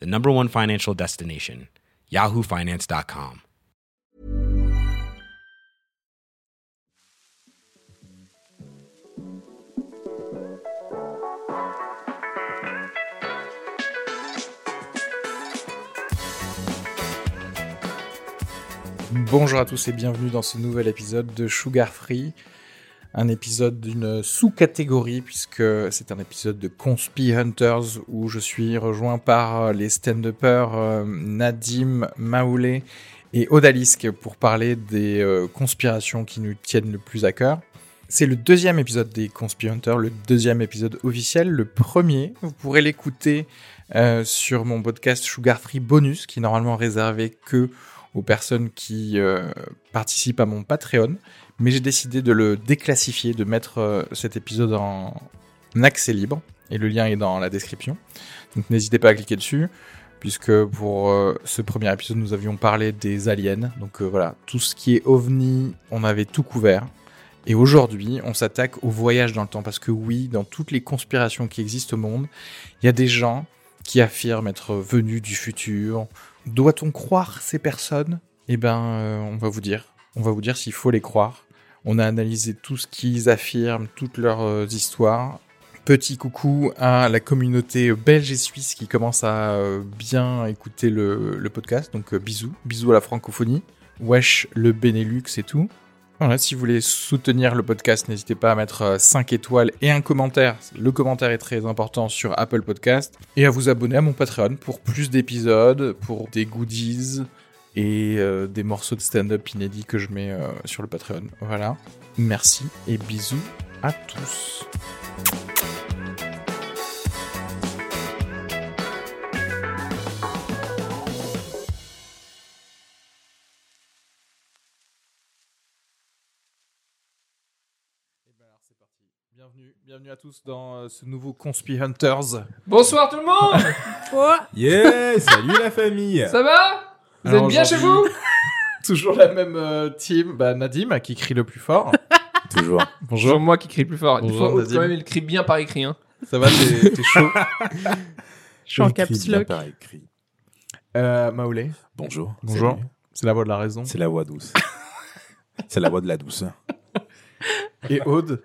the number one financial destination, yahoofinance.com. Bonjour à tous et bienvenue dans ce nouvel épisode de Sugar Free. Un épisode d'une sous-catégorie puisque c'est un épisode de Conspi Hunters où je suis rejoint par les stand-uppers euh, Nadim, Maoulé et Odalisque pour parler des euh, conspirations qui nous tiennent le plus à cœur. C'est le deuxième épisode des Conspi Hunters, le deuxième épisode officiel. Le premier, vous pourrez l'écouter euh, sur mon podcast Sugar Free Bonus qui est normalement réservé que aux personnes qui euh, participent à mon Patreon, mais j'ai décidé de le déclassifier, de mettre euh, cet épisode en accès libre, et le lien est dans la description. Donc n'hésitez pas à cliquer dessus, puisque pour euh, ce premier épisode, nous avions parlé des aliens. Donc voilà, tout ce qui est ovni, on avait tout couvert. Et aujourd'hui, on s'attaque au voyage dans le temps, parce que oui, dans toutes les conspirations qui existent au monde, il y a des gens qui affirment être venus du futur, doit-on croire ces personnes? Eh euh, on va vous dire. On va vous dire s'il faut les croire. On a analysé tout ce qu'ils affirment, toutes leurs euh, histoires. Petit coucou à la communauté belge et suisse qui commence à euh, bien écouter le, podcast. Donc bisous, bisous à la francophonie. Wesh le Benelux et tout. Voilà, si vous voulez soutenir le podcast, n'hésitez pas à mettre 5 étoiles et un commentaire. Le commentaire est très important sur Apple Podcast. Et à vous abonner à mon Patreon pour plus d'épisodes, pour des goodies et euh, des morceaux de stand-up inédits que je mets euh, sur le Patreon. Voilà. Merci et bisous à tous. Bienvenue, bienvenue à tous dans euh, ce nouveau Conspi Hunters. Bonsoir tout le monde Yeah Salut la famille Ça va? Vous Alors êtes bien chez vous Toujours la même euh, team. Bah, Nadim qui crie le plus fort. Toujours. Bonjour. moi qui crie plus fort. Nadim. quand même il crie bien par écrit. Hein. Ça va, t'es t'es chaud Je suis en caps bien lock. par écrit. euh, Maoulé, Bonjour. Bonjour. Salut. c'est la voix de la raison. C'est la voix douce. C'est la voix de la douceur. Et Aude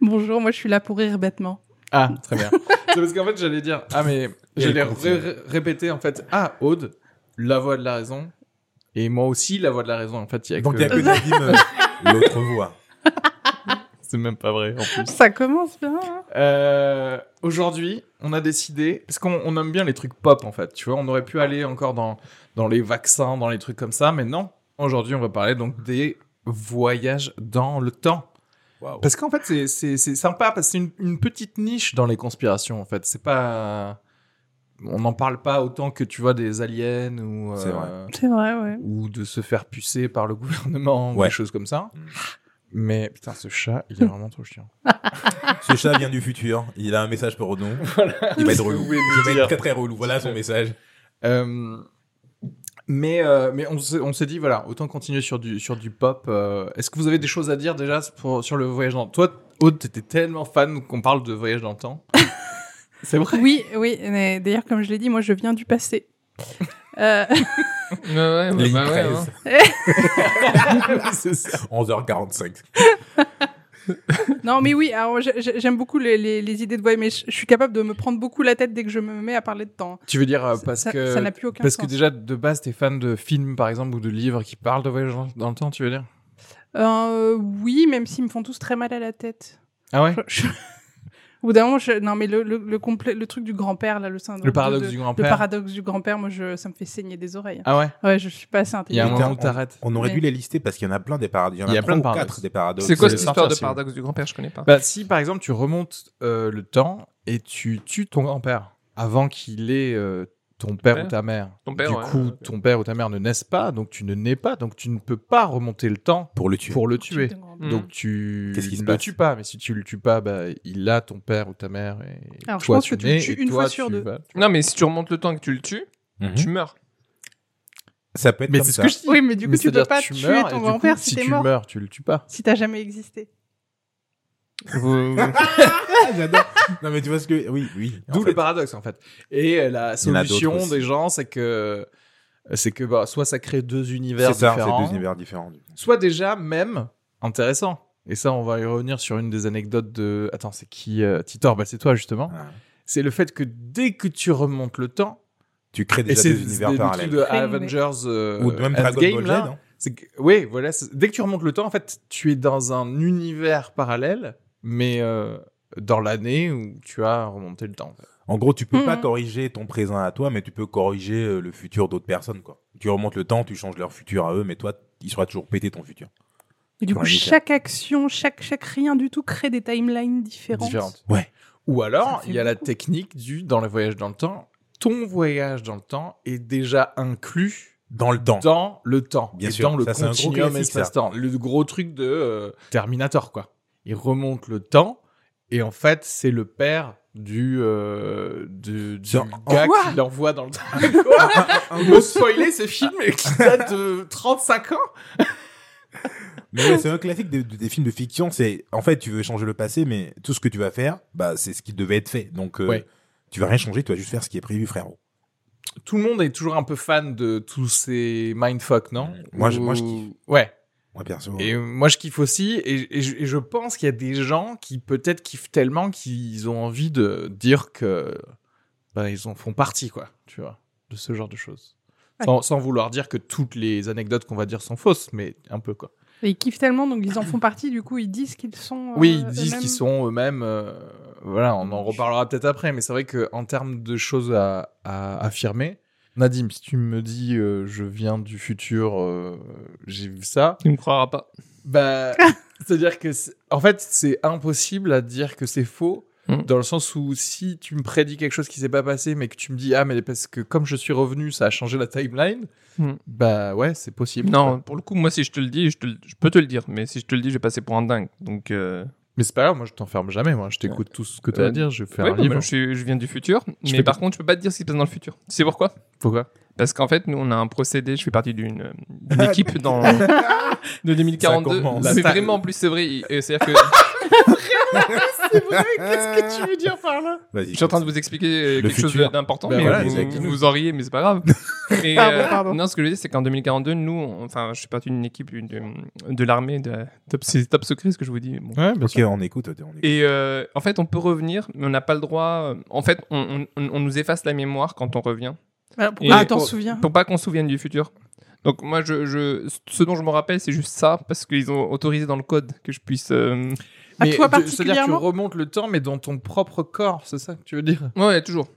Bonjour, moi je suis là pour rire bêtement. Ah, très bien. c'est parce qu'en fait, j'allais dire, ah, mais j'allais ré- ré- répéter en fait, ah, Aude, la voix de la raison. Et moi aussi, la voix de la raison. En fait, il y a Donc il que... n'y a que Nadim, euh, l'autre voix. C'est même pas vrai en plus. Ça commence bien. hein Euh, Aujourd'hui, on a décidé, parce qu'on on aime bien les trucs pop en fait, tu vois, on aurait pu aller encore dans, dans les vaccins, dans les trucs comme ça, mais non. Aujourd'hui, on va parler donc des voyages dans le temps. Parce qu'en fait, c'est- c'est c'est sympa, parce que c'est une, une petite niche dans les conspirations en fait. C'est pas. On n'en parle pas autant que tu vois des aliens ou. C'est vrai. euh, C'est vrai, ouais. Ou de se faire pucer par le gouvernement ou Ouais. des choses comme ça. Mm. Mais putain, ce chat, il est vraiment trop chiant. Ce chat vient du futur. Il a un message pour nous. voilà. Il va être relou. vous voulez Il nous va dire. être très très relou. Voilà son message. Euh, mais euh, mais on s'est on s'est dit voilà autant continuer sur du sur du pop. euh, Est-ce que vous avez des choses à dire déjà pour, sur le voyage dans toi Aude t'étais tellement fan qu'on parle de voyage dans le temps. C'est vrai. Oui, oui. mais D'ailleurs, comme je l'ai dit, moi je viens du passé. Euh, Ouais, ouais, bah ouais, 13. hein. c'est ça. 11h45. Non, mais oui, alors j'aime beaucoup les, les- les idées de voix, mais je, je suis capable de me prendre beaucoup la tête dès que je me mets à parler de temps. Tu veux dire euh, parce ça- que ça n'a plus aucun parce sens. que déjà de base t'es fan de films par exemple ou de livres qui parlent de voyage dans- dans le temps, tu veux dire? Euh, oui, même s'ils me font tous très mal à la tête. Ah ouais? Je- je- Au bout d'un moment, je- non, mais le, le, le, complet, le truc du grand-père, là, le syndrome. Le paradoxe de- du Le grand-père. paradoxe du grand-père, moi, je, ça me fait saigner des oreilles. Ah ouais. Ouais, je suis pas assez Il y a un moment où on- t'arrêtes. On aurait Mais- dû les lister parce qu'il y en a plein des paradoxes. Il y en y a, plein de paradoxes. quatre des paradoxes. C'est quoi cette histoire de paradoxe du grand-père? Je connais pas. Bah si par exemple tu remontes euh, le temps et tu tues ton grand-père avant qu'il ait euh, ton père Père ou ta mère. Ton père, du ouais, coup, ouais, ton père ou ta mère ne naissent pas, donc tu ne nais pas, donc tu ne peux pas remonter le temps Pour le tuer. pour le tuer. Grand- Mm. Donc tu Qu'est-ce qui se ne le tues pas, mais si tu le tues pas, bah, il a ton père ou ta mère et Alors, je pense tu que tu le tues une toi, fois sur tu deux. vas- Non, mais si tu remontes le temps et que tu le tues, Mhm. tu meurs. Ça peut être Mais comme c'est ce ça. que je dis. Oui, mais du coup, Mais tu peux pas tu tuer meurs, ton grand-père si si t'es tu mort. meurs, tu le tues pas. Si t'as jamais existé. J'adore. Non mais tu vois ce que oui oui. D'où fait, le paradoxe en fait. Et euh, la solution des gens, c'est que c'est que bah, soit ça crée deux univers c'est ça, différents, c'est deux univers différents. soit déjà même intéressant. Et ça, on va y revenir sur une des anecdotes de. Attends, c'est qui euh, Titor? Bah, c'est toi justement. Ah. C'est le fait que dès que tu remontes le temps, Tu crées déjà c'est univers le truc parallèles. de Avengers euh, Ou même Dragon Endgame, Ball Z. là, hein. c'est que- oui, voilà. c'est- Dès que tu remontes le temps, en fait, tu es dans un univers parallèle, mais euh, dans l'année où tu as remonté le temps. en gros, tu peux pas Mhm. corriger ton présent à toi, mais tu peux corriger euh, le futur d'autres personnes. Quoi. Tu remontes le temps, tu changes leur futur à eux, mais toi, il sera toujours pété ton futur. Et du coup, chaque action, chaque, chaque rien du tout crée des timelines différentes. Différentes. Ouais. Ou alors, il y a la technique du dans le voyage dans le temps. Ton voyage dans le temps est déjà inclus Dans le temps. dans le temps, Bien et sûr, dans le ça, c'est un gros continuum classique, ça. espace-temps. Le gros truc de euh, Terminator, quoi. Il remonte le temps et en fait, c'est le père du euh, du, du Sur- gars Quoi qui l'envoie dans le. Quoi Me spoiler ce film qui date de 35 ans Mais ouais, c'est un classique de- de- des films de fiction. C'est en fait, tu veux changer le passé, mais tout ce que tu vas faire, bah, c'est ce qui devait être fait. Donc, euh, Ouais. tu vas rien changer, tu vas juste faire ce qui est prévu, frérot. Tout le monde est toujours un peu fan de tous ces mindfuck, non Moi, je- moi, je kiffe. Ouais. Moi, perso. Et moi, je kiffe aussi, et, et je, et je pense qu'il y a des gens qui peut-être kiffent tellement qu'ils ont envie de dire que bah, ils en font partie, quoi, tu vois, de ce genre de choses. Ouais. Sans, sans vouloir dire que toutes les anecdotes qu'on va dire sont fausses, mais un peu, quoi. Et ils kiffent tellement, donc ils en font partie, du coup, ils disent qu'ils sont. euh, oui, ils disent eux-mêmes. qu'ils sont eux-mêmes. euh, voilà, on en reparlera peut-être après, mais c'est vrai qu'en termes de choses à, à affirmer, Nadim, si tu me dis euh, je viens du futur, euh, j'ai vu ça, Tu me croiras pas. Bah, c'est-à-dire que, en fait, c'est impossible à dire que c'est faux, Mm. dans le sens où si tu me prédis quelque chose qui s'est pas passé, mais que tu me dis ah mais parce que comme je suis revenu, ça a changé la timeline, Mm. bah ouais, c'est possible. Non, quoi. pour le coup, moi, si je te le dis, je, te le- je peux te le dire, mais si je te le dis, je vais passer pour un dingue. Donc, euh, mais c'est pas grave, moi je t'enferme jamais, moi je t'écoute tout ce que tu as à Euh, dire, je fais ouais, un non, livre. je, viens du futur, Je mais par contre, je peux pas te dire ce qui se passe dans le futur. Tu sais pourquoi? Pourquoi? Parce qu'en fait, nous, on a un procédé. Je fais partie d'une d'une équipe dans de 2042. Ça commence. Mais La ta- vraiment, en plus, c'est vrai. C'est-à-dire que C'est vrai, qu'est-ce que tu veux dire par là je suis en train de vous expliquer euh, quelque chose d'important, Ben mais voilà, vous, vous en riez, mais c'est pas grave. Et, Pardon, euh, pardon. Non, ce que je veux dire, c'est qu'en 2042, nous, on- enfin, je suis partie d'une équipe de, de l'armée, de, top, c'est top secret ce que je vous dis. Bon. Ouais, Ok, on écoute. on écoute. Et euh, en fait, on peut revenir, mais on n'a pas le droit. En fait, on, on- on nous efface la mémoire quand on revient, tu t'en pour- souviens pour pas qu'on se souvienne du futur. Donc moi, je, je, ce dont je me rappelle, c'est juste ça, parce qu'ils ont autorisé dans le code que je puisse. euh, À Mais toi tu- c'est-à-dire que tu particulièrement remontes le temps, mais dans ton propre corps, c'est ça que tu veux dire? Ouais, toujours.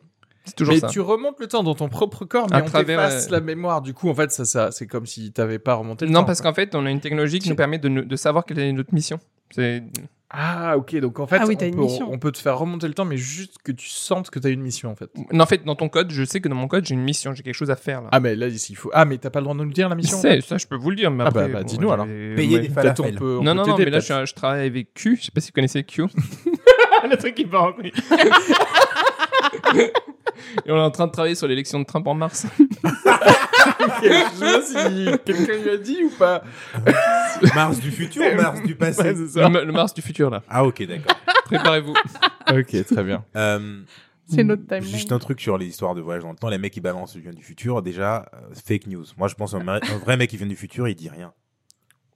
C'est toujours mais ça. tu remontes le temps dans ton propre corps, mais À on travers, t'efface euh, la mémoire. Du coup, en fait, ça, ça, c'est comme si t'avais pas remonté le temps. Non, parce qu'en fait, on a une technologie qui nous permet de, de savoir quelle est notre mission. C'est Ah, ok. Donc en fait, Ah oui, on, t'as une peut, mission. on peut te faire remonter le temps, mais juste que tu sentes que t'as une mission en fait. Non, en fait, dans ton code, je sais que dans mon code, j'ai une mission, j'ai quelque chose à faire là. Ah, mais là, ici, il faut. Ah, mais t'as pas le droit de nous le dire la mission? C'est- ça, je peux vous le dire. Mais Ah bah, après, bah, bon, dis-nous, alors. Payer ouais. des on falafels. peut. on Non, peut non, non, mais là, je, travaille avec Q. Je sais pas si vous connaissez Q. Le truc qui part en couille. Et on est en train de travailler sur l'élection de Trump en mars. Je sais pas si quelqu'un lui a dit ou pas. Mars du futur ou Mars du passé Ouais, c'est ça. Le, le mars du futur, là. Ah ok, d'accord. Préparez-vous. Ok, très bien. Euh, C'est une autre timeline. Juste un truc sur les histoires de voyage dans le temps. Les mecs qui balancent, je viens du futur. Déjà, euh, fake news. Moi, je pense un, ma- un vrai mec qui vient du futur, il dit rien.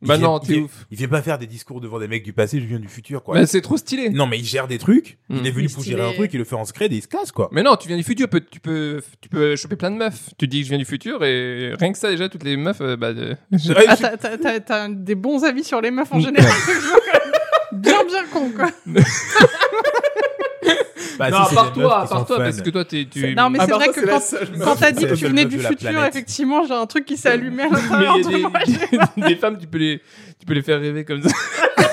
Il Bah vient- non, il t'es vient- ouf. Il vient pas faire des discours devant des mecs du passé, je viens du futur, quoi. Bah, c'est trop stylé. Non, mais il gère des trucs. Mm. Il est venu pour gérer un truc, il le fait en scred et il se casse, quoi. Mais non, tu viens du futur, peut- tu peux, tu peux choper plein de meufs. Tu dis que je viens du futur et rien que ça, déjà, toutes les meufs, euh, bah, Ah, t'as- t'as- t'as t'as des bons avis sur les meufs en général. bien, bien con, quoi. Bah, non, si, à c'est part toi, à part toi, fun. parce que toi, t'es, tu. Non, mais c'est vrai que quand, quand t'as dit que tu venais du futur, effectivement, j'ai un truc qui s'est allumé à l'intérieur de moi. a des, femmes, tu peux les, tu peux les faire rêver comme ça.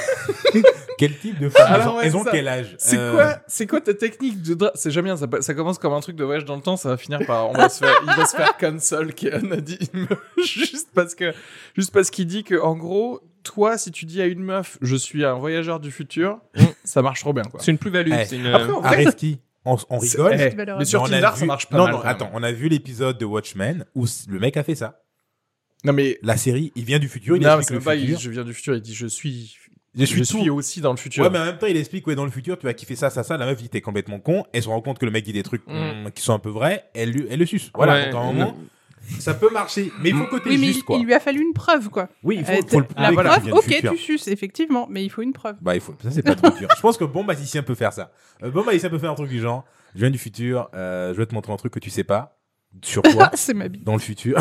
Quel type de femmes? Alors, Elles ont- ouais, Elles ont ça. quel âge? C'est Euh, quoi, c'est quoi ta technique de dra- C'est jamais bien. Ça, ça commence comme un truc de voyage dans le temps, ça va finir par, on va se faire, il va se faire cancel Keanu a dit juste parce que, juste parce qu'il dit que en gros, toi, si tu dis à une meuf, je suis un voyageur du futur, ça marche trop bien quoi. C'est une plus-value. Eh, c'est une, après, on- Areski, on, on C'est- rigole. eh, mais sur Mais on a Tinder, vu- ça marche pas Non, mal. non, attends, on a vu l'épisode de Watchmen où le mec a fait ça. Non mais La série, il vient du futur, il non, mais explique c'est le même pas, il- futur. je viens du futur, il dit je suis, Je suis tout. aussi dans le futur. Ouais, mais en même temps, il explique, ouais, dans le futur, tu vas kiffer ça, ça, ça. La meuf dit, t'es complètement con. Elle se rend compte que le mec dit des trucs Mm. mm, qui sont un peu vrais. Elle, lui- elle le suce. Voilà. Ouais. Donc, à un moment, ça peut marcher. Mais il faut que t'aies Oui, mais juste, il, quoi. il lui a fallu une preuve, quoi. Oui, il faut, Euh, faut le la prouver qu'il preuve, ok, tu suces, effectivement, mais il faut une preuve. Bah, il faut. Ça, c'est pas trop dur. Je pense que bon magicien peut faire ça. Euh, bon magicien peut faire un truc du genre. Je viens du futur. euh, je vais te montrer un truc que tu sais pas sur toi C'est ma bite. dans le futur.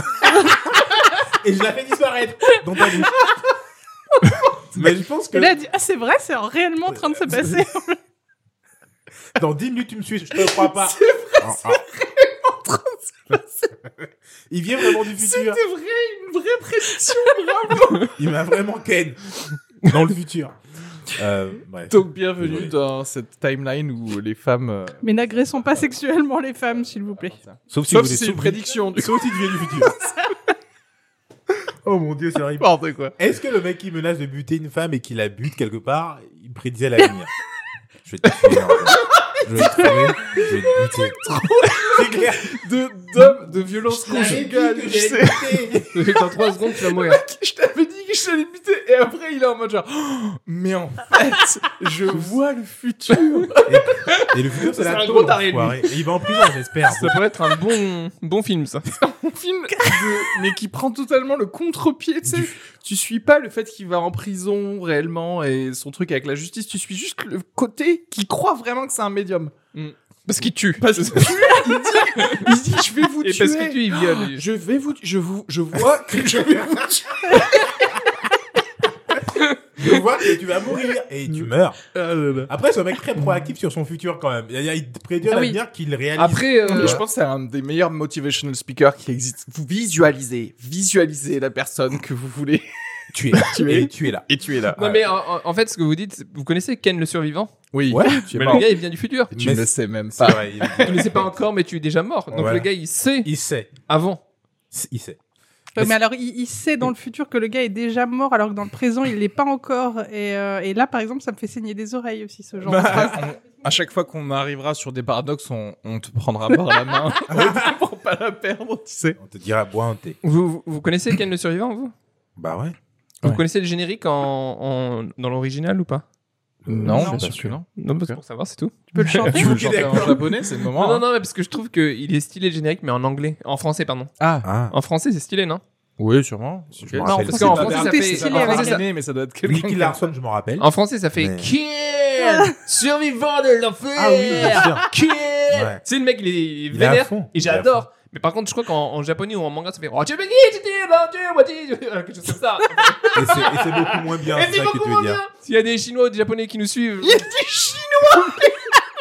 Et je la fais disparaître dans ta bouche. Mais je pense que là, elle dit, ah, c'est vrai, c'est réellement en train de se passer. dans 10 minutes, tu me suis. Je te crois pas. Ah, ah. Il vient vraiment du futur. C'était vrai, une vraie prédiction. Il m'a vraiment ken dans le futur. Euh, bref. Donc bienvenue Désolé. dans cette timeline où les femmes. euh, Mais n'agressons pas sexuellement les femmes, s'il vous plaît. Sauf Sauf vous si êtes c'est une prédiction du Sauf si tu viens du futur. oh mon dieu, c'est horrible. n'importe quoi. Est-ce que le mec qui menace de buter une femme et qui la bute quelque part, il prédisait l'avenir? Je vais te tuer. hein. Je vais te tuer. Je vais te buter. C'est clair. De d'hommes de violence conjugale. je sais. Dans 3 secondes, tu vas mourir. Je t'avais dit que je t'allais buter et après il est en mode genre Oh, mais en fait je vois le futur. Et le futur, c'est C'est la. Et il va en prison, j'espère. Ça pourrait être un bon, bon film, ça. Un film de- mais qui prend totalement le contre-pied. Tu sais, tu suis pas le fait qu'il va en prison réellement et son truc avec la justice. Tu suis juste le côté qui croit vraiment que c'est un médium. Parce qu'il tue. Parce que il dit, il dit je vais vous Et tuer. parce que tu il viole. Je vais vous, je vous, je vois que je vais vous tuer. Je vois que tu vas mourir et tu meurs. Ah. Après, c'est un mec très proactif sur son futur quand même. Il, prédit Ah oui. l'avenir qu'il réalise. Après, euh, je pense que c'est un des meilleurs motivational speakers qui existe. Vous visualisez, visualisez la personne que vous voulez tu es là. tuer. Et tu es là. Et tu es là. non, mais en, fait, ce que vous dites, vous connaissez Ken le survivant? Oui. Ouais. Tu Mais le gars, il vient du futur. Tu ne le sais même pas. vrai. il- Tu ne le sais pas encore, mais tu es déjà mort. Donc Voilà. le gars, il sait Il sait. avant. Il sait. Ouais, Mais alors, il, il sait dans le futur que le gars est déjà mort, alors que dans le présent, il l'est pas encore. Et, euh, et là, par exemple, ça me fait saigner des oreilles aussi, ce genre de phrase. Bah, on- à chaque fois qu'on arrivera sur des paradoxes, on, on te prendra par la main pour pas la perdre, tu sais. On te dira bois un thé. Vous, vous, vous connaissez Ken le survivant, vous? Bah ouais. Vous Ouais. connaissez le générique en, en- dans l'original ou pas? Non, Non. bien sûr que non. Non, parce que pour savoir, c'est tout. Tu peux le chanter Tu veux le chanter en japonais, c'est le moment. Non, non, hein. non, parce que je trouve qu'il est stylé le générique, mais en anglais. En français, pardon. Ah, Ah. En français, c'est stylé, non? Oui, sûrement. Je me Non, parce qu'en français, ça fait. stylé en français, ça- mais ça doit être quelqu'un. Nicky Larson, je m'en rappelle. En français, ça fait Mais- Ken Survivant de l'enfer Ah oui, bien sûr. Ouais. Tu sais, le mec, il est Il est à vénère. fond. Et j'adore. Mais par contre, je crois qu'en en japonais ou en manga, ça fait Oh, tu tu- quelque chose comme ça. Et c'est et c'est beaucoup moins bien. Et C'est beaucoup tu moins veux bien. S'il y a des Chinois ou des Japonais qui nous suivent.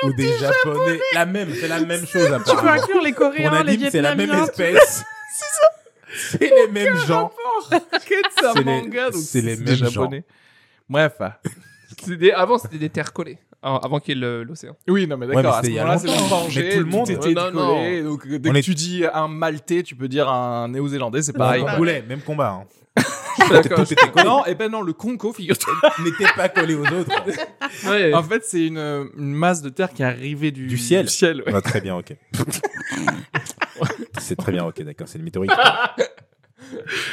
Ou des japonais. La même, c'est la même chose Tu peux inclure les Coréens, les Nadim, c'est la même Vietnamiens. espèce. C'est ça. C'est les mêmes gens. C'est les- manga, donc c'est les des mêmes japonais. Bref. des- Avant, c'était des terres collées. Avant avant qu'il y ait le- l'océan. Oui, non, mais Ouais, d'accord. mais à ce c'était il y a moment-là, c'est danger. Mais tout le monde- était Non, non. collé, Donc, dès On que est- tu dis un Maltais, tu peux dire un Néo-Zélandais, c'est pareil. Pareil. Boulet, même combat. hein. Non, et ben non, le Congo, figure-toi. N'était pas collé aux autres. Ouais. En fait, c'est une, une masse de terre qui est arrivée du, Du ciel. ouais. Ah, très bien, ok. c'est très bien, ok, d'accord. C'est le météorite.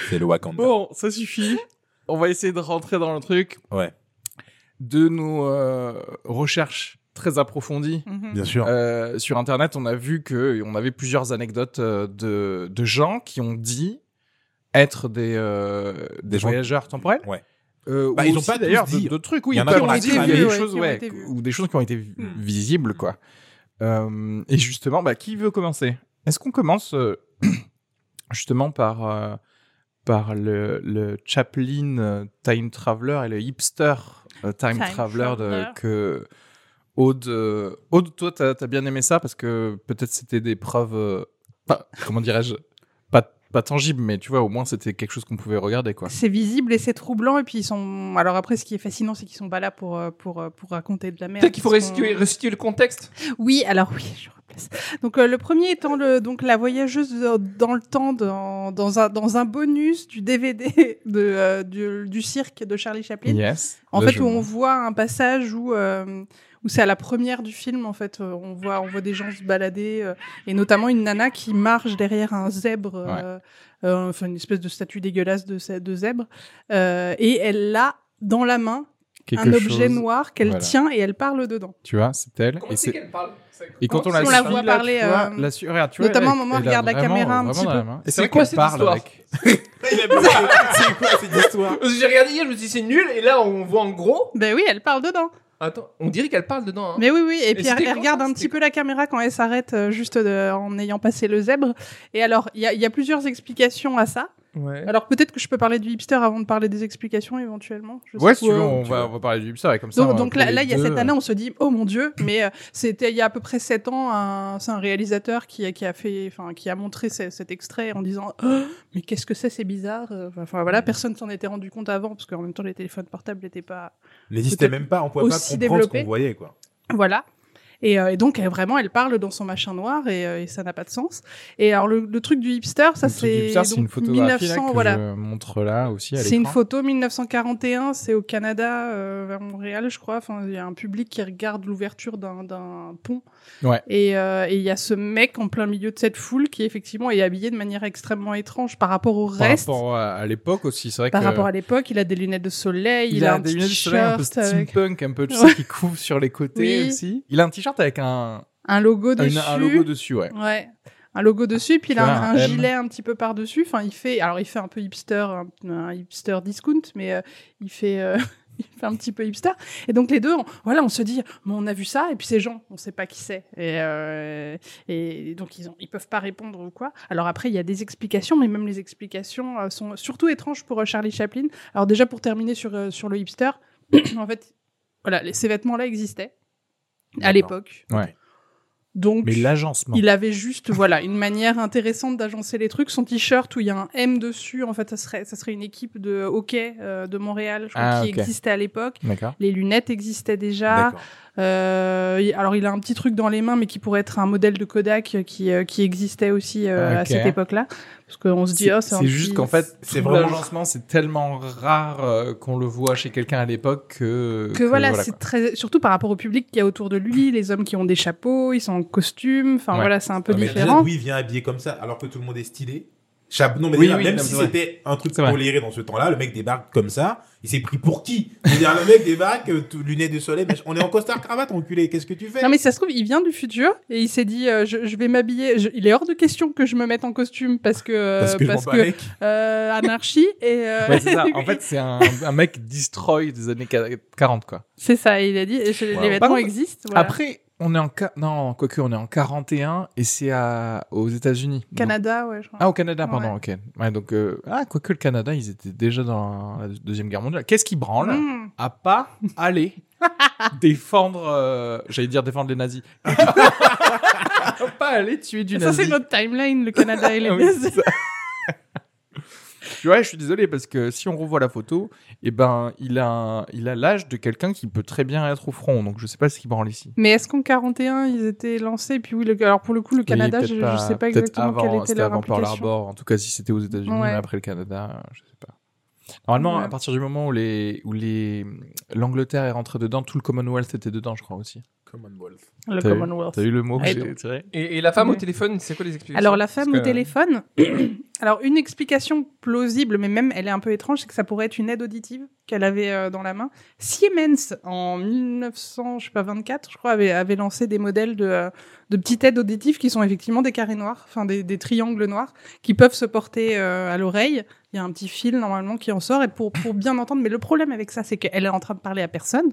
C'est le Wakanda. Bon, ça suffit. On va essayer de rentrer dans le truc Ouais. De nos euh, recherches très approfondie Mhm. Bien sûr. euh, sur Internet, on a vu que on avait plusieurs anecdotes euh, de, de gens qui ont dit être des, euh, des, Des gens- voyageurs temporels. Ouais. Euh, Bah, ou ils ont aussi, pas d'ailleurs dit. de- d'autres trucs. Oui, Il y en a cramé. des Ouais, choses, ont ouais, été ou des choses qui ont été vi- visibles, quoi. Euh, et justement, bah, qui veut commencer? Est-ce qu'on commence euh, justement par euh, par le, le Chaplin euh, Time Traveler et le hipster euh, Time, Time Traveler de, que Aude, euh, Aude, toi, t'as as bien aimé ça parce que peut-être c'était des preuves, euh, pas, comment dirais-je, pas, tangibles, mais tu vois, au moins c'était quelque chose qu'on pouvait regarder, quoi. C'est visible et c'est troublant. Et puis ils sont. Alors après, ce qui est fascinant, c'est qu'ils sont pas là pour euh, pour euh, pour raconter de la merde. Peut-être qu'il faut restituer, restituer le contexte. Oui, alors oui, je replace. Donc euh, le premier étant le donc la voyageuse dans le temps dans, dans un dans un bonus du DVD de euh, du, du cirque de Charlie Chaplin. Yes. En fait, où on voit un passage où euh, où c'est à la première du film. En fait, euh, on voit on voit des gens se balader euh, et notamment une nana qui marche derrière un zèbre. euh, euh, enfin une espèce de statue dégueulasse de, zèbre euh, et elle a dans la main quelque un objet chose, noir qu'elle voilà. tient et elle parle dedans. Tu vois, c'est elle. Comment Et, c'est c'est- qu'elle parle et quand on la, la voit là, parler, tu vois, la su- regarde, tu vois, notamment un moment, elle a regarde la vraiment- caméra un petit peu. la. Et C'est c'est quoi cette parle histoire c'est quoi cette histoire J'ai regardé hier, je me suis dit c'est nul, et là on voit en gros. Ben oui, elle parle dedans. Attends, on dirait qu'elle parle dedans. Hein. Mais oui, oui. Et, puis elle, regarde un petit peu la caméra quand elle s'arrête, euh, juste de- en ayant passé le zèbre. Et alors, il y y a plusieurs explications à ça. Ouais. Alors peut-être que je peux parler du hipster avant de parler des explications éventuellement. Je Ouais, sais si tu veux, on tu va, vois. on va parler du hipster et comme ça. Donc, on va donc là, là, il y a cette année, on se dit, oh mon dieu, mais euh, c'était il y a à peu près sept ans, un, c'est un réalisateur qui, a- qui a fait, enfin, qui a montré ce- cet extrait en disant, Oh, mais qu'est-ce que c'est, c'est bizarre. euh, Enfin voilà, personne s'en était rendu compte avant parce qu'en même temps les téléphones portables n'étaient pas N'existait Peut-être même pas, on pouvait pas comprendre ce développé. qu'on voyait, quoi. Voilà. Et, euh, et donc, euh, vraiment, elle parle dans son machin noir et, euh, et ça n'a pas de sens. Et alors, le, le truc du hipster, ça c'est. une là, 1900, que voilà. je montre là aussi C'est une photo 1941, c'est au Canada, euh, vers Montréal, je crois. Enfin, il y a un public qui regarde l'ouverture d'un pont. Ouais. Et euh, et il y a ce mec en plein milieu de cette foule qui effectivement est habillé de manière extrêmement étrange par rapport au Par reste. rapport à, à l'époque aussi, c'est vrai Par que. rapport à l'époque, il a des lunettes de soleil, il, il, a, un des lunettes de soleil un peu avec steampunk, un peu, tu Ouais. sais, qui couvre sur les côtés Oui. aussi. Il a un t-shirt avec un, un logo une- dessus. un logo dessus, ouais. Ouais. Un logo dessus, et puis il a un, un un M. gilet un petit peu par-dessus. Enfin, il fait, alors il fait un peu hipster, un, un hipster discount, mais euh, il fait, euh, il fait un petit peu hipster. Et donc les deux, on, voilà, on se dit, bon, on a vu ça, et puis ces gens, on sait pas qui c'est, et, euh, et donc ils ont, ils peuvent pas répondre ou quoi. Alors après, il y a des explications, mais même les explications sont surtout étranges pour Charlie Chaplin. Alors déjà pour terminer sur sur le hipster, en fait, voilà, ces vêtements-là existaient à l'époque. Ouais. Donc Mais l'agencement. il avait juste voilà une manière intéressante d'agencer les trucs. Son t-shirt où il y a un M dessus, en fait, ça serait ça serait une équipe de hockey euh, de Montréal, je crois, Ah, qui ok. existait à l'époque. D'accord. Les lunettes existaient déjà. D'accord. Euh, alors il a un petit truc dans les mains, mais qui pourrait être un modèle de Kodak qui euh, qui existait aussi euh, à cette époque-là, parce qu'on se dit oh c'est un C'est juste qu'en fait, c'est vraiment- l'agencement, c'est tellement rare euh, qu'on le voit chez quelqu'un à l'époque que. que voilà, c'est très surtout par rapport au public qu'il y a autour de lui, les hommes qui ont des chapeaux, ils sont en costume, enfin Ouais. voilà, c'est un peu Ah, mais déjà, différent. d'où il vient habillé comme ça, alors que tout le monde est stylé. Non, mais Oui, déjà, oui, même si c'était un truc toléré dans ce temps-là, le mec débarque comme ça, il s'est pris pour qui? Dire, le mec débarque, euh, tout- lunettes de soleil, mais on est en costard cravate, enculé, qu'est-ce que tu fais? Non mais ça se trouve, il vient du futur et il s'est dit, euh, je, je vais m'habiller. je- Il est hors de question que je me mette en costume parce que euh, Parce que je bats avec. euh, anarchie et euh, Ouais, c'est ça. En fait, c'est un, un mec destroy des années 40, quoi. c'est ça. Il a dit, et je- Wow. les vêtements contre, existent. Voilà. Après, on est en non, quoique on est en 41 et c'est à aux États-Unis. Donc- Canada, ouais. Je crois. Ah, au Canada, pardon, Ouais. ok. Ouais, donc, euh, ah, quoique le Canada, ils étaient déjà dans la Deuxième Guerre mondiale. Qu'est-ce qui branle Mmh. à pas aller défendre, euh, j'allais dire défendre les nazis. Pas aller tuer du Ça nazi. c'est notre timeline, le Canada et les Ah nazis. Vois, je suis désolé parce que si on revoit la photo, eh ben, il a, un- il a l'âge de quelqu'un qui peut très bien être au front. Donc, je sais pas ce qu'il branle ici. Mais est-ce qu'en 41 ils étaient lancés Puis oui, le... alors pour le coup, le Canada, Oui, je, je sais pas exactement avant, quelle était c'était leur avant Pearl. Harbor. En tout cas, si c'était aux États-Unis, Ouais. après le Canada, je sais pas. Normalement, Ouais. à partir du moment où les où les l'Angleterre est rentrée dedans, tout le Commonwealth était dedans, je crois aussi. Commonwealth. Le T'as eu- Commonwealth. T'as eu le mot que j'ai Et, et la femme au Ouais. téléphone, c'est quoi les explications? Alors la femme Parce au que- téléphone, alors une explication plausible, mais même elle est un peu étrange, c'est que ça pourrait être une aide auditive qu'elle avait euh, dans la main. Siemens en 1900, je sais pas 24, je crois, avait, avait lancé des modèles de, euh, de petites aides auditives qui sont effectivement des carrés noirs, enfin des, des triangles noirs qui peuvent se porter euh, à l'oreille. Il y a un petit fil normalement qui en sort et pour pour bien entendre. Mais le problème avec ça, c'est qu'elle est en train de parler à personne.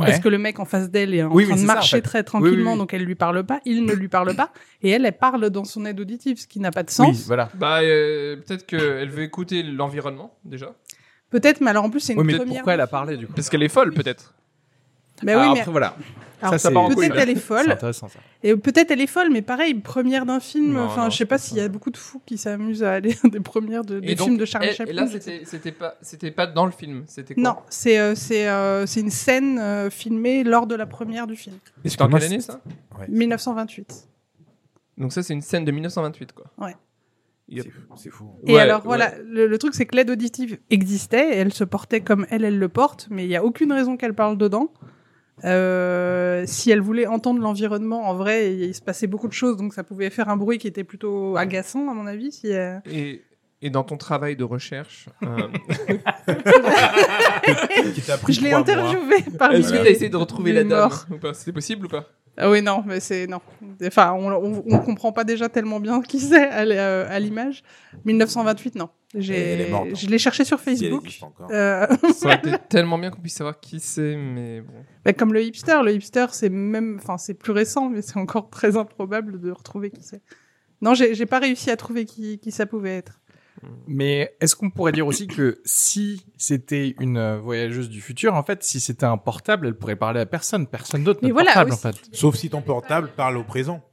Parce que le mec en face d'elle est en Oui, train de c'est ça, en marcher fait. très tranquillement, oui. donc elle lui parle pas, il ne lui parle pas, et elle, elle parle dans son aide auditive, ce qui n'a pas de sens. Oui, voilà. Bah, euh, peut-être qu'elle veut écouter l'environnement, déjà. Peut-être, mais alors en plus, c'est une Oui, mais première. pourquoi elle a parlé du coup? Parce qu'elle est folle, peut-être. Bah Alors oui, mais après, voilà. alors, ça, c'est- peut-être elle est C'est folle, intéressant ça. et peut-être elle est folle, mais pareil, première d'un film. Non, Enfin, non, je sais pas s'il y a beaucoup de fous qui s'amusent à aller à des premières de, des donc, films de Charlie et- Chaplin. Et là, c'était pas, c'était pas dans le film. C'était quoi? Non, c'est euh, c'est euh, c'est une scène euh, filmée lors de la première du film, Et c'était en quelle c'est- année, ça? 1928. Donc ça, c'est une scène de 1928, quoi. Ouais. C'est- C'est fou. Et Ouais, alors ouais. voilà, le, le truc c'est que l'aide auditive existait et elle se portait comme elle, elle le porte, mais il y a aucune raison qu'elle parle dedans. Euh, si elle voulait entendre l'environnement, en vrai, il, il se passait beaucoup de choses, donc ça pouvait faire un bruit qui était plutôt agaçant à mon avis. Si euh, Et, et dans ton travail de recherche, euh, Qui t'a pris je l'ai interviewé par est-ce que t'as essayé de retrouver la dame morts. ou pas C'était possible ou pas? Ah oui, non, mais c'est non. Enfin, on, on, on comprend pas déjà tellement bien qui c'est à, euh, à l'image. 1928, non. Morte, hein. je l'ai cherché sur Facebook. Euh, Ça aurait été tellement bien qu'on puisse savoir qui c'est, mais bon. Bah, comme le hipster, le hipster c'est même, enfin c'est plus récent, mais c'est encore très improbable de retrouver qui c'est. Non, j'ai pas réussi à trouver qui, qui ça pouvait être. Mais est-ce qu'on pourrait dire aussi que si c'était une voyageuse du futur, en fait, si c'était un portable, elle pourrait parler à personne, personne d'autre Mais voilà, portable, aussi. en fait. Sauf si ton portable parle au présent.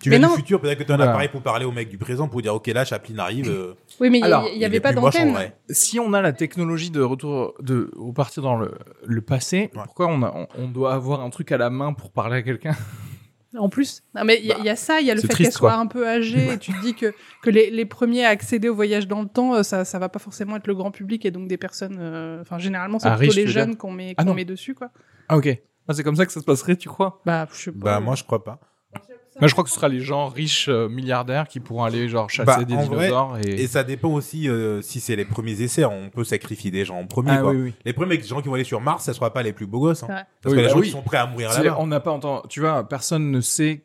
Tu Mais viens non. du futur, peut-être que tu as un Voilà. appareil pour parler au mec du présent pour dire ok là Chaplin arrive. euh, Oui, mais il y- Alors, il y, avait pas d'antenne. Si on a la technologie de retour, de repartir dans le, le passé, Ouais. pourquoi on, a, on, on doit avoir un truc à la main pour parler à quelqu'un En plus, non, mais il y, a- il y a ça, il y a le fait qu'elle soit un peu âgée. et tu te dis que que les, les premiers à accéder au voyage dans le temps, euh, ça ça va pas forcément être le grand public et donc des personnes. euh, Enfin, généralement, c'est Ah, plutôt riche, les jeunes qu'on met Ah, qu'on non. met dessus, quoi. Ah ok. Ah, c'est comme ça que ça se passerait, tu crois? Bah, je sais pas. Bah moi je crois pas. Moi, je crois que ce sera les gens riches, euh, milliardaires, qui pourront aller genre chasser Bah, des vrai, dinosaures et. Et ça dépend aussi euh, si c'est les premiers essais, on peut sacrifier des gens en premier. Ah quoi. oui, oui. Les premiers gens qui vont aller sur Mars, ça sera pas les plus beaux gosses. hein. Parce Oui, que les bah gens oui. qui sont prêts à mourir là-bas. on n'a pas entendu. Tu vois, personne ne sait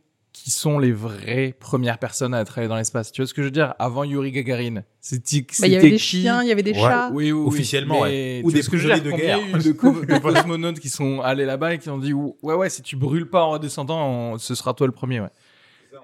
qui sont les vraies premières personnes à être allées dans l'espace. Tu vois ce que je veux dire? Avant Yuri Gagarin, c'était Bah, il y avait des qui? chiens, il y avait des Ouais. chats. Oui, oui, oui. Officiellement, Mais ouais. tu Ou des prisonniers dire, de combien il y a eu de, co- de cosmonautes qui sont allés là-bas et qui ont dit ouais ouais si tu brûles pas en redescendant, on- ce sera toi le premier. Ouais.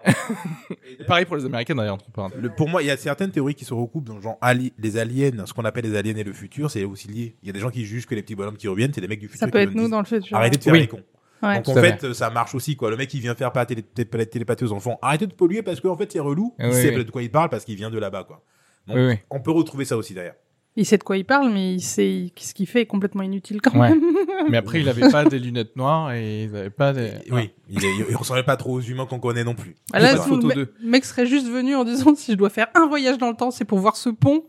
Pareil pour les Américains d'ailleurs. Le- pour moi, il y a certaines théories qui se recoupent dans genre ali- les aliens, ce qu'on appelle les aliens et le futur, c'est aussi lié. Il y a des gens qui jugent que les petits bonhommes qui reviennent, c'est des mecs du futur. Ça peut qui être nous dans le futur. Arrêtez de faire Oui. les cons. Ouais. Donc en fait, ça marche aussi quoi. Le mec qui vient faire pas télé- télé- télépather aux enfants, arrêtez de polluer parce qu'en fait c'est relou. Ah il oui, sait oui. de quoi il parle parce qu'il vient de là-bas quoi. Donc Oui, oui. on peut retrouver ça aussi derrière. Il sait de quoi il parle, mais il sait ce qu'il fait est complètement inutile quand Ouais. même. Mais après, il avait pas des lunettes noires et il avait pas des. Oui, il, est- il ressemblait pas trop aux humains qu'on connaît non plus. Ah, là, pas de photo le, d'eux. le mec serait juste venu en disant si je dois faire un voyage dans le temps, c'est pour voir ce pont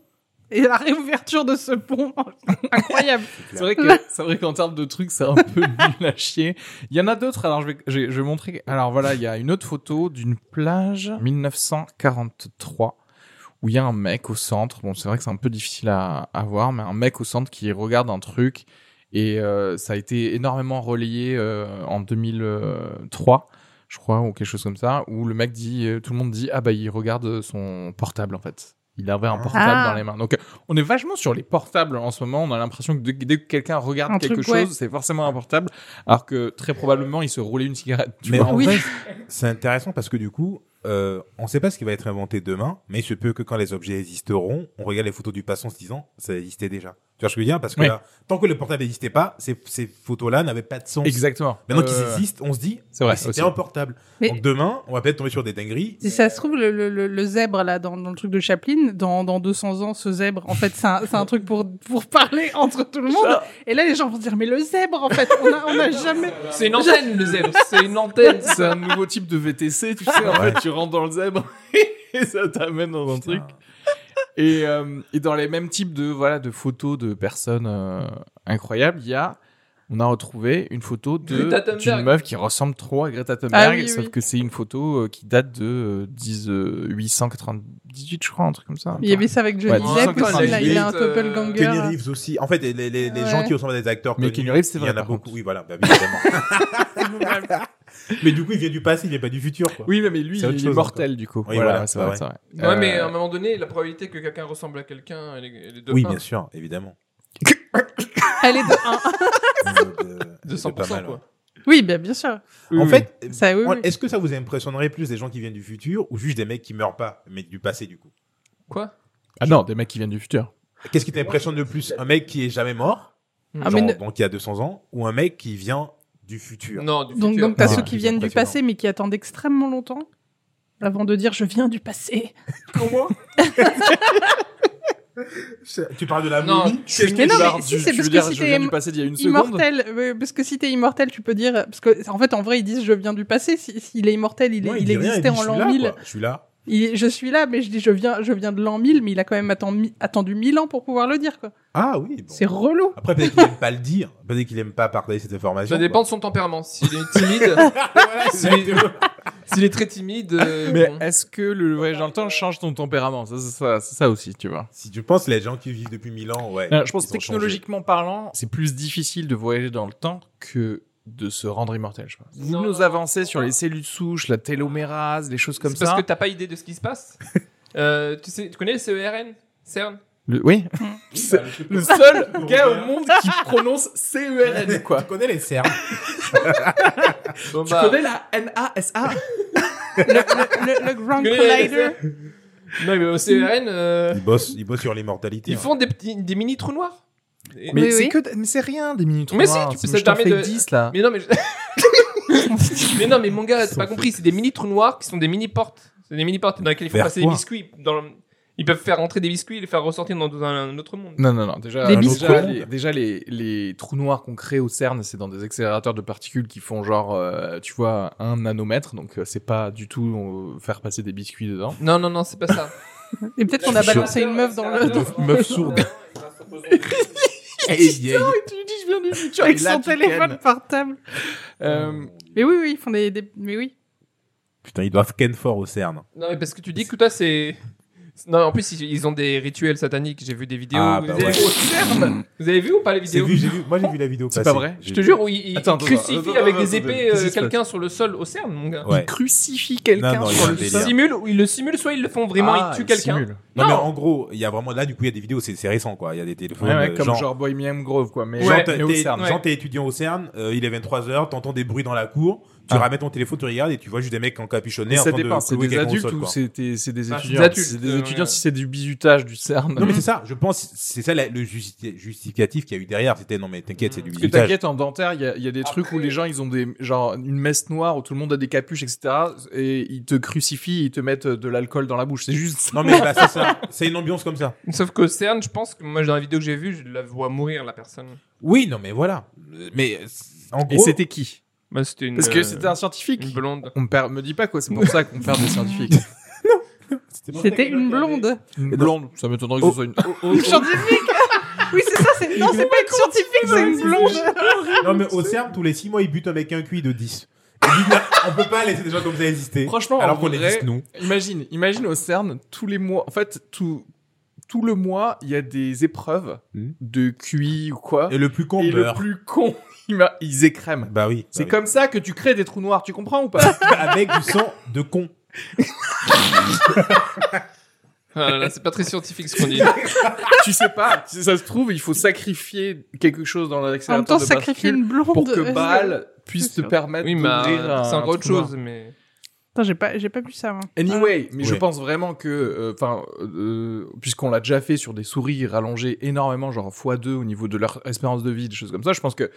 et la réouverture de ce pont. Incroyable. C'est vrai que c'est vrai qu'en termes de trucs, c'est un peu nul à chier. Il y en a d'autres. Alors je vais je vais, je vais montrer. Alors voilà, il y a une autre photo d'une plage 1943 où il y a un mec au centre. Bon, c'est vrai que c'est un peu difficile à, à voir, mais un mec au centre qui regarde un truc et euh, ça a été énormément relayé euh, en 2003. Je crois, ou quelque chose comme ça, où le mec dit, euh, tout le monde dit, ah bah il regarde son portable en fait. Il avait un portable Ah. dans les mains. Donc euh, on est vachement sur les portables en ce moment. On a l'impression que dès, que quelqu'un regarde Un quelque truc, ouais. chose, c'est forcément un portable, alors que très probablement il se roulait une cigarette. Tu Mais vois. en Oui. vrai, c'est intéressant parce que du coup, euh, on sait pas ce qui va être inventé demain, mais il se peut que quand les objets existeront, on regarde les photos du passé en se disant ça existait déjà. Tu vois ce que je veux dire? Parce que Oui. là, tant que le portable n'existait pas, ces, ces photos-là n'avaient pas de sens. Exactement. Maintenant Euh, qu'ils existent, on se dit ah, c'était un portable. Mais- Donc demain, on va peut-être tomber sur des dingueries. Si ça se trouve, le, le, le- le zèbre, là, dans, dans le truc de Chaplin, dans, dans 200 ans, ce zèbre, en fait, c'est un, c'est un truc pour, pour parler entre tout le monde. Et là, les gens vont se dire, mais le zèbre, en fait, on a, on a jamais... C'est une antenne, le zèbre. C'est une antenne. C'est un nouveau type de VTC, tu sais. En Ouais. fait, tu rentres dans le zèbre et ça t'amène dans un truc. Et, euh, et dans les mêmes types de voilà de photos de personnes euh, incroyables, il y a on a retrouvé une photo d'une meuf qui ressemble trop à Greta Thunberg, Ah oui, sauf oui. que c'est une photo euh, qui date de euh, 10, euh, 898, je crois, un truc comme ça. Il y avait ça avec Johnny Ouais, Depp aussi, là, il a un euh, doppelganger. Kenny Reeves aussi. En fait, les, les, les Ouais. gens qui ressemblent à des acteurs Mais Keanu Reeves, c'est il y vrai, en a beaucoup. Oui, voilà, bah, évidemment. mais du coup, il vient du passé, il vient pas du futur. Quoi. Oui, mais mais lui, il est mortel du coup. Oui, voilà, voilà, c'est vrai, ouais. vrai. Mais Euh, à un moment donné, la probabilité que quelqu'un ressemble à quelqu'un, elle est, elle est de Oui, bien sûr, évidemment. Elle est de 1. de, De 100%, pas mal, quoi. Oui, bien, bien sûr. En fait, Ça, oui, est-ce que ça vous impressionnerait plus des gens qui viennent du futur ou juste des mecs qui meurent pas, mais du passé du coup? Quoi? Ah non, des mecs qui viennent du futur. Qu'est-ce qui t'impressionne le plus? Un mec qui est jamais mort, Ah, genre, mais ne- donc il y a 200 ans, ou un mec qui vient du futur? Non, du Donc, futur. donc t'as ceux qui viennent du passé, mais qui attendent extrêmement longtemps avant de dire je viens du passé. Comment Tu parles de la Non, momie tu- Mais non, mais si, c'est parce que dire, si je t'es viens du passé d'il y a une seconde. Immortel, euh, parce que si t'es immortel, tu peux dire. Parce que, en fait, en vrai, ils disent je viens du passé. Si- S'il est immortel, il, est, Ouais, il, dit rien, existait dit, en l'an là, 1000. quoi. Je suis là. Il- je suis là, mais je dis je viens, je viens de l'an 1000, mais il a quand même attendu, attendu 1000 ans pour pouvoir le dire. quoi. Ah oui. bon. C'est relou. Après, peut-être qu'il aime pas le dire. Peut-être qu'il aime pas partager cette information. Ça dépend de son tempérament. S'il est timide, Voilà, s'il est, s'il est très timide, euh, Mais bon. est-ce que le voyage dans le temps change ton tempérament Ça, c'est ça, ça aussi, tu vois. Si tu penses les gens qui vivent depuis 1000 ans, ouais. Je pense technologiquement parlant, c'est plus difficile de voyager dans le temps que de se rendre immortel, je pense. Vous nous avancez sur les cellules souches, la télomérase, les choses comme C'est parce ça. que t'as pas idée de ce qui se passe. Euh, tu sais, tu connais le CERN CERN Le- oui. C'est le seul gars au monde qui prononce CERN, quoi. Tu connais les cerfs Bon, Tu bah, connais la NASA Le, le- tu connais les- Collider. Non, mais au CERN, euh, ils bossent, ils bossent sur l'immortalité. ils hein. font des, petits, des mini trous noirs. Et- Mais Oui, c'est oui. que mais c'est rien des minutes Mais si, noires. tu peux- C'est- ça te permet de- 10 là. Mais non, mais je- mais non, mais mon gars, t'as pas compris. C'est des mini trous noirs qui sont des mini portes. C'est des mini portes dans lesquelles il faut Vers passer des quoi biscuits. Dans le- Ils peuvent faire rentrer des biscuits et les faire ressortir dans un, un autre monde. Non, non, non. Déjà, Des déjà, les, déjà, les, les trous noirs qu'on crée au CERN, c'est dans des accélérateurs de particules qui font genre, euh, tu vois, un nanomètre. Donc, euh, c'est pas du tout euh, faire passer des biscuits dedans. Non, non, non, c'est pas ça. Et peut-être qu'on a balancé une meuf dans le. Meuf sourde. Vieille. tu dis, je viens du futur. avec là, son téléphone portable. Euh, Mais oui, oui, ils font des. des- Mais oui. Putain, ils doivent ken fort au CERN. Non, mais parce que tu dis que toi, c'est. Non, en plus, ils ont des rituels sataniques. J'ai vu des vidéos. Ah, vous, bah avez ouais. vu au CERN Vous avez vu ou pas les vidéos vu, j'ai vu. Moi, j'ai vu la vidéo C'est pas vrai Je te jure, où ils, attends, crucifient avec des épées euh, quelqu'un sur le sol au CERN, mon gars. Ouais. Ils crucifient quelqu'un il sur le sol. Simule, ou ils le simulent, soit ils le font vraiment, Ah, ils tuent ils quelqu'un. Non, Non. mais en gros, il y a vraiment là, du coup, il y a des vidéos, c'est c'est récent, quoi. Il y a des téléphones. Ouais, ouais, euh, comme genre, genre, Bohemian Grove, quoi. Mais, t'es- genre, t'es étudiant au CERN, euh, il est 23h, t'entends des bruits dans la cour, tu Ah. ramènes ton téléphone, tu regardes et tu vois juste des mecs en ça train dépend, de c'est clouer des adultes ou c'est des, c'est des Ah, c'est étudiants C'est des euh, étudiants si c'est du bizutage du CERN. Non, mais c'est ça, je pense, c'est ça la- le justi- justificatif qu'il y a eu derrière. C'était non, mais t'inquiète, c'est du Parce que bizutage. t'inquiète, en dentaire, il y a, il y a des trucs où les gens, ils ont des, genre, une messe noire où tout le monde a des capuches, etc. Et ils te crucifient, ils te mettent de l'alcool dans la bouche. C'est juste ça. Non, mais bah, c'est ça. C'est une ambiance comme ça. Sauf qu'au CERN, je pense que moi, dans la vidéo que j'ai vue, je la vois mourir, la personne. Oui, non, mais voilà. Mais euh, en Et gros, c'était qui? Bah, c'était une. Parce que euh, c'était un scientifique. Une blonde. On perd, me dis pas quoi, c'est pour ça qu'on perd des scientifiques. C'était une blonde. Une blonde, ça m'étonnerait que ce soit une. Une scientifique Oui, c'est ça, c'est. Non, c'est pas une scientifique, c'est une blonde. non, mais au CERN, tous les 6 mois, ils butent avec un QI de 10. Ils disent, non, on peut pas laisser des gens comme ça exister. Franchement, alors qu'on dit nous. Imagine, imagine au CERN, tous les mois, en fait, tout, tout le mois, il y a des épreuves Hmm. de QI ou quoi. Et le plus con Et le plus con, ils écrèment. Bah oui. C'est bah comme ça que tu crées des trous noirs, tu comprends ou pas? Oui. Avec du sang de con. Ah là là, c'est pas très scientifique ce qu'on dit. Tu sais pas, si ça se trouve, il faut sacrifier quelque chose dans En même l'accélérateur temps, de sacrifier une blonde. pour que euh, Baal puisse c'est te permettre Oui, mais d'ouvrir euh, un c'est encore autre chose, mais. Attends, j'ai pas, j'ai pas vu ça, moi. Anyway, mais je pense vraiment que, euh, enfin, euh, puisqu'on l'a déjà fait sur des souris rallongées énormément, genre x2 au niveau de leur espérance de vie, des choses comme ça, je pense que,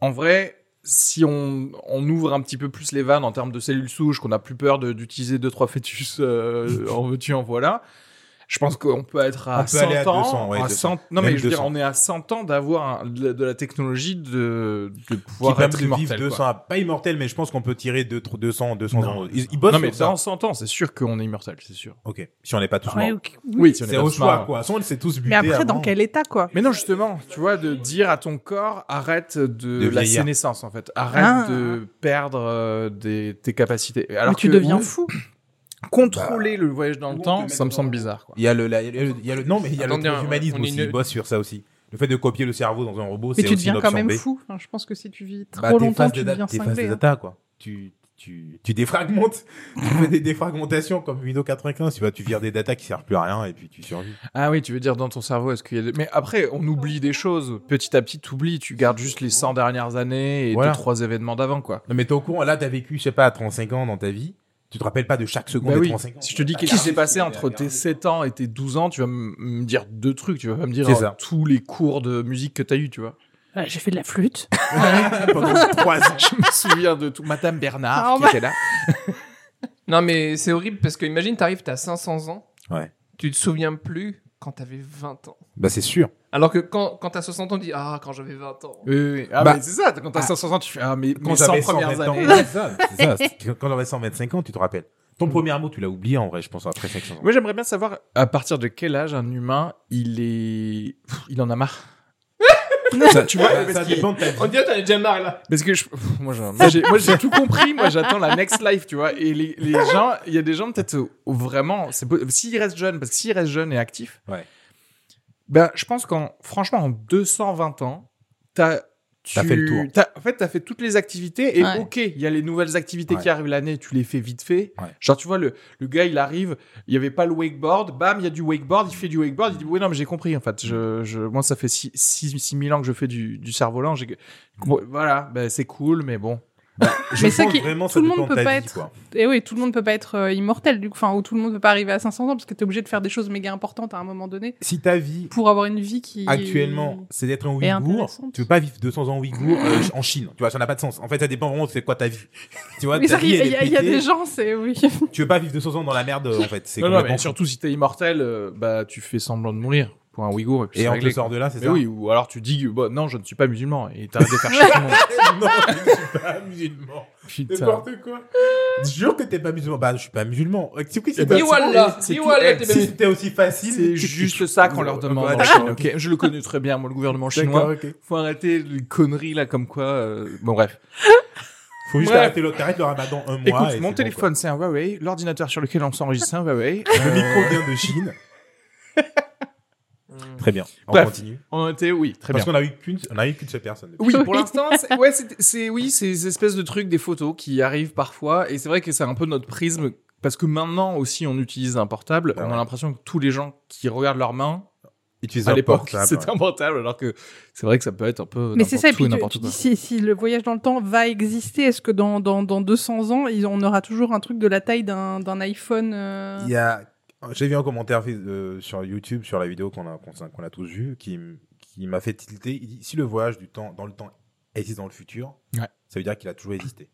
en vrai, si on, on ouvre un petit peu plus les vannes en termes de cellules souches, qu'on a plus peur de- d'utiliser deux trois fœtus euh, en veux-tu en voilà, Je pense qu'on peut être à On peut 100 aller à ans. 200, ouais, à 200. 100 non, mais Même je veux dire, 200. on est à 100 ans d'avoir de, de la technologie de, de Qui pouvoir permet être de vivre immortel. 200, quoi. pas immortel, mais je pense qu'on peut tirer deux- 200, 200 Non. ans. Ils, ils bossent Non, mais dans 100 ans, c'est sûr qu'on est immortel, c'est sûr. Ok. Si on n'est pas tous Ouais, morts. ok. Oui. Oui, si on est C'est au choix, morts. quoi. Soit on s'est tous butés Mais après, dans avant. quel état, quoi? Mais non, justement, tu vois, de dire à ton corps, arrête de, De la sénescence, en fait. Arrête Ah. de perdre euh, des, tes capacités. Alors Mais tu que deviens ouais, fou. Contrôler le voyage dans le temps, te ça me semble bizarre, quoi. Il y a le, la- il y a le, il non, mais il y a Attendez, le transhumanisme aussi. une- Ils bossent sur ça aussi. Le fait de copier le cerveau dans un robot, Mais c'est tu aussi deviens une quand option même B. fou. Enfin, je pense que si tu vis trop Bah, longtemps, tu deviens t'effaces des cinglé. hein. data, quoi. Tu, tu, tu défragmentes. tu fais des défragmentations comme Windows 95. Tu vois, tu vires des data qui servent plus à rien et puis tu survis. Ah oui, tu veux dire dans ton cerveau, est-ce qu'il y a des- Mais après, on oublie des choses. Petit à petit, t'oublies. Tu gardes juste les 100 dernières années et Voilà. deux, trois événements d'avant, quoi. Non, mais t'es au courant, là, t'as vécu, je sais pas, 35 ans dans ta vie. Tu te rappelles pas de chaque seconde Bah des oui. 35 ans. Si je te dis qu'est-ce qui s'est passé entre tes 7 ans et tes 12 ans, tu vas me dire deux trucs. Tu vas pas me dire tous les cours de musique que t'as eu, tu vois. Ouais, J'ai fait de la flûte. pendant 3 ans. Je me souviens de tout. Madame Bernard Ah, qui bah. était là. Non, mais c'est horrible parce que imagine, t'arrives, t'as 500 ans. Ouais. Tu te souviens plus quand t'avais 20 ans. Bah, c'est sûr. Alors que quand, quand t'as 60 ans, tu dis Ah, quand j'avais 20 ans. Oui, oui, oui. Ah, Bah, mais c'est ça. Quand t'as 500 ans, tu fais Ah, mais Quand mes 100 j'avais premières 120 ans, années. c'est ça, Quand j'avais 125 ans, tu te rappelles. Ton premier mot, tu l'as oublié en vrai, je pense, après 500 ans. Moi, j'aimerais bien savoir à partir de quel âge un humain il est. Il en a marre? Ça, tu vois, parce ça dépend de ta vie. On dirait t'en as déjà marre là. Parce que je, moi, j'ai- moi, j'ai, moi, j'ai tout compris. Moi, j'attends la next life, tu vois. Et les, les gens, il y a des gens peut-être où- vraiment, c'est s'ils restent jeunes, parce que s'ils restent jeunes et actifs, Ouais. ben, je pense qu'en, franchement, en 220 ans, t'as, tu, T'as fait le tour. en fait, t'as fait toutes les activités et Ouais. ok, il y a les nouvelles activités Ouais. qui arrivent l'année, tu les fais vite fait. Ouais. Genre, tu vois, le, le gars, il arrive, il y avait pas le wakeboard, bam, il y a du wakeboard, il fait du wakeboard, il dit, oui, non, mais j'ai compris, en fait. Je, je, moi, ça fait 6 six, six mille ans que je fais du, du cerf-volant. Voilà, ben, c'est cool, mais bon. Je Mais ça pense qui- vraiment, tout ça le monde peut pas vie, être- quoi. Et oui, tout le monde peut pas être euh, immortel, du coup. Enfin, ou tout le monde peut pas arriver à 500 ans parce que t'es obligé de faire des choses méga importantes à un moment donné Si ta vie, pour avoir une vie qui. actuellement, c'est d'être un Et Ouïghour, tu veux pas vivre 200 ans Ouïghour euh, en Chine. Tu vois, ça n'a pas de sens. En fait, ça dépend vraiment de c'est quoi ta vie. Tu vois, Mais ta ça, vie, il y, y a- y des gens, c'est. Oui. Tu veux pas vivre 200 ans dans la merde, en fait. C'est Non, non, complètement mais fou. surtout si t'es immortel, euh, bah, tu fais semblant de mourir pour un Ouïghour et puis Et on te sort quoi. de là, c'est ça oui, ou alors tu dis, bah, non, je ne suis pas musulman et t'arrêtes de faire chier tout le monde. Non, je suis pas musulman. Putain. N'importe quoi. Je jure que t'es pas musulman. Bah, je suis pas musulman. C'est quoi, c'est Si c'était aussi facile. C'est juste ça qu'on leur demande en D'accord, Chine, ok Je le connais très bien, moi, le gouvernement chinois. Faut arrêter les conneries là, comme quoi. euh, Bon, bref. Faut juste Bref. arrêter le, t'arrêtes le ramadan un mois. Écoute, et mon c'est téléphone, c'est un Huawei. L'ordinateur sur lequel on s'enregistre, c'est un Huawei. bon, quoi. Le Euh, micro vient de Chine. Très bien. On Bref. continue. On était, oui, très Parce bien. qu'on a eu qu'une, on a eu qu'une seule personne. Oui, pour l'instant, c'est, ouais, c'est, c'est- oui, c'est ces espèces de trucs, des photos qui arrivent parfois, et c'est vrai que c'est un peu notre prisme, parce que maintenant aussi on utilise un portable, Ah on a l'impression que tous les gens qui regardent leurs mains, Utilise à un l'époque, portable. c'était un portable, alors que c'est vrai que ça peut être un peu Mais c'est ça, et puis tu, tu dis si, si le voyage dans le temps va exister, est-ce que dans, dans, dans 200 ans, on aura toujours un truc de la taille d'un d'un iPhone euh, Il y a, j'ai vu un commentaire euh, sur YouTube sur la vidéo qu'on a, qu'on, a tous vu, qui, qui m'a fait tilter. Il dit, si le voyage du temps, dans le temps existe dans le futur, Ouais. ça veut dire qu'il a toujours existé.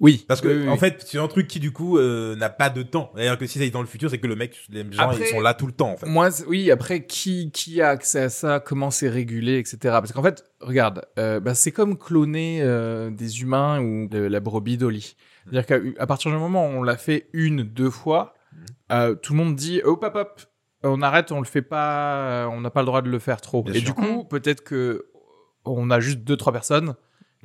Oui, Parce que, oui, oui, en oui. fait, c'est un truc qui, du coup, euh, n'a pas de temps. C'est-à-dire que si ça existe dans le futur, c'est que le mec, les gens, Après- ils sont là tout le temps, en fait. Moi, oui, après, qui, qui a accès à ça Comment c'est régulé, etc. Parce qu'en fait, regarde, euh, bah, c'est comme cloner euh, des humains ou de la brebis Dolly. C'est-à-dire qu'à partir du moment où on l'a fait une, deux fois, euh, tout le monde dit hop, hop, hop, on arrête, on le fait pas, on n'a pas le droit de le faire trop. Bien Et sûr. du coup, peut-être que on a juste deux, trois personnes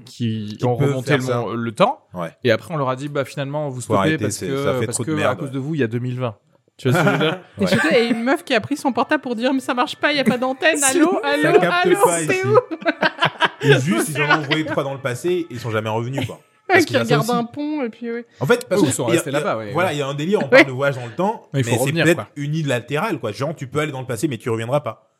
qui, Qui ont remonté le, temps. Ouais. Et après, on leur a dit, bah finalement, vous stoppez arrêter, parce c'est- que, ça fait parce trop de que à cause de vous, il y a 2020. Tu vois ce que je veux dire Et surtout, et une meuf qui a pris son portable pour dire mais ça marche pas, il y a pas d'antenne, allô, allô, allô, c'est où Et juste, ils en ont envoyé trois dans le passé, ils sont jamais revenus, quoi. Parce Qui regarde un pont et puis oui. En fait, parce Ou que ils sont il y a- restés là-bas, ouais. Voilà, il y a un délire, on parle de voyage dans le temps, Mais mais, il faut c'est peut-être unilatéral, quoi. Genre, tu peux aller dans le passé, mais tu reviendras pas.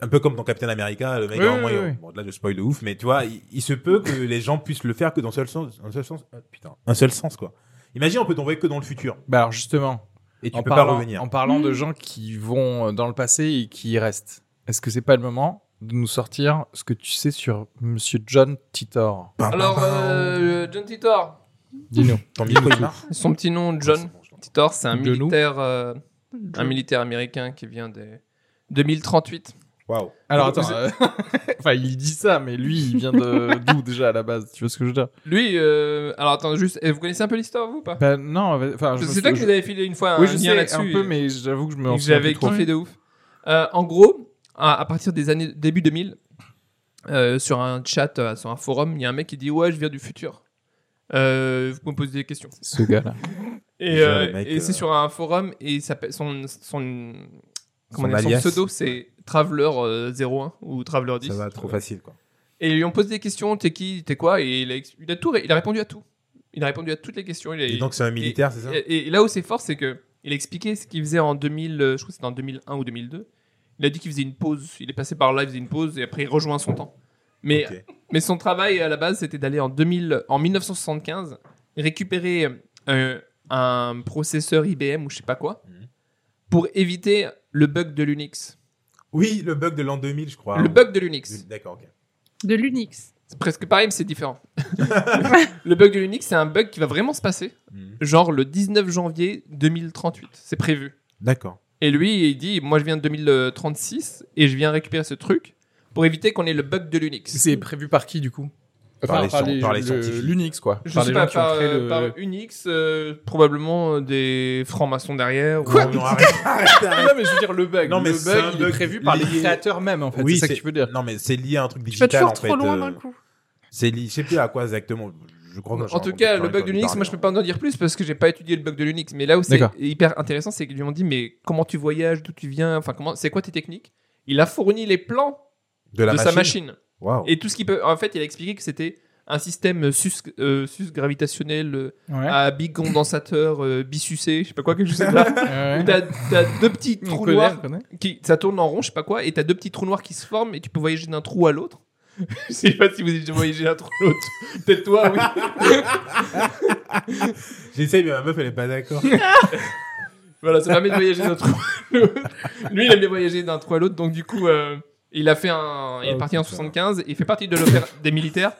Un peu comme dans Captain America, le mec Oui, en oui, moyen. oui. Bon, là, je spoil de ouf, mais tu vois, il, il se peut que les gens puissent le faire que dans un seul sens, un seul sens, ah, putain, un seul sens, quoi. Imagine, on peut t'envoyer que dans le futur. Bah alors justement, Et tu en peux parlant, pas revenir. en parlant de Mm. gens qui vont euh, dans le passé et qui y restent, est-ce que c'est pas le moment de nous sortir ce que tu sais sur Monsieur John Titor Bam, Alors, bam, bam. euh, John Titor, Dis-nous. son petit nom, John je l'entends. Titor, c'est un Genou. militaire euh, un militaire américain qui vient des 2038. Waouh. Alors attends, euh, enfin il dit ça, mais lui il vient de d'où déjà à la base? Tu vois ce que je veux dire? Lui, euh, alors attends, juste, eh, vous connaissez un peu l'histoire, vous ou pas? Ben non, enfin je C'est toi qui nous avais filé une fois un Oui, je lien sais là-dessus. un peu, et- mais j'avoue que je me j'avais kiffé de ouf. Euh, en gros, à, à partir des années début 2000, euh, sur un chat, euh, sur un forum, il y a un mec qui dit ouais, je viens du futur. Euh, vous pouvez me poser des questions. Ce gars-là. Et, euh, et euh, c'est sur un forum et il s'appelle- son son comment Son dire, son alias. pseudo c'est Traveler euh, 01 ou Traveler 10. Ça va trop facile, quoi. Et ils lui ont posé des questions, t'es qui, t'es quoi Et il a, ex- il a tout, il a répondu à tout. Il a répondu à toutes les questions. Il a, Et donc, c'est un militaire, c'est ça? et, et là où c'est fort, c'est que il a expliqué ce qu'il faisait en 2000, euh, je crois que c'était en 2001 ou 2002. Il a dit qu'il faisait une pause. Il est passé par là, il faisait une pause et après il rejoint son temps. Mais, mais son travail à la base, c'était d'aller en 2000, en 1975 récupérer euh, un processeur IBM ou je sais pas quoi Mhm. pour éviter le bug de l'Unix. Oui, le bug de l'an 2000, je crois. Le bug de l'Unix. D'accord, ok. De l'Unix. C'est presque pareil, mais c'est différent. le bug de l'Unix, c'est un bug qui va vraiment se passer, Mhm. genre le 19 janvier 2038. C'est prévu. D'accord. Et lui, il dit Moi, je viens de 2036 et je viens récupérer ce truc pour éviter qu'on ait le bug de l'Unix. C'est prévu par qui du coup? Par les scien- par les le- scientifiques. L'Unix quoi. Je par sais les pas, gens qui ont par, créé euh, le- par Unix, euh, probablement euh, des francs-maçons derrière. Quoi ou- Non, arrête, arrête, arrête. Non mais je veux dire le bug. Non, mais le c'est bug est prévu par les créateurs même en fait. Oui, c'est ça que tu veux dire. Non, mais c'est lié à un truc Tu vas digital, toujours en trop loin euh, d'un coup. C'est lié, je sais plus à quoi exactement. Je crois que En tout cas, le bug de l'Unix, moi je peux pas en dire plus parce que j'ai pas étudié le bug de l'Unix. Mais là où c'est hyper intéressant, c'est qu'ils lui ont dit Mais comment tu voyages, d'où tu viens, enfin, comment, c'est quoi tes techniques? Il a fourni les plans de, la de sa machine. Et tout ce qu'il peut. En fait, il a expliqué que c'était un système sus, euh, sus gravitationnel euh, Ouais. à big condensateur euh, bisucé, je sais pas quoi, quelque chose comme ça. T'as t'as deux petits trous noirs qui ça tourne en rond, je sais pas quoi, et t'as deux petits trous noirs qui se forment et tu peux voyager d'un trou à l'autre. Je sais pas si vous avez déjà voyagé d'un trou à l'autre. Peut-être toi, oui. J'essaye, mais ma meuf, elle est pas d'accord. voilà, ça permet de voyager d'un trou à l'autre. Lui, il aime bien voyager d'un trou à l'autre, donc du coup, euh, il a fait un. Il est Oh, parti en putain. 75, il fait partie de l'opéra des militaires.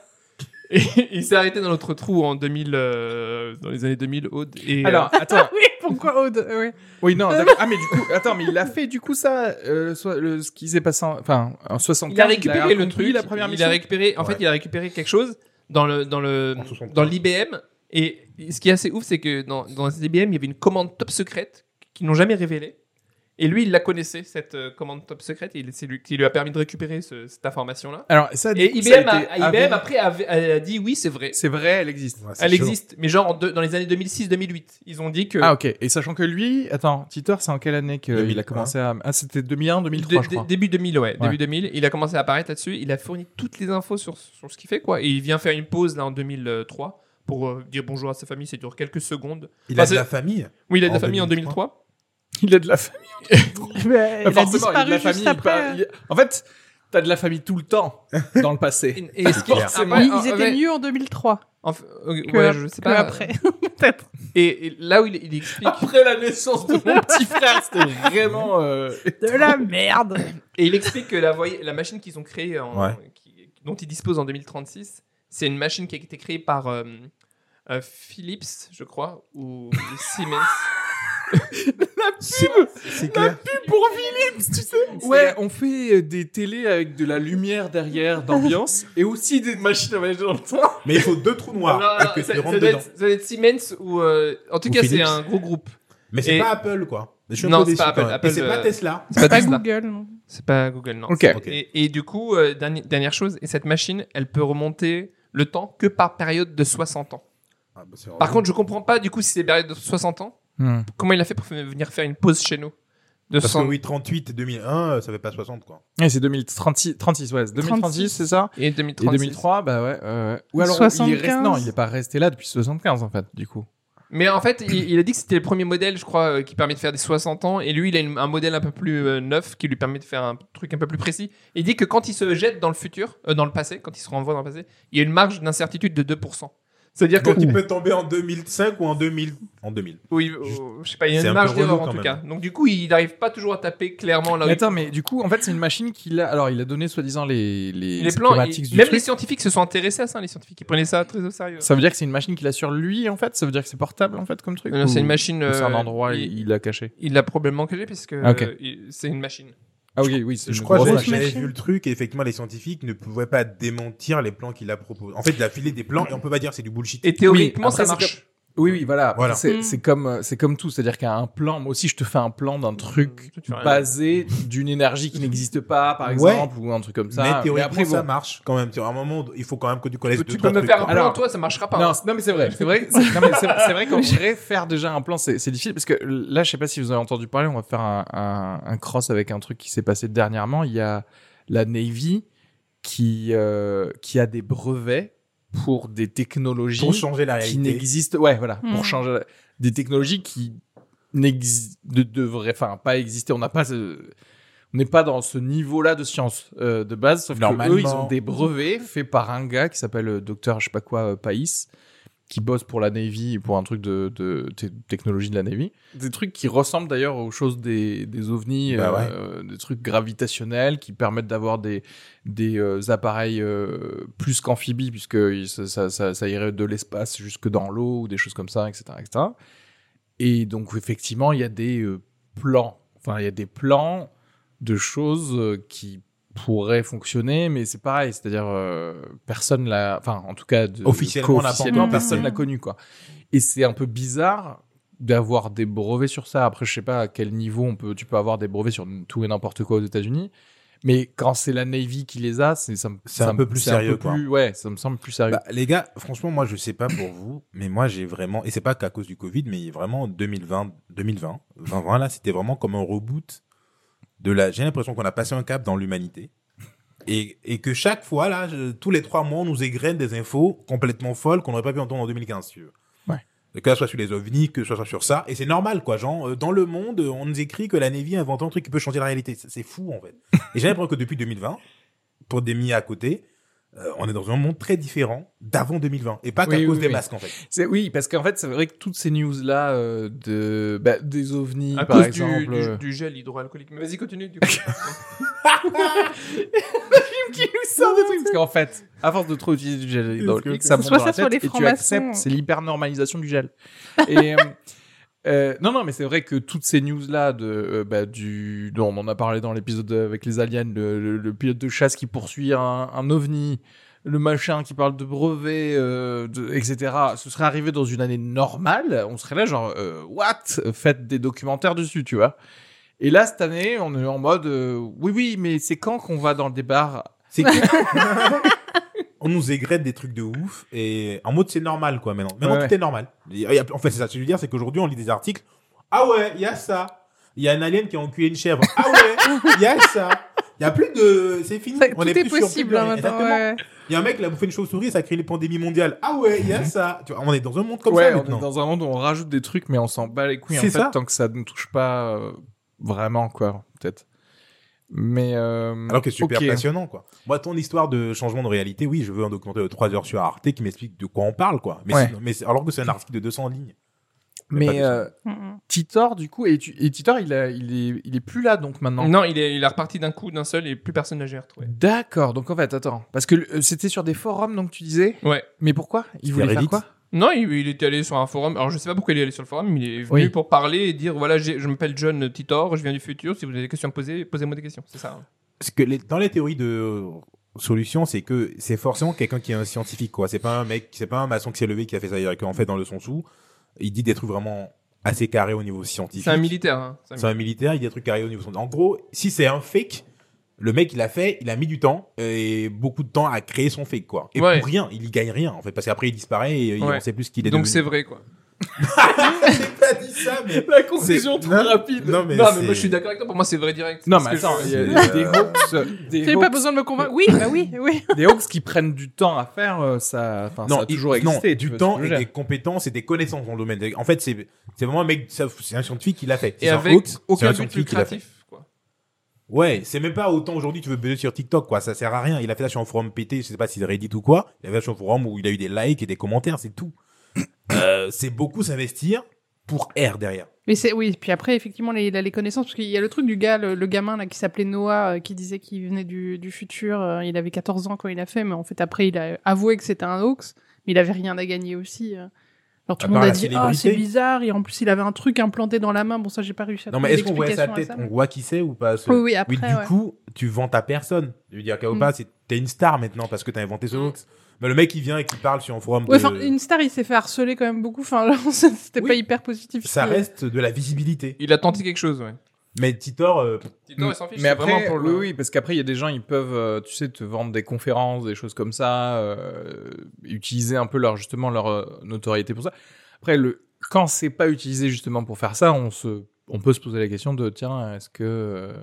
Et il s'est arrêté dans notre trou en 2000, euh, dans les années 2000, Aude. Et, euh, Alors attends. Oui, pourquoi Aude Euh, ouais. Oui non. d'accord. Ah mais du coup attends mais il a fait du coup ça euh, soit- le- ce qui s'est passé en, enfin en 75. il a récupéré le truc. la première il mission. a récupéré, en Ouais. fait, il a récupéré quelque chose dans le dans le En 75. dans l'IBM. Et ce qui est assez ouf, c'est que dans dans l'IBM, il y avait une commande top secrète qu'ils n'ont jamais révélée. Et lui, il la connaissait cette euh, commande top secrète. Et il- c'est lui qui lui a permis de récupérer ce- cette information-là. Alors ça. du Et coup, ça IBM, a, été IBM avéré. après a, a- a dit oui, c'est vrai. C'est vrai, elle existe. Ouais, c'est Elle chaud. existe, mais genre en deux- dans les années 2006-2008. Ils ont dit que Ah ok. Et sachant que lui, attends, Titor, c'est en quelle année qu'il 2001. a commencé à Ah c'était 2001, 2003 Dé- je crois. dé- début 2000, ouais, Ouais. début 2000, il a commencé à apparaître là-dessus. Il a fourni toutes les infos sur, sur ce qu'il fait, quoi. Et il vient faire une pause là en 2003 pour euh, dire bonjour à sa famille. Ça dure quelques secondes. Il a Enfin, de la c'est- famille. Oui, il a de En la famille en 2003. 2003. Il a de la famille. Mais a il a disparu de la juste famille. après. pas- il- En fait, t'as de la famille tout le temps dans le passé. Et, et ce qui- Forcément. après, Ils, en- ils étaient mieux en 2003 en fait, euh, que, ouais, je sais que pas. après. Peut-être. Et, et là où il, il explique. Après la naissance de mon petit frère, c'était vraiment. euh, De la merde. Et il explique que la, voy- la machine qu'ils ont créée, en- Ouais. qui- dont ils disposent en 2036, c'est une machine qui a été créée par euh, euh, Philips, je crois, ou Siemens. C'est c'est clair. Pour Philips, tu sais. Ouais, on fait euh, des télés avec de la lumière derrière d'ambiance et aussi des machines à voyager dans le temps. Mais il faut deux trous noirs Alors, que ça, tu ça rentres doit dedans. être, ça doit être Siemens ou. euh, en tout Ou cas, c'est Philips. un gros groupe. Mais c'est Et- pas Apple, quoi. Je suis un Non, peu c'est déçu, pas Apple. quand même. Apple, Et c'est pas euh, Tesla. C'est pas Pas Tesla. Google, non. C'est pas Google, non. Ok. Ok. Et, et du coup, euh, dernière chose, et cette machine, elle peut remonter le temps que par période de 60 ans. Ah, bah, c'est Par contre, je comprends pas, du coup, si c'est période de 60 ans, comment il a fait pour venir faire une pause chez nous de Parce que 60 oui, 38 et 2001, euh, ça fait pas 60, quoi. C'est 2036, 36, ouais, c'est 2036, c'est ça et Et 2036. 2003, bah ouais, ouais. Ou alors il est resté, 75. non, il est pas resté là depuis 75 en fait, du coup. Mais en fait, il, il a dit que c'était le premier modèle, je crois, euh, qui permet de faire des 60 ans. Et lui, il a une- un modèle un peu plus euh, neuf qui lui permet de faire un truc un peu plus précis. Il dit que quand il se jette dans le futur, euh, dans le passé, quand il se renvoie dans le passé, il y a une marge d'incertitude de 2%. C'est-à-dire que Donc, il peut tomber en 2005 ou en 2000. En 2000. oui, euh, je sais pas, il y a une un marge d'erreur en tout même. cas. Donc du coup, il n'arrive pas toujours à taper clairement là où attends, mais du coup, en fait, c'est une machine qu'il a. Alors, il a donné soi-disant les, les, les plans, du même truc. les scientifiques se sont intéressés à ça, les scientifiques, ils prenaient ça très au sérieux. Ça veut dire que c'est une machine qu'il a sur lui, en fait? Ça veut dire que c'est portable, en fait, comme truc? Non, c'est une machine. C'est un euh, endroit, il- l'a caché? Il l'a probablement caché puisque Ah, ok. euh, c'est une machine. Ah oui, oui, c'est Je crois que j'avais vu le truc et effectivement les scientifiques ne pouvaient pas démentir les plans qu'il a proposés. En fait, il a filé des plans et on peut pas dire c'est du bullshit. Et théoriquement, après, ça marche. Oui, oui, voilà. Voilà. C'est Mm. c'est comme, euh, c'est comme tout. C'est-à-dire qu'un un plan, moi aussi, je te fais un plan d'un truc fais rien. basé d'une énergie qui n'existe pas, par Ouais. exemple, ou un truc comme ça. mais théoriquement après, ça bon. marche quand même. À un moment, il faut quand même que tu connaisses Tu deux, peux trois me trucs, faire un plan, Alors- toi, ça marchera pas. Non, hein. non, mais c'est vrai. C'est vrai. c'est- vrai qu'en vrai, faire déjà un plan, c'est c'est difficile parce que là, je sais pas si vous avez entendu parler. On va faire un, un, un cross avec un truc qui s'est passé dernièrement. Il y a la Navy qui euh, qui a des brevets pour des technologies pour changer la qui n'existent. Ouais, voilà, Hmm. pour changer la- des technologies qui n'existent, ne devraient, enfin, pas exister. On n'a pas ce- on n'est pas dans ce niveau-là de science euh, de base, sauf que eux, ils ont des brevets faits par un gars qui s'appelle euh, docteur, je sais pas quoi, euh, Païs, qui bosse pour la Navy, pour un truc de, de te- technologie de la Navy. Des trucs qui ressemblent d'ailleurs aux choses des, des ovnis, Bah ouais. euh, des trucs gravitationnels qui permettent d'avoir des, des euh, appareils euh, plus qu'amphibies, puisque ça, ça, ça, ça irait de l'espace jusque dans l'eau, ou des choses comme ça, etc. etc. Et donc, effectivement, il y a des plans. Enfin, il y a des plans de choses qui pourraient fonctionner, mais c'est pareil, c'est-à-dire euh, personne l'a, enfin en tout cas de, Officiellement, personne l'a connu quoi. Et c'est un peu bizarre d'avoir des brevets sur ça. Après, je sais pas à quel niveau on peut, tu peux avoir des brevets sur tout et n'importe quoi aux États-Unis. Mais quand c'est la Navy qui les a, c'est ça me- C'est un ça me- peu plus sérieux, peu quoi. plus- ouais, ça me semble plus sérieux. Bah, les gars, franchement, moi, je sais pas pour vous, mais moi, j'ai vraiment, et c'est pas qu'à cause du Covid, mais vraiment 2020, 2020, 2020, là, c'était vraiment comme un reboot de la, j'ai l'impression qu'on a passé un cap dans l'humanité. Et, et que chaque fois, là, je- tous les trois mois, on nous égrène des infos complètement folles qu'on n'aurait pas pu entendre en 2015, si tu veux. Ouais. Que ça soit sur les ovnis, que ça soit sur ça. Et c'est normal, quoi. Genre, euh, dans le monde, on nous écrit que la Navy a inventé un truc qui peut changer la réalité. C'est c'est fou, en fait. et j'ai l'impression que depuis 2020, pour des mis à côté, euh, on est dans un monde très différent d'avant 2020. Et pas qu'à Oui, cause oui, des oui. masques, en fait. C'est oui, parce qu'en fait, c'est vrai que toutes ces news là euh, de bah, des ovnis À par cause exemple, du, du, euh, du gel hydroalcoolique. Mais vas-y, continue. Du coup. qui nous sort des trucs parce qu'en fait, à force de trop utiliser du gel hydraulique, ça monte dans la tête et tu acceptes, c'est l'hyper-normalisation du gel. et euh, non, non, mais c'est vrai que toutes ces news là de euh, bah, du dont on en a parlé dans l'épisode avec les aliens, le, le- le pilote de chasse qui poursuit un, un ovni. Le machin qui parle de brevets, euh, de, etc. Ce serait arrivé dans une année normale, on serait là genre euh, what? Faites des documentaires dessus, tu vois. Et là cette année, on est en mode euh, oui oui, mais c'est quand qu'on va dans des bars C'est. on nous égrène des trucs de ouf et en mode c'est normal quoi maintenant. Maintenant Ouais, tout est normal. En fait c'est ça. Ce que je veux dire c'est qu'aujourd'hui on lit des articles. Ah ouais, il y a ça. Il y a un alien qui a enculé une chèvre. Ah ouais, il y a ça. Il y a plus de, c'est fini. Ça- on tout est est plus possible de hein, maintenant. Ouais. Il y a un mec qui a bouffé une chauve-souris, ça a créé les pandémies mondiales. Ah ouais, il y a ça. Tu vois, on est dans un monde comme ça on maintenant. est dans un monde où on rajoute des trucs, mais on s'en bat les couilles en fait, ça. tant que ça ne touche pas euh, vraiment, quoi, peut-être. Mais euh, Alors que c'est super passionnant, quoi. Moi, ton histoire de changement de réalité, oui, je veux un documentaire de 3 heures sur Arte qui m'explique de quoi on parle, quoi. Mais, Ouais. alors que c'est un article de 200 lignes. Mais euh, Mm, mm. Titor, du coup, et, tu, et Titor, il, a, il, est, il est plus là donc maintenant. Non, il est, il est reparti d'un coup, d'un seul, et plus personne n'a géré retrouvé. D'accord, donc en fait, attends, parce que euh, c'était sur des forums, donc tu disais? Ouais. Mais pourquoi? Il voulait faire quoi? Non, il, il était allé sur un forum. Alors, je sais pas pourquoi il est allé sur le forum, mais il est venu Oui. pour parler et dire voilà, je m'appelle John Titor, je viens du futur. Si vous avez des questions à me poser, posez-moi des questions. C'est ça. hein. Parce que les- dans les théories de euh, solution, c'est que c'est forcément quelqu'un qui est un scientifique, quoi. C'est pas un mec, c'est pas un maçon qui s'est levé qui a fait ça. C'est-à-dire qu'en fait, dans le son sous, il dit des trucs vraiment assez carrés au niveau scientifique. C'est un militaire. Hein. C'est un C'est un militaire, il dit des trucs carrés au niveau scientifique. En gros, si c'est un fake, le mec, il a fait, il a mis du temps et beaucoup de temps à créer son fake, quoi. Et Ouais. pour rien, il y gagne rien, en fait, parce qu'après, il disparaît et Ouais. on sait plus ce qu'il est Donc c'est vrai, quoi. J'ai pas dit ça, mais. La conclusion trop non, rapide. non, mais non, mais c'est- moi je suis d'accord avec toi. Pour moi, c'est vrai direct. Non, mais attends, il y a des hoax, des T'avais pas hoax, besoin de me convaincre. Oui, bah oui, oui. des hoax qui prennent du temps à faire, euh, ça, enfin, ça a toujours existé. non, du vois temps et des compétences et des connaissances dans le domaine. En fait, c'est c'est vraiment un mec, c'est un scientifique qui l'a fait. Et avec aucun un but lucratif. Ouais, c'est même pas autant aujourd'hui tu veux buzzer sur TikTok, quoi. Ça sert à rien. Il a fait ça sur un forum pété, je sais pas si c'est Reddit ou quoi. Il a fait ça sur un forum où il a eu des likes et des commentaires, c'est tout. Euh, c'est beaucoup s'investir pour R derrière. Mais c'est oui, puis après effectivement les, les connaissances parce qu'il y a le truc du gars le, le gamin là qui s'appelait Noah euh, qui disait qu'il venait du, du futur, euh, il avait 14 ans quand il a fait mais en fait après il a avoué que c'était un hoax, mais il avait rien à gagner aussi. Alors tout le monde a dit ah c'est bizarre et en plus il avait un truc implanté dans la main. Bon ça j'ai pas réussi à Non, mais trouver est-ce qu'on voit sa tête On voit qui c'est ou pas ce- Oui oui après du ouais. coup, tu vends ta personne. Je veux dire, Kaopa, c'est t'es une star maintenant parce que t'as inventé ce Mm. hoax. Mais le mec, il vient et qui parle sur un forum Ouais, de... une star, il s'est fait harceler quand même beaucoup. Enfin, c'était Oui. pas hyper positif. Ça reste de la visibilité. Il a tenté quelque chose, ouais. Mais Titor, euh, Titor, il s'en fiche, Mais après, vraiment pour le- oui, oui, parce qu'après, il y a des gens, ils peuvent, euh, tu sais, te vendre des conférences, des choses comme ça, euh, utiliser un peu leur, justement, leur notoriété pour ça. Après, le, quand c'est pas utilisé justement pour faire ça, on se, on peut se poser la question de, tiens, est-ce que,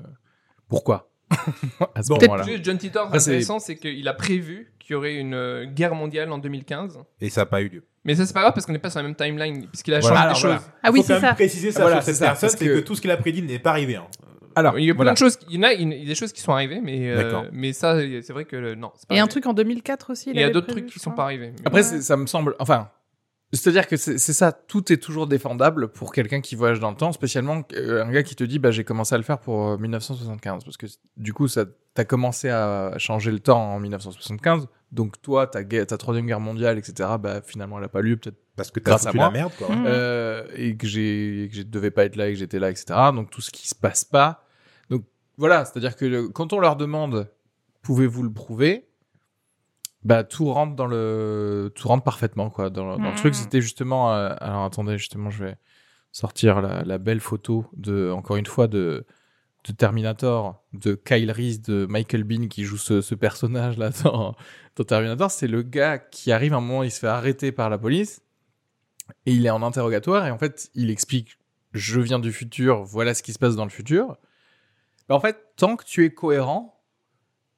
pourquoi? à ce Bon. Juste, John Titor, c'est- intéressant, c'est qu'il a prévu qu'il y aurait une euh, guerre mondiale en 2015. et ça n'a pas eu lieu. Mais ça, c'est pas grave parce qu'on n'est pas sur la même timeline, puisqu'il a Voilà. changé Alors, des voilà. choses. Ah oui, c'est ça. préciser ça Voilà, sur cette c'est ça, personne, c'est que... que- tout ce qu'il a prédit n'est pas arrivé. Hein. Alors, Il y a plein voilà. de choses, il y en a, il y a des choses qui sont arrivées, mais, euh, D'accord. mais ça, c'est vrai que le- non. c'est pas Et un arrivé. truc en 2004 aussi. Il y a d'autres trucs qui je sont pas arrivés. Après, ça me semble, enfin, c'est-à-dire que c'est c'est ça, tout est toujours défendable pour quelqu'un qui voyage dans le temps, spécialement euh, un gars qui te dit, bah, j'ai commencé à le faire pour euh, 1975, parce que du coup, ça, t'as commencé à changer le temps en 1975, donc toi, ta, guerre- ta troisième guerre mondiale, etc., bah, finalement, elle a pas lieu, peut-être, Parce que t'as Grâce à foutu moi. la merde, quoi. Mhm. euh, et que j'ai, que je devais pas être là et que j'étais là, etc., donc tout ce qui se passe pas. Donc, voilà, c'est-à-dire que quand on leur demande, pouvez-vous le prouver? Bah tout rentre dans le tout rentre parfaitement quoi. Dans, dans le truc c'était justement euh, alors attendez justement je vais sortir la, la belle photo de encore une fois de de Terminator de Kyle Reese de Michael Bean qui joue ce, ce personnage là dans, dans Terminator. C'est le gars qui arrive à un moment il se fait arrêter par la police et il est en interrogatoire et en fait il explique je viens du futur voilà ce qui se passe dans le futur. Bah, en fait tant que tu es cohérent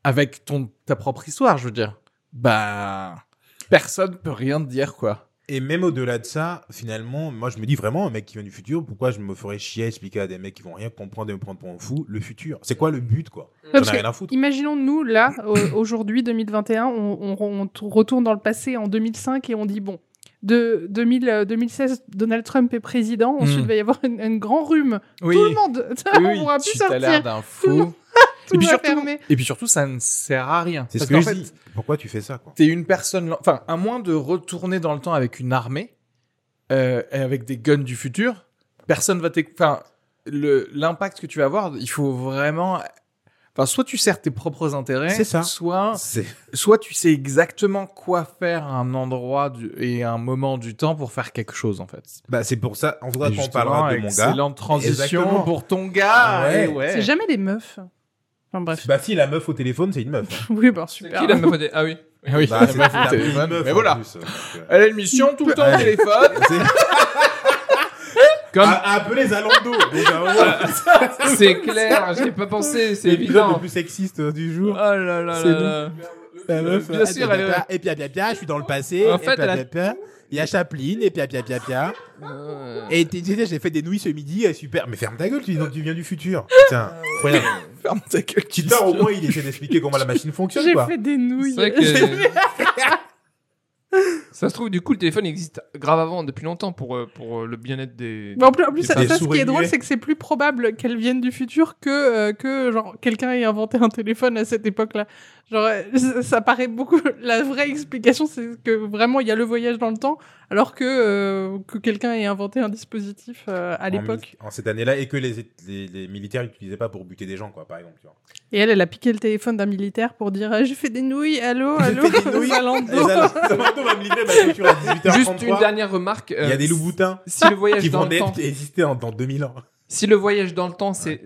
avec ton ta propre histoire je veux dire bah personne peut rien te dire quoi Et même au-delà de ça, finalement, moi je me dis vraiment, un mec qui vient du futur, pourquoi je me ferais chier à expliquer à des mecs qui vont rien comprendre et me prendre pour un fou le futur? C'est quoi le but, quoi? J'en ai que rien à foutre. Imaginons nous là au- aujourd'hui 2021, on, on- on retourne dans le passé en 2005 et on dit bon. De 2000, euh, 2016, Donald Trump est président. Ensuite, Hmm. il va y avoir un, un grand rhume. oui Tout le monde, oui, on pourra plus tu t'as l'air sortir. d'un Tout le fou et puis va surtout fermer. et puis surtout ça ne sert à rien C'est ce que je fait, dis. Pourquoi tu fais ça, quoi t'es une personne, enfin, à moins de retourner dans le temps avec une armée, euh, et avec des guns du futur, personne va t'écouter. Enfin, le, l'impact que tu vas avoir, il faut vraiment, enfin, soit tu sers tes propres intérêts, C'est ça. soit, soit tu sais exactement quoi faire à un endroit du, et à un moment du temps pour faire quelque chose, en fait. bah, c'est pour ça, en quand on parlera de mon gars. Excellente transition Exactement. pour ton gars. Ouais. ouais. C'est jamais des meufs. Enfin bref. Bah, si la meuf au téléphone, c'est une meuf. hein. Oui, bah super. qui la meuf au dé- Ah oui. Ah oui, Bah, la c'est meuf au la téléphone. meuf, Mais en voilà. plus, euh, donc, euh. Elle a une mission tout le temps au Ouais. téléphone. Comme À, à appeler Zalando. Donc, à un moment, c'est clair, j'y ai pas pensé, c'est c'est l'épisode le évident. plus sexiste euh, du jour. Oh là là C'est là là. La meuf, Bien sûr, elle est- Et puis, pia, pia, je suis dans le passé. En et fait, elle a- pia, pia. Il y a Chaplin, et pia, pia, pia, pia. Et tu sais, j'ai fait des nouilles ce midi, et super. Mais ferme ta gueule, tu, tu viens du futur. Tiens, incroyable. Ferme ta gueule. Titor, au moins, il essaie d'expliquer comment la machine fonctionne, J'ai quoi. fait des nouilles. C'est vrai que. Ça se trouve, du coup, le téléphone existe grave avant, depuis longtemps, pour, euh, pour euh, le bien-être des. Mais en plus, en plus, Des ça, ce qui est drôle, c'est que c'est plus probable qu'elles viennent du futur que, euh, que genre, quelqu'un ait inventé un téléphone à cette époque-là. Genre, euh, ça, paraît beaucoup. La vraie explication, c'est que vraiment, il y a le voyage dans le temps, alors que, euh, que quelqu'un ait inventé un dispositif euh, à l'époque. En, cette année-là, et que les, les, les militaires l'utilisaient pas pour buter des gens, quoi, par exemple. Tu vois. Et elle, elle a piqué le téléphone d'un militaire pour dire euh, J'ai fait des nouilles, allô, allô. Zalando. Zalando va me livrer ma voiture à 18h33. Juste une dernière remarque. Il y a des loups-boutins Si le voyage qui dans vont le temps, exister en, dans 2000 ans. Si le voyage dans le temps c'est,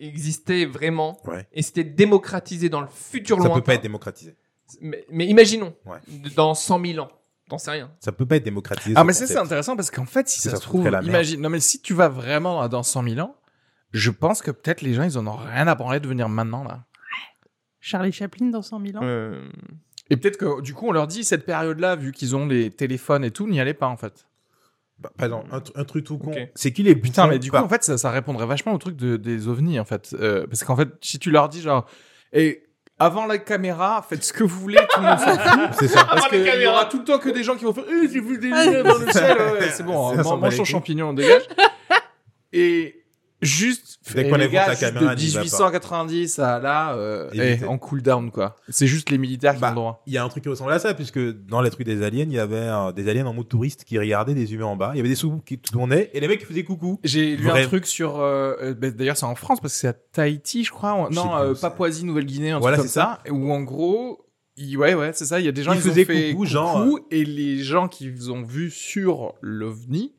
existait vraiment Ouais. et c'était démocratisé dans le futur Ça lointain, peut pas être démocratisé. mais, mais imaginons Ouais. dans 100 000 ans, t'en sais rien. Ça peut pas être démocratisé. Ah, mais ça, c'est intéressant parce qu'en fait, si ça, Ça se trouve, imagine, non, mais si tu vas vraiment dans 100 000 ans, je pense que peut-être les gens, ils en ont rien à branler de venir maintenant, là. Charlie Chaplin dans 100 000 ans. Euh, Et peut-être que, du coup, on leur dit, cette période-là, vu qu'ils ont les téléphones et tout, n'y allez pas, en fait. Bah, par exemple, un, tr- un truc tout con, c'est qu'il est Putain, mais du coup, par- en fait, ça, ça répondrait vachement au truc de, des ovnis, en fait. Euh, parce qu'en fait, si tu leur dis, genre, et avant la caméra, faites ce que vous voulez, tout le monde s'en fout. c'est ça. Parce Avant les qu'il y aura tout le temps que des gens qui vont faire Eh, j'ai vu des lumières dans le ciel. Ouais, c'est bon, hein, mange ton champignon, dégage. Et juste, Dès les gars, la juste caméra, de n'y va pas. 1890 à là, euh, eh, en cool down, quoi. C'est juste les militaires qui Bah, ont le droit. Il y a un truc qui ressemble à ça, puisque dans les trucs des aliens, il y avait euh, des aliens en mode touriste qui regardaient des humains en bas. Il y avait des sous qui tournaient et les mecs faisaient coucou. J'ai lu un truc sur. euh, euh, bah, D'ailleurs, c'est en France parce que c'est à Tahiti, je crois. Je Non, euh. Papouasie, Nouvelle-Guinée, un Voilà, truc comme c'est ça. Où en gros, il- ouais, ouais, c'est ça. Il y a des gens qui ont faisaient fait coucou, coucou, genre, euh, et les gens qui ont vu sur l'OVNI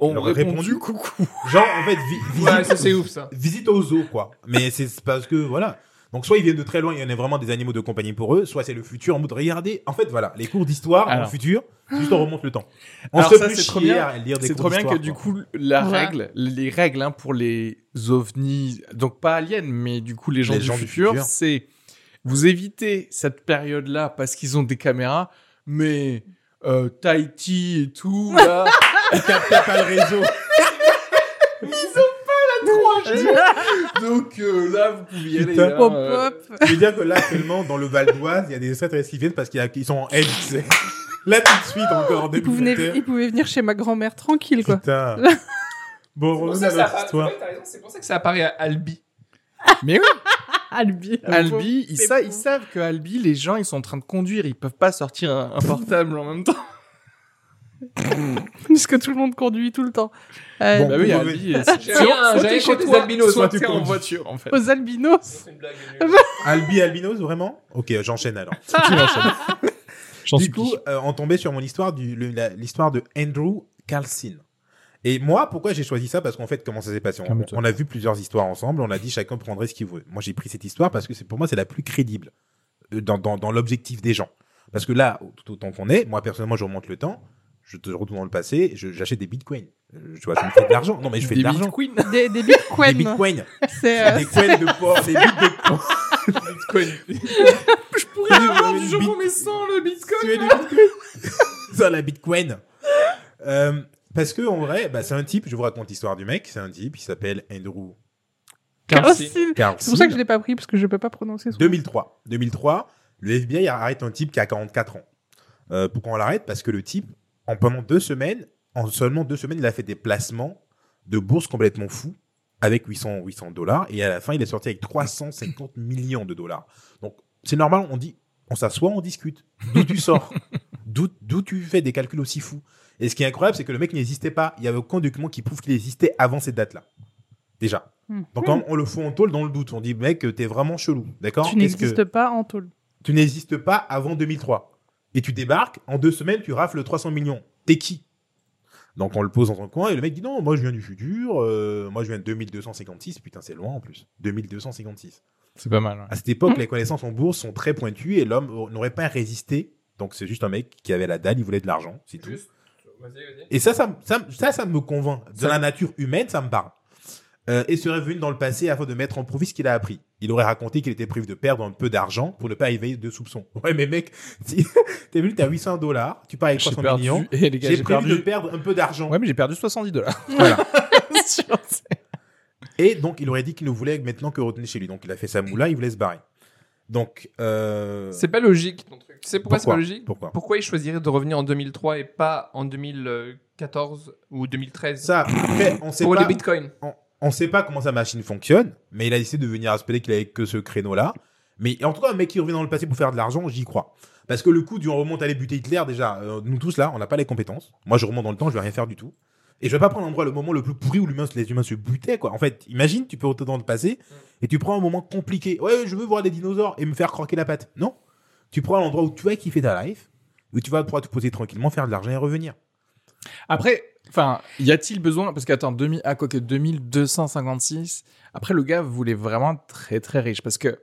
ont répondu, répondu. coucou. Genre, en fait, vi- visite, Ouais, c'est ouf ça. visite au zoo, quoi. Mais c'est parce que, voilà. Donc, soit ils viennent de très loin, il y en a vraiment des animaux de compagnie pour eux, soit c'est le futur en mode, regardez. En fait, voilà, les cours d'histoire le futur, juste on remonte le temps. On Alors se ça, fait c'est trop bien. à lire des C'est trop bien que du coup, la Ouais. règle, les règles hein, pour les ovnis, donc pas aliens, mais du coup les gens, Les du, gens du futur, futur. c'est vous évitez cette période-là parce qu'ils ont des caméras, mais euh, Tahiti et tout, là, Ils captaient pas le réseau. donc euh, là vous pouvez y aller. Putain. hein, Pop, euh, pop. Je veux dire que là, actuellement, dans le Val d'Oise, il y a des extraterrestres qui viennent parce qu'ils sont en L, tu sais. Là, tout de suite, encore en Ils pouvaient, 2021. ils pouvaient venir chez ma grand-mère tranquille, quoi. Putain. Bon, revenons à que ça notre apparaît- histoire. ouais, t'as raison, c'est pour ça que ça apparaît à Albi. Mais oui, Albi. Albi, ils, sa- ils savent que Albi, les gens ils sont en train de conduire, ils peuvent pas sortir un, un portable en même temps. Parce que tout le monde conduit tout le temps. Euh, Bon, bah oui, j'ai t'es rien chez toi, albinos, soit tu en voiture en fait. Aux albinos. Albi albinos, vraiment Ok, j'enchaîne alors. Du coup, euh, on tombait sur mon histoire, du, l'histoire de Andrew Carlson. Et moi, pourquoi j'ai choisi ça? Parce qu'en fait, comment ça s'est passé? On, a vu plusieurs histoires ensemble, on a dit chacun prendrait ce qu'il veut. Moi, j'ai pris cette histoire parce que c'est pour moi, c'est la plus crédible euh, dans, dans, dans l'objectif des gens. Parce que là, tout autant qu'on est, moi, personnellement, je remonte le temps, je te retourne dans le passé, je- j'achète des bitcoins. Euh, tu vois, je me fais de l'argent. Non, mais je fais Des de l'argent. bitcoins. Des, des Des bitcoins. bitcoins. C'est, euh, des coins de porc, des porc. Je pourrais avoir du jambon bite- mais sans le bitcoin. Tu es bitcoin Ça, la bitcoin. Euh, parce que, en vrai, bah, c'est un type, je vous raconte l'histoire du mec, c'est un type, il s'appelle Andrew Carlson. C'est pour ça que je l'ai pas pris, parce que je peux pas prononcer son nom. 2003. 2003, le FBI arrête un type qui a 44 ans. Euh, pourquoi on l'arrête? Parce que le type, en pendant deux semaines, en seulement deux semaines, il a fait des placements de bourse complètement fous avec 800, 800 dollars et à la fin, il est sorti avec 350 millions de dollars. Donc, c'est normal, on dit, on s'assoit, on discute. D'où tu sors? D'où tu fais des calculs aussi fous? Et ce qui est incroyable, c'est que le mec n'existait pas. Il y avait aucun document qui prouve qu'il existait avant cette date-là. Déjà. Hmm. Donc, on, on le fout en tôle dans le doute. On dit, mec, t'es vraiment chelou. D'accord? Tu que- n'existes pas en tôle. tu n'existes pas avant 2003. Et tu débarques, en deux semaines, tu rafles 300 millions. T'es qui? Donc on le pose dans un coin et le mec dit non, moi je viens du futur, euh, moi je viens de 2256, putain c'est loin en plus, 2256. C'est pas mal. ouais. À cette époque, Mhm. les connaissances en bourse sont très pointues et l'homme n'aurait pas résisté. Donc c'est juste un mec qui avait la dalle, il voulait de l'argent, c'est tout. Juste. Vas-y, vas-y. Et ça, ça, me- ça, me- ça, ça me convainc. De Ça- la nature humaine, ça me parle. Euh, et serait venu dans le passé afin de mettre en profit ce qu'il a appris. Il aurait raconté qu'il était prévu de perdre un peu d'argent pour ne pas éveiller de soupçons. Ouais, mais mec, t'es venu, t'as 800 dollars, tu pars avec J'ai 300 perdu. millions. J'ai prévu perdu. de perdre un peu d'argent. Ouais, mais j'ai perdu 70 dollars. Voilà. Et donc, il aurait dit qu'il ne voulait maintenant que retourner chez lui. Donc, il a fait sa moula, il voulait se barrer. Donc, euh... C'est pas logique ton truc. Sais pourquoi c'est pas logique? Pourquoi? Pourquoi il choisirait de revenir en 2003 et pas en 2014 ou 2013 ça, après, on sait Pour pas. les bitcoins. on, on sait pas comment sa machine fonctionne, mais il a décidé de venir espérer qu'il avait que ce créneau-là. Mais en tout cas, un mec qui revient dans le passé pour faire de l'argent, j'y crois. Parce que le coup du on remonte à aller buter Hitler, déjà, euh, nous tous là, on n'a pas les compétences. Moi, je remonte dans le temps, je vais rien faire du tout. Et je vais pas prendre l'endroit, le moment le plus pourri où les humains se butaient, quoi. En fait, imagine, tu peux retourner dans le passé et tu prends un moment compliqué. Ouais, je veux voir des dinosaures et me faire croquer la patte. Non. Tu prends l'endroit où tu vas kiffer ta life, où tu vas pouvoir te poser tranquillement, faire de l'argent et revenir. Après, enfin, y a-t-il besoin parce qu'attends, 2000, ah, quoi que 2256. Après, le gars voulait vraiment être très très riche parce que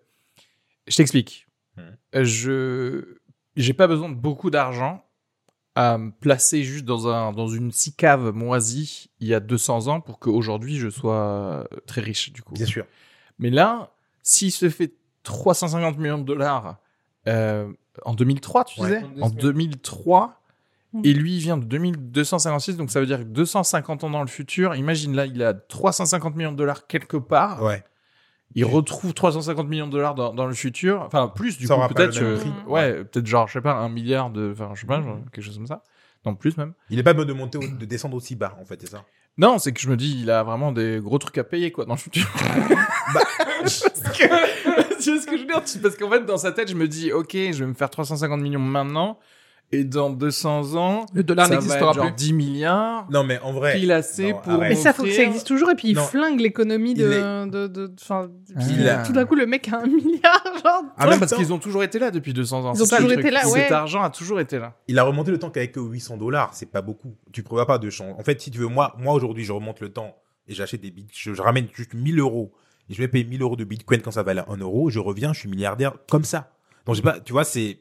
je t'explique. Euh, Je j'ai pas besoin de beaucoup d'argent à me placer juste dans un dans une scie cave moisie il y a 200 ans pour qu'aujourd'hui je sois très riche du coup. Bien sûr. Mais là, s'il se fait 350 millions de dollars euh, en 2003, tu Ouais. disais? En 2003, Et lui, il vient de 2256, donc ça veut dire que 250 ans dans le futur. Imagine là, il a 350 millions de dollars quelque part. Ouais. Il retrouve 350 millions de dollars dans, dans le futur. Enfin, plus du Ça coup, peut-être. euh, prix. ouais, peut-être genre, je sais pas, un milliard de. Enfin, je sais pas, genre, quelque chose comme ça. Non, plus même. Il est pas bon de monter, de descendre aussi bas, en fait, c'est ça? Non, c'est que je me dis, il a vraiment des gros trucs à payer, quoi, dans le futur. Bah, Parce que- tu vois ce que je veux dire? Parce qu'en fait, dans sa tête, je me dis, ok, je vais me faire 350 millions maintenant, et dans 200 ans, Le dollar va n'existera plus. 10 milliards, Non, mais en vrai. pile assez Non, pour. Mais ça, faut que ça existe toujours. Et puis, il Non. flingue l'économie Il de, est- de, de, enfin, Il a- tout d'un coup, le mec a un milliard, genre. Ouais, même parce qu'ils ont toujours été là depuis 200 ans. Ils ont ça, toujours été là, ouais. Cet argent a toujours été là. il a remonté le temps qu'avec 800 dollars, c'est pas beaucoup. Tu prévois pas de changer. En fait, si tu veux, moi, moi aujourd'hui, je remonte le temps et j'achète des bits, je, je ramène juste 1000 euros et je vais payer 1000 euros de bitcoin quand ça valait 1 euro, je reviens, je suis milliardaire comme ça. Donc, j'ai pas, tu vois, c'est,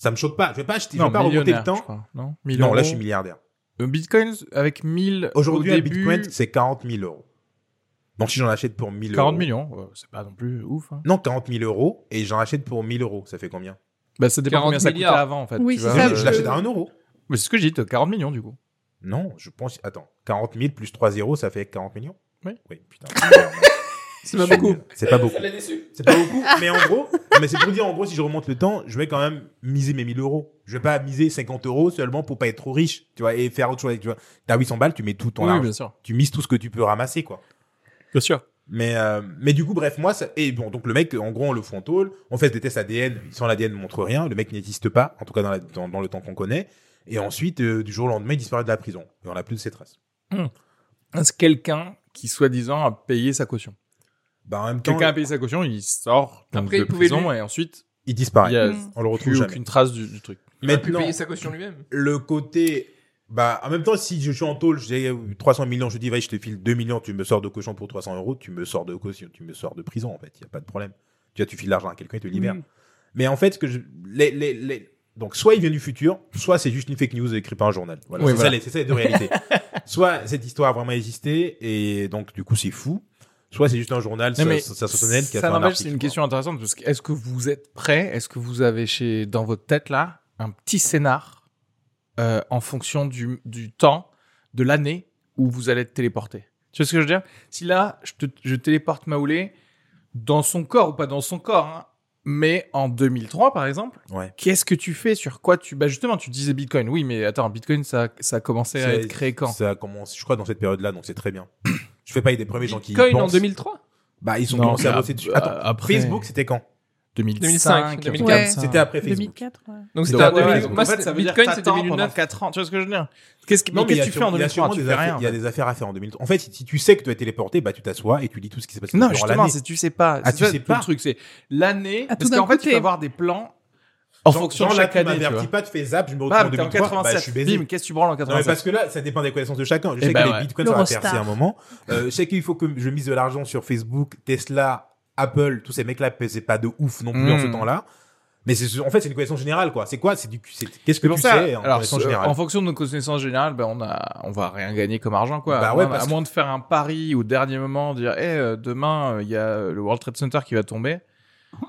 ça me choque pas. Je vais pas acheter, je vais pas remonter le temps. crois. Non, 1000 Non, là, euros. je suis milliardaire. Euh, Bitcoin avec 1000 Aujourd'hui, au un début, bitcoin, c'est 40 000 euros. Donc, si j'en achète pour 1000 euros. 40 millions. ouais, c'est pas non plus ouf. hein. Non, 40 000 euros et j'en achète pour 1000 euros. Ça fait combien? Bah, ça dépend 40 combien ça coûtait milliards. avant, en fait. Oui, tu c'est vois, ça, je euh, je l'achète à 1 euro. Mais c'est ce que j'ai dit, t'as 40 millions du coup. Non, je pense, attends, 40 000 plus 3 zéros, ça fait 40 millions? Oui. Oui, putain. c'est pas beaucoup. C'est pas beaucoup. C'est pas beaucoup, mais en gros, mais c'est pour dire, en gros, si je remonte le temps, je vais quand même miser mes 1000 euros. Je vais pas miser 50 euros seulement pour pas être trop riche, tu vois, et faire autre chose tu vois. T'as 800 balles, tu mets tout ton oui, argent. bien sûr. Tu mises tout ce que tu peux ramasser, quoi. Bien sûr. Mais, euh, mais du coup, bref, moi, ça, et bon, donc le mec, en gros, on le fout en tôle, on fait des tests ADN, sans l'ADN ne montre rien, le mec n'existe pas, en tout cas dans, la- dans, dans le temps qu'on connaît, et ensuite, euh, du jour au lendemain, il disparaît de la prison, et on n'a plus de ses traces. C'est quelqu'un qui, soi-disant, a payé sa caution? Bah, en même temps, Quelqu'un a payé sa caution, il sort donc, Après, de il pouvait prison lui- et ensuite, il disparaît. il y a Mm. On le retrouve plus jamais. aucune trace du, du truc. Il a pu payer sa caution lui-même. le côté bah en même temps si je suis en tôle j'ai euh, 300 millions je dis vas je te file 2 millions tu me sors de caution pour 300 euros tu me sors de caution tu me sors de prison en fait il y a pas de problème tu vois tu files l'argent à quelqu'un il te libère Oui. mais en fait ce que je les, les, les... donc soit il vient du futur soit c'est juste une fake news écrite par un journal voilà Oui, c'est voilà. ça les- c'est ça les deux réalités soit cette histoire a vraiment existé et donc du coup c'est fou soit c'est juste un journal sensationnel qui a ça fait un n'empêche, article c'est une quoi. question intéressante parce que est-ce que vous êtes prêt Est-ce que vous avez chez dans votre tête là un petit scénar euh, en fonction du, du temps de l'année où vous allez être téléporté? Tu vois ce que je veux dire? Si là, je, te, je téléporte Maoulé dans son corps ou pas dans son corps, hein, mais en 2003 par exemple, ouais. qu'est-ce que tu fais? Sur quoi tu Bah justement, tu disais Bitcoin. Oui, mais attends, Bitcoin ça, ça a commencé à être créé quand? ça commence je crois dans cette période là donc c'est très bien je fais pas des premiers gens qui Bitcoin en pensent. 2003 bah ils Non, à mais bosser dessus ap- attends après- Facebook c'était quand 2005, 2005, un truc 2004. comme ça. C'était après Facebook. 2004, ouais. Donc c'était en ouais, 2000. donc, Moi, en fait, c'était- ça veut dire Bitcoin que c'était t'attends pendant 2009. 4 ans. Tu vois ce que je veux dire Qu'est-ce qui- Non, mais mais il y qu'est-ce a que tu fais sûrement- en il y a 2003 sûrement Tu des fais affaires- rien. en Il y a fait. des affaires à faire en 2003. En fait, si si tu sais que tu être téléporté, bah tu t'assois et tu lis tout ce qui s'est passé Non, durant justement, l'année. c'est tu sais pas. Ah, C'est tu ça, sais tout pas. Le truc, c'est l'année. Ah, tout Parce d'un qu'en coup, fait, tu t'es- avoir des plans en Genre- fonction genre de là, chaque tu année. tu m'avertis vois. pas, tu fais zap, je me retrouve Bam, en t'es en 2003, bah, je 87. suis baisé. Bim, qu'est-ce que tu branles en Non, mais 87 parce que là, ça dépend des connaissances de chacun. Je Eh sais ben que ouais. les bitcoins, ça va percer à un moment. Euh, je sais qu'il faut que je mise de l'argent sur Facebook, Tesla, Apple, tous ces mecs-là, c'est pas de ouf non plus en ce Mm. temps-là. Mais c'est, en fait, c'est une connaissance générale, quoi. C'est quoi? C'est du, c'est, qu'est-ce que tu ça. sais en Alors, connaissance ce- générale? en fonction de nos connaissances générales, ben, on a, on va rien gagner comme argent, quoi. Bah à, ouais, à que- moins de faire un pari au dernier moment, dire, eh, euh, demain, euh, il y a le World Trade Center qui va tomber.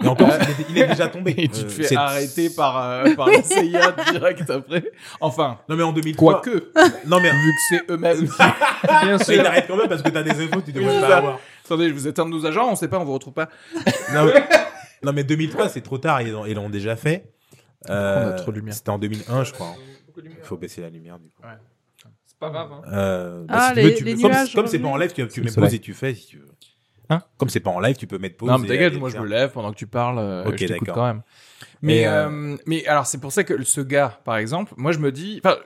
Et encore, il est, il est déjà tombé. Et tu te Euh, fais c'est- arrêter par, euh, par la CIA direct après. Enfin, Non, mais en 2003. quoique, Non, mais, vu que c'est eux-mêmes. Bien mais sûr. il arrête quand même parce que t'as des infos, tu devrais pas avoir. Attendez, vous êtes un de nos agents, on sait pas, on vous retrouve pas. Non, mais, non, mais 2003, c'est trop tard, ils l'ont, déjà fait. Euh, On a trop de lumière. C'était en 2001, je crois. hein. Beaucoup de lumière. Il faut baisser la lumière, du coup. C'est pas grave. hein. Euh, bah, Ah, si tu les- veux, tu les peux- comme, nuages comme c'est pas en live, tu, tu mets pause et tu fais si tu veux. Hein Comme c'est pas en live, tu peux mettre pause. Non, mais t'inquiète, moi je me lève pendant que tu parles, euh, Ok, je t'écoute d'accord. quand même. Mais, euh, euh, mais alors, c'est pour ça que ce gars, par exemple, moi je me dis, enfin,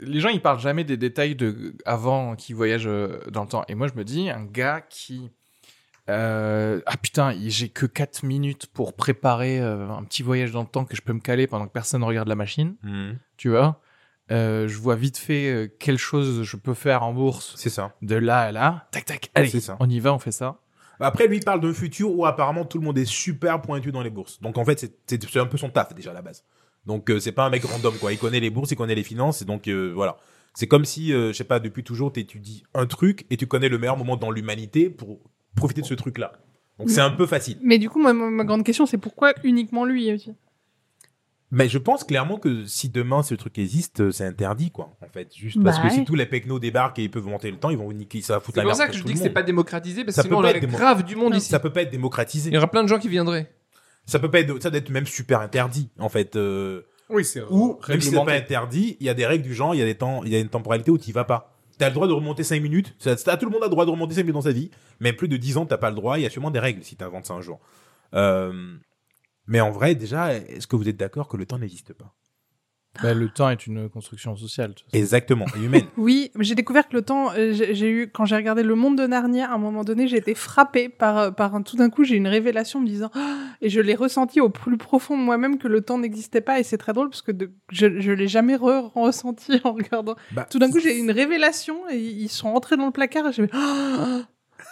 les gens ils parlent jamais des détails de avant qui voyagent dans le temps. Et moi je me dis, un gars qui. euh, ah putain, j'ai que 4 minutes pour préparer euh, un petit voyage dans le temps que je peux me caler pendant que personne regarde la machine, Mhm. tu vois. Euh, je vois vite fait euh, quelle chose je peux faire en bourse C'est ça. de là à là. Tac tac, allez, C'est ça. on y va, on fait ça. Après, lui, il parle d'un futur où apparemment tout le monde est super pointu dans les bourses. Donc en fait, c'est- c'est c'est un peu son taf déjà à la base. Donc euh, c'est pas un mec random quoi. Il connaît les bourses, il connaît les finances, et donc euh, voilà. C'est comme si, euh, je sais pas, depuis toujours, t'étudies un truc et tu connais le meilleur moment dans l'humanité pour profiter de ce truc-là. Donc c'est un peu facile. Mais du coup, moi, ma ma grande question, c'est pourquoi uniquement lui aussi? Mais je pense clairement que si demain ce truc existe, euh, c'est interdit, quoi. En fait, juste parce Bah que si ouais. tous les pecnos débarquent et ils peuvent monter le temps, ils vont niquer, ça va foutre C'est la pour merde. ça que pour je dis que c'est pas démocratisé, parce que sinon peut on aurait grave du monde ici. Ça peut pas être démocratisé. Il y aura plein de gens qui viendraient. Ça peut pas être, ça doit être même super interdit, en fait. euh, Oui, c'est Ou même si c'est pas interdit, il y a des règles du genre, il y a des temps, il y a une temporalité où tu vas pas. T'as le droit de remonter 5 minutes. Ça, ça- tout le monde a le droit de remonter 5 minutes dans sa vie. Mais plus de 10 ans, t'as pas le droit. Il y a sûrement des règles si t'inventes ça un jour. Euh, mais en vrai, déjà, est-ce que vous êtes d'accord que le temps n'existe pas? Bah, le temps est une construction sociale. Exactement. Et humaine. Oui, j'ai découvert que le temps, euh, j'ai eu quand j'ai regardé Le Monde de Narnia, à un moment donné, j'ai été frappée par euh, par un tout d'un coup, j'ai eu une révélation me disant et je l'ai ressenti au plus profond de moi-même que le temps n'existait pas et c'est très drôle parce que de- je je l'ai jamais re- ressenti en regardant. Bah, Tout d'un coup, j'ai eu une révélation et ils sont rentrés dans le placard et j'ai Ah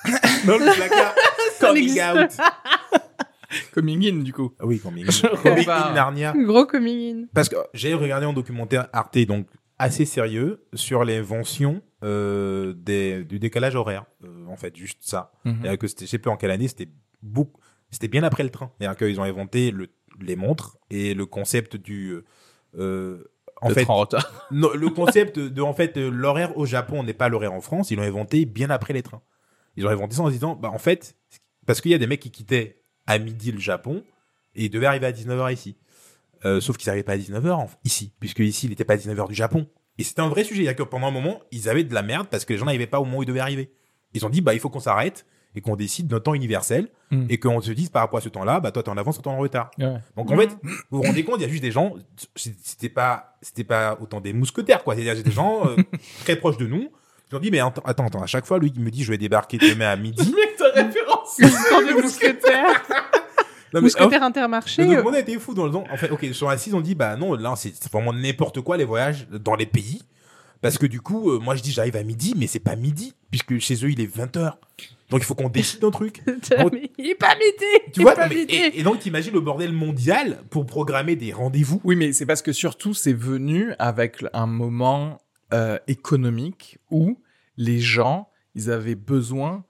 dans le placard. Coming out. Coming in, du coup. Ah oui, coming in. Coming in Narnia. gros coming in. Parce que j'ai regardé un documentaire Arte, donc assez sérieux, sur l'invention euh, des, du décalage horaire. Euh, en fait, juste ça. Mhm. C'est-à-dire que c'était, je sais plus en quelle année, c'était beaucoup, c'était bien après le train. C'est-à-dire qu'ils ont inventé le, les montres et le concept du, euh, en D'être fait, en retard. non, le concept de, en fait, l'horaire au Japon n'est pas l'horaire en France. Ils l'ont inventé bien après les trains. Ils ont inventé ça en se disant, bah, en fait, parce qu'il y a des mecs qui quittaient à midi le Japon et ils devaient arriver à 19h ici. Euh, sauf qu'ils n'arrivaient pas à 19h en- ici, puisque ici, il n'était pas à 19h du Japon. Et c'était un vrai sujet. Il y a que pendant un moment, ils avaient de la merde parce que les gens n'arrivaient pas au moment où ils devaient arriver. Ils ont dit, bah, il faut qu'on s'arrête et qu'on décide d'un temps universel Mm. et qu'on se dise par rapport à ce temps-là, bah, toi, t'es en avance, toi, t'es en retard. Ouais. Donc, en fait, vous vous rendez compte, il y a juste des gens, c'était pas, c'était pas autant des mousquetaires, quoi. C'est-à-dire, des gens euh, très proches de nous. Ont dit, mais attends, attends, attends, à chaque fois, lui, il me dit, je vais débarquer demain à midi. Mec, ta référence L'histoire des mousquetaires. Non, mais, mousquetaires oh, intermarché. le euh, documentaire était fou dans le sens. En fait, ok, ils sont assis, ils ont dit, bah non, là, c'est vraiment n'importe quoi, les voyages dans les pays. Parce que du coup, euh, moi, je dis, j'arrive à midi, mais c'est pas midi, puisque chez eux, il est 20h. Donc, il faut qu'on décide un truc. il est pas midi. Tu il vois, est pas non, mais- midi. et, et donc, t'imagines le bordel mondial pour programmer des rendez-vous? Oui, mais c'est parce que surtout, c'est venu avec un moment euh, économique où les gens, ils avaient besoin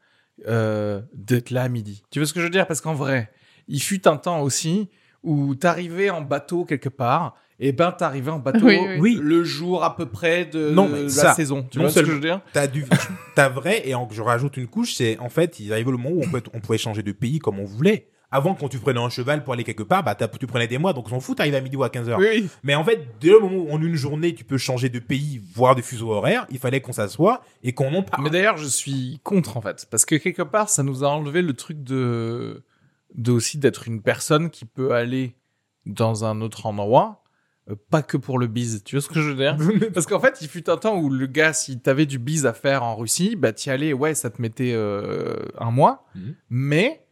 euh, d'être là à midi. Tu vois ce que je veux dire? Parce qu'en vrai, il fut un temps aussi où t'arrivais en bateau quelque part, et ben t'arrivais en bateau Oui, le jour à peu près de, Non, de la ça, saison. Tu non vois ce que je veux dire? T'as du, t'as vrai, et en- je rajoute une couche, c'est en fait, il arrive le moment où on, peut, on pouvait changer de pays comme on voulait. Avant, quand tu prenais un cheval pour aller quelque part, bah, t'as- tu prenais des mois, donc on s'en fout, t'arrives à midi ou à 15h. Oui, oui. Mais en fait, dès le moment où en une journée, tu peux changer de pays, voire de fuseau horaire, il fallait qu'on s'assoie et qu'on en parle. Mais d'ailleurs, je suis contre en fait, parce que quelque part, ça nous a enlevé le truc de, de aussi d'être une personne qui peut aller dans un autre endroit, euh, pas que pour le bise. Tu vois ce que je veux dire? Parce qu'en fait, il fut un temps où le gars, si t'avais du bise à faire en Russie, bah t'y allais, ouais, ça te mettait euh, un mois, Mhm. mais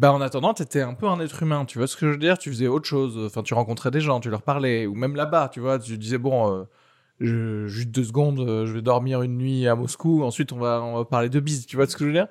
bah en attendant, t'étais un peu un être humain. Tu vois ce que je veux dire? Tu faisais autre chose. Enfin, tu rencontrais des gens, tu leur parlais, ou même là-bas, tu vois, tu disais bon. euh, je, juste deux secondes, euh, je vais dormir une nuit à Moscou, ensuite on va, on va parler de bise, tu vois ce que je veux dire?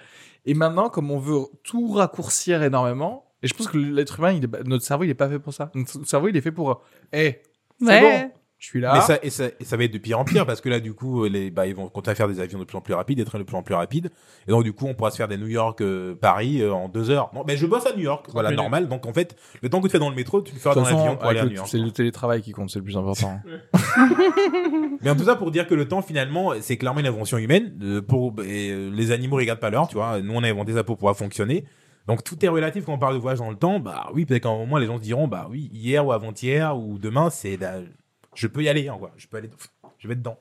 Et maintenant, comme on veut tout raccourcir énormément, et je pense que l'être humain, il est, pas- notre cerveau, il est pas fait pour ça. Notre cerveau, il est fait pour, hé, c'est Ouais. bon, je suis là. Mais ça, et, ça, et ça va être de pire en pire parce que là, du coup, les, bah, ils vont continuer à faire des avions de plus en plus rapides, des trains de plus en plus rapides. Et donc, du coup, on pourra se faire des New York, euh, Paris euh, en deux heures. Non, mais je bosse à New York, voilà, minutes. normal. Donc, en fait, le temps que tu fais dans le métro, tu le feras dans l'avion pour aller à New York. c'est le télétravail qui compte, c'est le plus important. Mais en tout ça, pour dire que le temps, finalement, c'est clairement une invention humaine. euh, pour, et, euh, les animaux regardent pas l'heure, tu vois. Nous, on a inventé ça pour pouvoir fonctionner. Donc, tout est relatif quand on parle de voyage dans le temps. Bah oui, peut-être qu'à un moment, les gens se diront, bah oui, hier ou avant-hier ou demain, c'est la- je peux y aller, hein, quoi. Je peux aller, je vais dedans.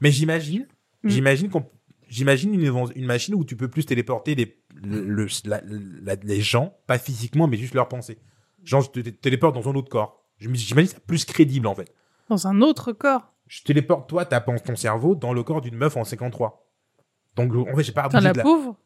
Mais j'imagine, Mm. j'imagine qu'on, j'imagine une, machine où tu peux plus téléporter les, le, le- la- la- les gens, pas physiquement, mais juste leurs pensées. Genre, je te té- téléporte dans un autre corps. J'imagine ça plus crédible, en fait. Dans un autre corps. Je téléporte toi, ta ton cerveau dans le corps d'une meuf en 53. Donc en fait, j'ai pas la de la. pauvre.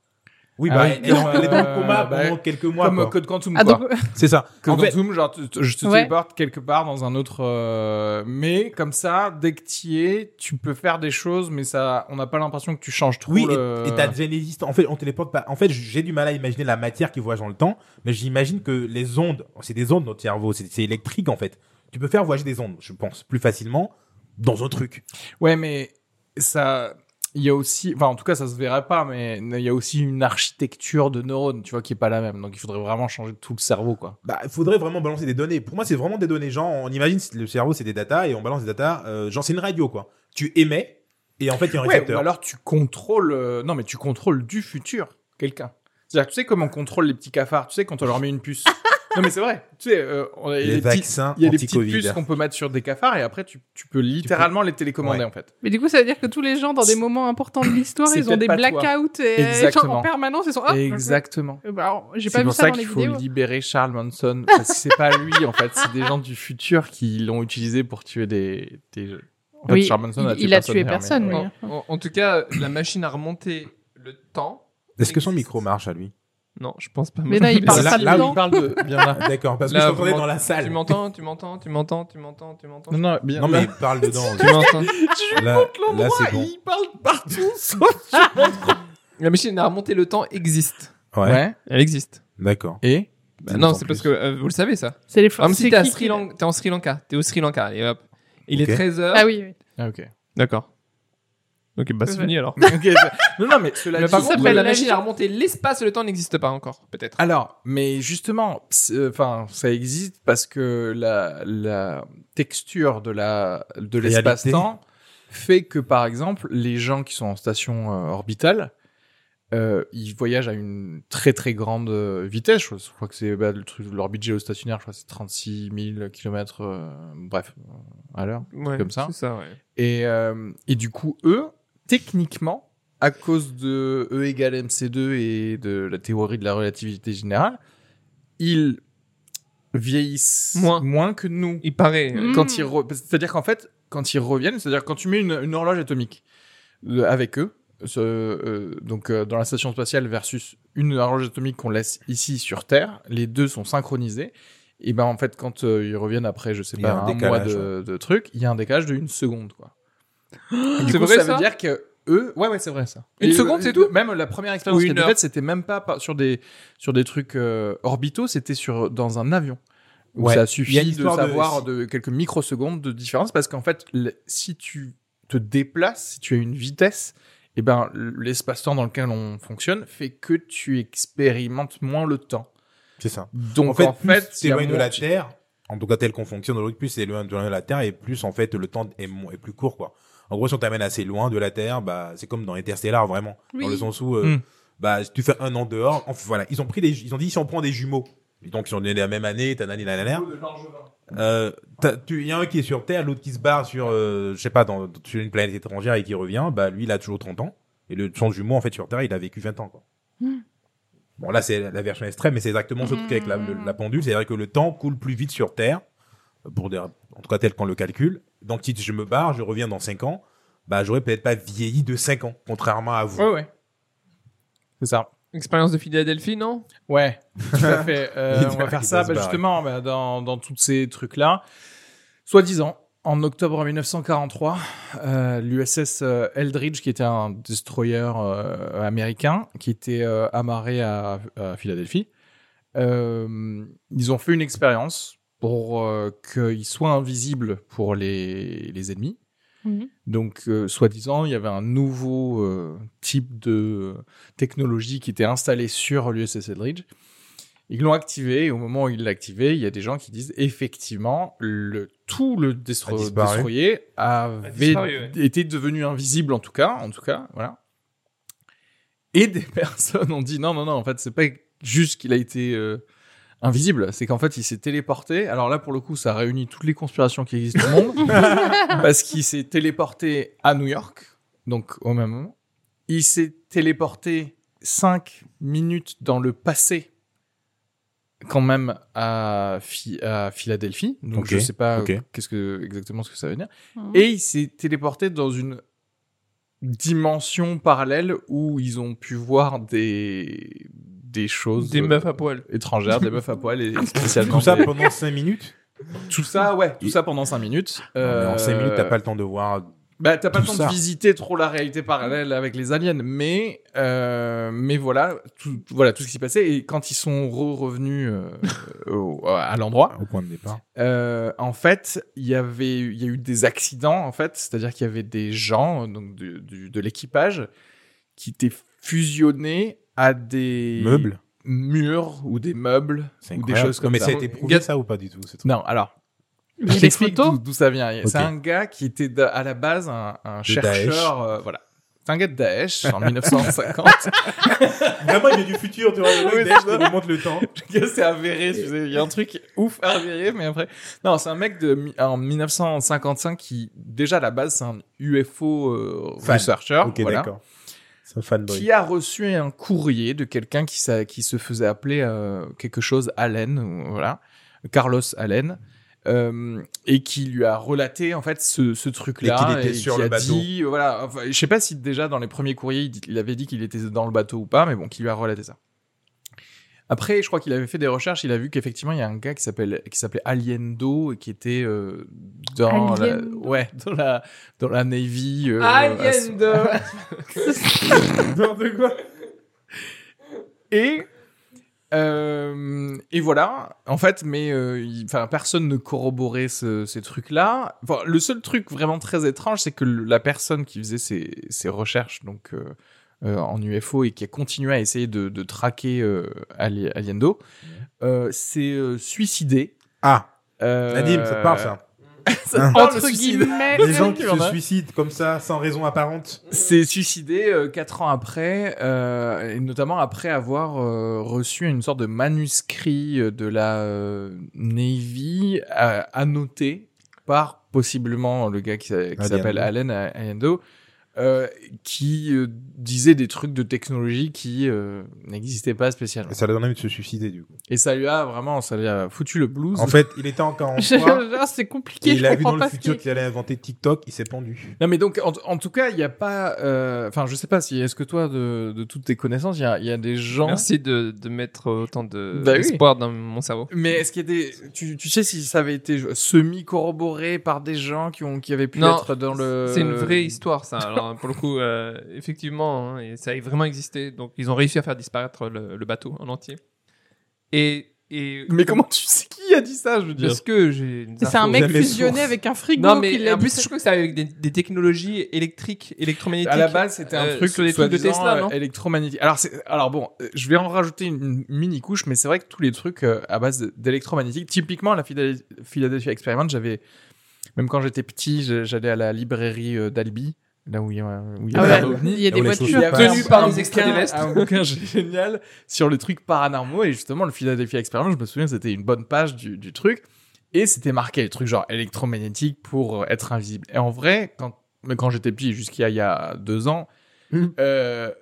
Oui, Ah bah, oui. elle, elle est dans le Euh, coma bah, pendant quelques mois. Comme quoi. Code Quantum, Ah, quoi. donc, C'est ça. Code En fait, Quantum, genre, je te Ouais. téléporte quelque part dans un autre. euh, Mais comme ça, dès que tu y es, tu peux faire des choses, mais ça, on n'a pas l'impression que tu changes trop. oui, le- et- et t'as déjà une existence. En fait, on téléporte pas. En fait, j'ai du mal à imaginer la matière qui voyage dans le temps, mais j'imagine que les ondes, c'est des ondes notre cerveau, c'est électrique en fait. Tu peux faire voyager des ondes, je pense, plus facilement dans un truc. Ouais, mais ça. Il y a aussi, enfin en tout cas ça se verrait pas, mais il y a aussi une architecture de neurones, tu vois, qui est pas la même. Donc il faudrait vraiment changer tout le cerveau, quoi. Bah, il faudrait vraiment balancer des données. Pour moi, c'est vraiment des données. Genre, on imagine si le cerveau, c'est des data et on balance des data. Euh, genre, c'est une radio, quoi. Tu émets et en fait, il y a un Ouais, récepteur. ou alors tu contrôles, euh, non mais tu contrôles du futur quelqu'un. C'est-à-dire, tu sais comment on contrôle les petits cafards, tu sais quand on leur met une puce. non mais c'est vrai, tu sais, euh, on a- il y a les des petits- vaccins il y a des petites puces qu'on peut mettre sur des cafards et après tu, tu peux littéralement les télécommander Ouais. en fait. Mais du coup, ça veut dire que tous les gens, dans des moments importants de l'histoire, C'est ils ont des blackouts et genre, en permanence, ils sont. Ah, Exactement. euh, bah, J'ai C'est pas vu pour ça ça dans les qu'il faut vidéos. libérer Charles Manson parce que c'est pas lui en fait, c'est des gens du futur qui l'ont utilisé pour tuer des. des... En fait, Oui, Charles Manson il- il a tué d'ailleurs, personne, mais- oui. En, tout cas, la machine a remonté le temps. Est-ce que son micro marche à lui? Non, je pense pas. Mais là, il parle Là- là, il parle de bien là. Ah, D'accord, parce que je t'entendais dans la Tu salle. m'entends, tu m'entends, tu m'entends, tu m'entends, tu m'entends. Non, non, bien Non, mais il parle dedans. Tu m'entends. là, là c'est bon. il parle partout. sauf- La machine a remonté le temps existe. Ouais, Ouais. Elle existe. d'accord. Et Bah non, c'est parce que euh, vous le savez ça. C'est les exemple, c'est si t'es, à en Sri Lanka, t'es au Sri Lanka, allez hop. Il est 13h. Ah oui, oui. ah, ok. D'accord. Ok, bah c'est fini alors. Ok, non, non, mais cela Mais dit, par contre, la la machine a remonté l'espace et le temps n'existe pas encore, peut-être. Alors, mais justement, c'est- enfin, ça existe parce que la, la texture de la de Réalité. l'espace-temps fait que, par exemple, les gens qui sont en station euh, orbitale, euh, ils voyagent à une très très grande euh, vitesse. Je, je crois que c'est bah, le truc, l'orbite géostationnaire, je crois que c'est 36 000 km, bref, euh, à l'heure. Ouais, comme ça. C'est ça, ouais. Et, euh, et du coup, eux, techniquement, à cause de E égale MC2 et de la théorie de la relativité générale, ils vieillissent Moins. que nous. Il paraît. Mm. Quand ils re- C'est-à-dire qu'en fait, quand ils reviennent, c'est-à-dire quand tu mets une, une horloge atomique euh, avec eux, ce, euh, donc euh, dans la station spatiale versus une horloge atomique qu'on laisse ici sur Terre, les deux sont synchronisés. Et ben en fait, quand euh, ils reviennent après, je sais pas, un un, mois de, de truc, il y a un décalage de une seconde, quoi. Du C'est coup, vrai, ça, ça veut dire que eux, ouais, ouais, c'est vrai ça. Une Et, seconde, c'est tout Même la première expérience Ou qui a une été heure faite, c'était même pas sur des sur des trucs euh, orbitaux, c'était sur dans un avion. Où Ouais. ça Il y a suffit une de histoire de- savoir de, quelques microsecondes de différence parce qu'en fait, le- si tu te déplaces, si tu as une vitesse, et ben l'espace-temps dans lequel on fonctionne fait que tu expérimentes moins le temps. C'est ça. Donc en fait, en plus fait, loin de la Terre, en tout cas tel qu'on fonctionne aujourd'hui, plus c'est loin de la Terre et plus en fait le temps est, est plus court quoi. En gros, si on t'amène assez loin de la Terre, bah c'est comme dans Interstellar vraiment, dans le sens où euh, Hmm. bah si tu fais un an dehors, enfin, voilà, ils ont pris des, ils ont dit si on prend des jumeaux, et donc ils sont nés la même année, tanani nanana, euh, il y a un qui est sur Terre, l'autre qui se barre sur, euh, je sais pas, dans, sur une planète étrangère et qui revient, bah lui il a toujours 30 ans et le son jumeau en fait sur Terre il a vécu 20 ans quoi. Hmm. Bon là c'est la version extrême, mais c'est exactement ce truc avec la, le- la pendule, c'est-à-dire que le temps coule plus vite sur Terre, pour des, en tout cas tel qu'on le calcule. Donc si je me barre, je reviens dans 5 ans, bah j'aurais peut-être pas vieilli de 5 ans, contrairement à vous. Ouais, ouais. C'est ça. Expérience de Philadelphie, non? Ouais, tout à fait. Euh, on va faire ça bah, justement bah, dans, dans tous ces trucs-là. Soi-disant, en octobre 1943, euh, l'USS euh, Eldridge, qui était un destroyer euh, américain, qui était euh, amarré à, à Philadelphie, euh, ils ont fait une expérience pour euh, qu'il soit invisible pour les, les ennemis. Mhm. Donc, euh, soi-disant, il y avait un nouveau euh, type de technologie qui était installé sur l'USS Eldridge. Ils l'ont activé et au moment où ils l'ont activé, il y a des gens qui disent effectivement le tout le destro- destroyer avait disparu, ouais. été devenu invisible en tout cas, en tout cas, voilà. Et des personnes ont dit non non non en fait c'est pas juste qu'il a été euh, invisible, c'est qu'en fait il s'est téléporté. Alors là pour le coup ça réunit toutes les conspirations qui existent au monde parce qu'il s'est téléporté à New York, donc au même moment. Il s'est téléporté 5 minutes dans le passé, quand même à, Phi- à Philadelphie. Donc Ok, je sais pas ok. qu'est-ce que exactement ce que ça veut dire. Mhm. Et il s'est téléporté dans une dimension parallèle où ils ont pu voir des des choses Des euh, meufs à poil. étrangères, des meufs à poil et spécialement Tout ça des- pendant 5 minutes tout ça ouais, tout ça pendant 5 minutes. En 5 Euh, minutes, t'as pas le temps de voir Bah, t'as pas le temps ça. de visiter trop la réalité parallèle avec les aliens, mais euh, mais voilà, tout, voilà tout ce qui s'est passé. Et quand ils sont re revenus euh, au- à l'endroit, Au point de départ. euh, en fait, il y avait, il y a eu des accidents en fait, c'est-à-dire qu'il y avait des gens donc du- du- de l'équipage qui étaient fusionnés à des Meubles. murs ou des meubles ou des choses comme mais ça. ça a été prouvé ça ou pas du tout Non, alors je t'explique d'où ça vient. C'est un gars qui était à la base un, chercheur, euh, voilà. C'est un gars de Daesh en 1950. Vraiment, il est du futur, tu vois. Le ça. il montre le temps. C'est avéré. tu sais, Il y a un truc ouf avéré, mais après, non, c'est un mec de en 1955 qui déjà à la base c'est un UFO euh, researcher, Ok, voilà, d'accord. C'est un fanboy. qui a reçu un courrier de quelqu'un qui, s'a- qui se faisait appeler euh, quelque chose Allen, voilà, Carlos Allen. euh, et qui lui a relaté en fait ce, ce truc-là Et qu'il était sur qui le a bateau. dit voilà enfin, je sais pas si déjà dans les premiers courriers il, dit- il avait dit qu'il était dans le bateau ou pas mais bon qui lui a relaté ça après je crois qu'il avait fait des recherches il a vu qu'effectivement il y a un gars qui s'appelle qui s'appelait Aliendo et qui était euh, dans la, Aliendo. ouais dans la dans la navy euh, Alien à ce- de... N'importe quoi? Et euh, et voilà, en fait, mais enfin personne ne corroborait ce, ces trucs-là. Enfin, le seul truc vraiment très étrange, c'est que le- la personne qui faisait ces, ces recherches, donc euh, euh, en UFO et qui a continué à essayer de, de traquer euh, Ali- Aliendo, euh, s'est euh, suicidé. Ah, Euh, Nadim, ça te parle ça. ça te Hein. parle, le Entre suicide guillemets. Les gens qui se a. suicident comme ça, sans raison apparente. s'est suicidé euh, quatre ans après, euh, et notamment après avoir euh, reçu une sorte de manuscrit euh, de la euh, Navy euh, annoté par possiblement le gars qui, s'a- qui Allendo. s'appelle Allen Allendo, euh, qui euh, disait des trucs de technologie qui euh, n'existaient pas spécialement. Et ça l'a donné envie de se suicider du coup. Et ça lui a vraiment, ça lui a foutu le blues. En fait, il était encore en C'est compliqué, Et je il a vu dans le futur qui- qu'il allait inventer TikTok, il s'est pendu. Non mais donc en, en tout cas il n'y a pas, euh, enfin je sais pas si est-ce que toi de, de toutes tes connaissances il y a, il y a des gens Merci de, de mettre autant de Bah oui. d'espoir dans mon cerveau. Mais est-ce qu'il y a des, tu, tu sais si ça avait été semi corroboré par des gens qui ont qui avaient pu Non, être dans le. C'est une vraie histoire, ça. Alors, pour le coup, euh, effectivement, hein, et ça a vraiment existé. Donc, ils ont réussi à faire disparaître le, le bateau en entier. Et, et Mais comment tu sais qui a dit ça Je veux dire. Parce que j'ai. une C'est un mec fusionné avec un frigo Non, mais en dit. plus, je crois que c'est avec des, des technologies électriques, électromagnétiques. À la base, c'était un euh, truc sur des trucs de Tesla, euh, non électromagnétique. Alors, bon, euh, je vais en rajouter une mini couche, mais c'est vrai que tous les trucs euh, à base d'électromagnétique, typiquement à la Phila- Philadelphia Experiment, j'avais, même quand j'étais petit, j'allais à la librairie euh, d'Albi, là où il y a, où il y Ah avait ouais, il y a des voitures. sauve Il y avait Tenu un- par des extraterrestres. bouquin- Un bouquin génial sur les trucs paranormaux et justement le Philadelphia Experiment, je me souviens, c'était une bonne page du, du truc et c'était marqué les trucs genre électromagnétique pour euh, être invisible. Et en vrai, quand, mais quand j'étais petit, jusqu'à il y a deux ans, Mhm. euh,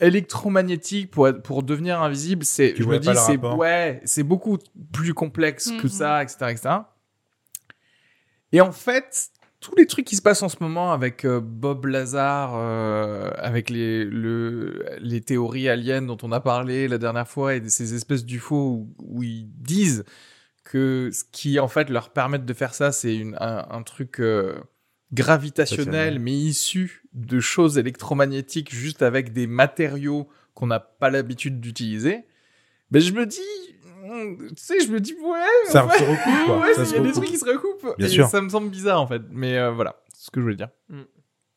électromagnétique pour être- pour devenir invisible, c'est Tu je me dis le c'est ouais, c'est beaucoup plus complexe que ça, etc., etc. Et en fait, tous les trucs qui se passent en ce moment avec euh, Bob Lazar, euh, avec les, le, les théories aliens dont on a parlé la dernière fois et ces espèces d'UFO où, où ils disent que ce qui en fait leur permettent de faire ça, c'est une- un, un truc euh, gravitationnel mais issu de choses électromagnétiques juste avec des matériaux qu'on n'a pas l'habitude d'utiliser. Ben je me dis, tu sais, je me dis ouais, Ça ouais. se recoupe, quoi. Ouais, Ça il y a des trucs qui se recoupent. Bien et sûr. Ça me semble bizarre en fait. Mais euh, voilà, c'est ce que je voulais dire. Mm.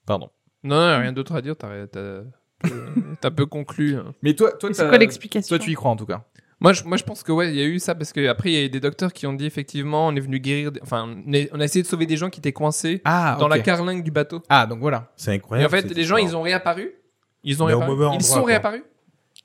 Pardon. Non, non, rien d'autre à dire. T'as t'as- peu conclu. hein. Mais toi, toi, C'est t'as- quoi l'explication Toi, tu y crois en tout cas? Moi je, moi, je pense que ouais, il y a eu ça parce que après il y a eu des docteurs qui ont dit effectivement, on est venu guérir. des- Enfin, on, est- on a essayé de sauver des gens qui étaient coincés Ah, dans la carlingue du bateau. Ah, donc voilà. C'est Et incroyable. en fait, les gens, ils ont réapparu. Ils ont réapparu. Ils sont quoi. réapparus.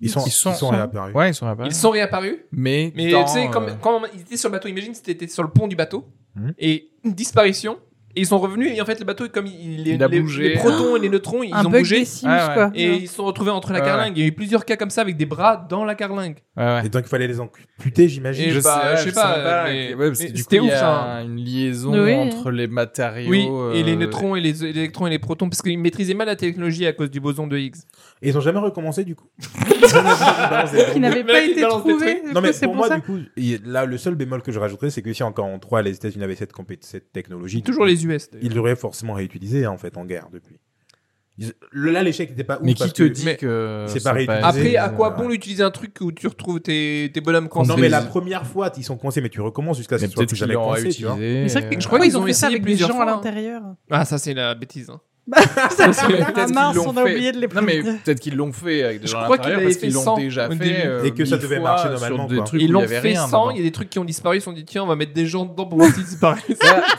Ils sont, Ils sont- ils sont réapparus. Ouais, ils sont là-bas. Ils sont réapparus. Mais, Mais dans, tu sais, euh, quand ils étaient sur le bateau, imagine si t'étais sur le pont du bateau Mhm. et une disparition. Et ils sont revenus et en fait le bateau, comme il, les, Il a les- bougé. les protons et les neutrons, ils un ont bug bougé. des Sims, Ah ouais. quoi. Et ils se sont retrouvés entre la Ouais, carlingue. Il y a eu plusieurs cas comme ça avec des bras dans la carlingue. Ouais, ouais. Et donc il fallait les amputer, j'imagine. Je bah, sais, je sais pas, mais- mais c'était il y ouf, a ça. une liaison Oui. entre les matériaux. Oui, et les euh, neutrons et les, les électrons et les protons, parce qu'ils maîtrisaient mal la technologie à cause du boson de Higgs. Et ils ont jamais recommencé du coup. qui n'avait pas été trouvé. Non mais c'est pour moi ça. du coup, là le seul bémol que je rajouterais c'est que si encore en 3 les États-Unis avaient cette technologie, Toujours les les US. Ils l'auraient forcément réutilisé, hein, en fait, en guerre, depuis. Ils- Là, l'échec n'était pas ouf. Mais qui parce te que- dit mais- que c'est pas pas- Après, réutilisé. à quoi euh, bon l'utiliser un truc où tu retrouves tes, tes bonhommes Non, coincés mais la première fois, ils sont coincés, mais tu recommences jusqu'à ce qu'ils soient peut-être plus jamais tu réutilisé. Mais c'est vrai que euh, je crois Ouais, qu'ils ils ont fait ça avec des plusieurs gens à hein. l'intérieur. Ah, ça, c'est la bêtise. hein. Ah qu'ils mince, l'ont on a fait. oublié de les Non mais peut-être qu'ils l'ont fait avec des Je gens crois qu'ils parce qu'ils l'ont déjà fait début. euh, Et que ça devait fois marcher normalement, des trucs Ils l'ont fait sans, il y a des trucs qui ont disparu, ils se sont dit, tiens, on va mettre des gens dedans pour voir s'ils disparaissent.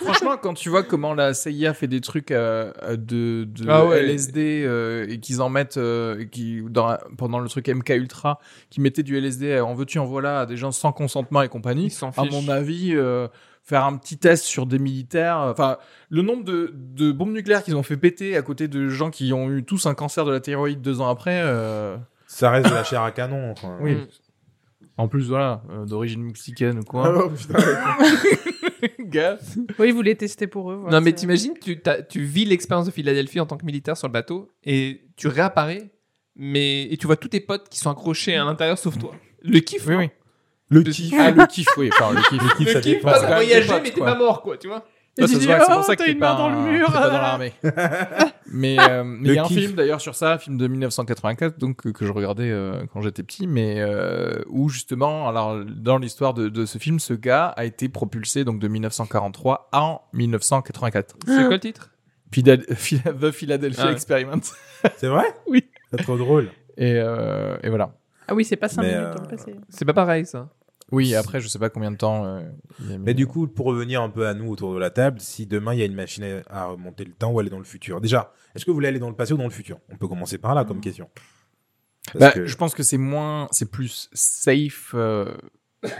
Franchement, quand tu vois comment la CIA fait des trucs euh, euh, de, de Ah ouais. LSD euh, et qu'ils en mettent euh, et qui dans pendant le truc MK Ultra, qui mettaient du LSD euh, en veux-tu en voilà à des gens sans consentement et compagnie. À mon avis, euh, faire un petit test sur des militaires, euh, enfin le nombre de, de bombes nucléaires qu'ils ont fait péter à côté de gens qui ont eu tous un cancer de la thyroïde deux ans après. euh, Ça reste de la chair à canon. enfin. Oui. Mm. En plus, voilà, euh, d'origine mexicaine ou Ah quoi. non, putain. Gars. Oui, ils voulaient tester pour eux. voilà, non, mais c'est- t'imagines, tu, t'as- tu vis l'expérience de Philadelphie en tant que militaire sur le bateau et tu réapparais, mais et tu vois tous tes potes qui sont accrochés à l'intérieur sauf toi. Le kiff, Oui, non oui. Le kiff. Ah, le kiff, oui. Enfin, le kiff. Le kiff, Le ça kiff, dépend. potes, mais t'es pas mort, quoi, tu vois. Et Ça, tu ça se voit c'est oh, pour ça que t'as t'es une pas, main dans le un- mur. t'es pas dans l'armée. mais euh, mais il Le y a un kiff. film d'ailleurs sur ça, un film de 1984, donc que, je regardais euh, quand j'étais petit, mais euh, où justement, alors dans l'histoire de, de ce film, ce gars a été propulsé donc de 1943 en 1984. C'est quoi le titre? The Philadelphia Ah. Experiment. C'est vrai? Oui. C'est trop drôle. Et, euh, et voilà. Ah oui, c'est pas 5 Mais, minutes euh, dans le passé. C'est pas pareil, ça. Oui, après, je sais pas combien de temps. euh, il y a mis. Mais du coup, pour revenir un peu à nous autour de la table, si demain il y a une machine à remonter le temps ou aller dans le futur, déjà, est-ce que vous voulez aller dans le passé ou dans le futur? On peut commencer par là comme question. Parce Bah, que je pense que c'est moins, c'est plus safe euh,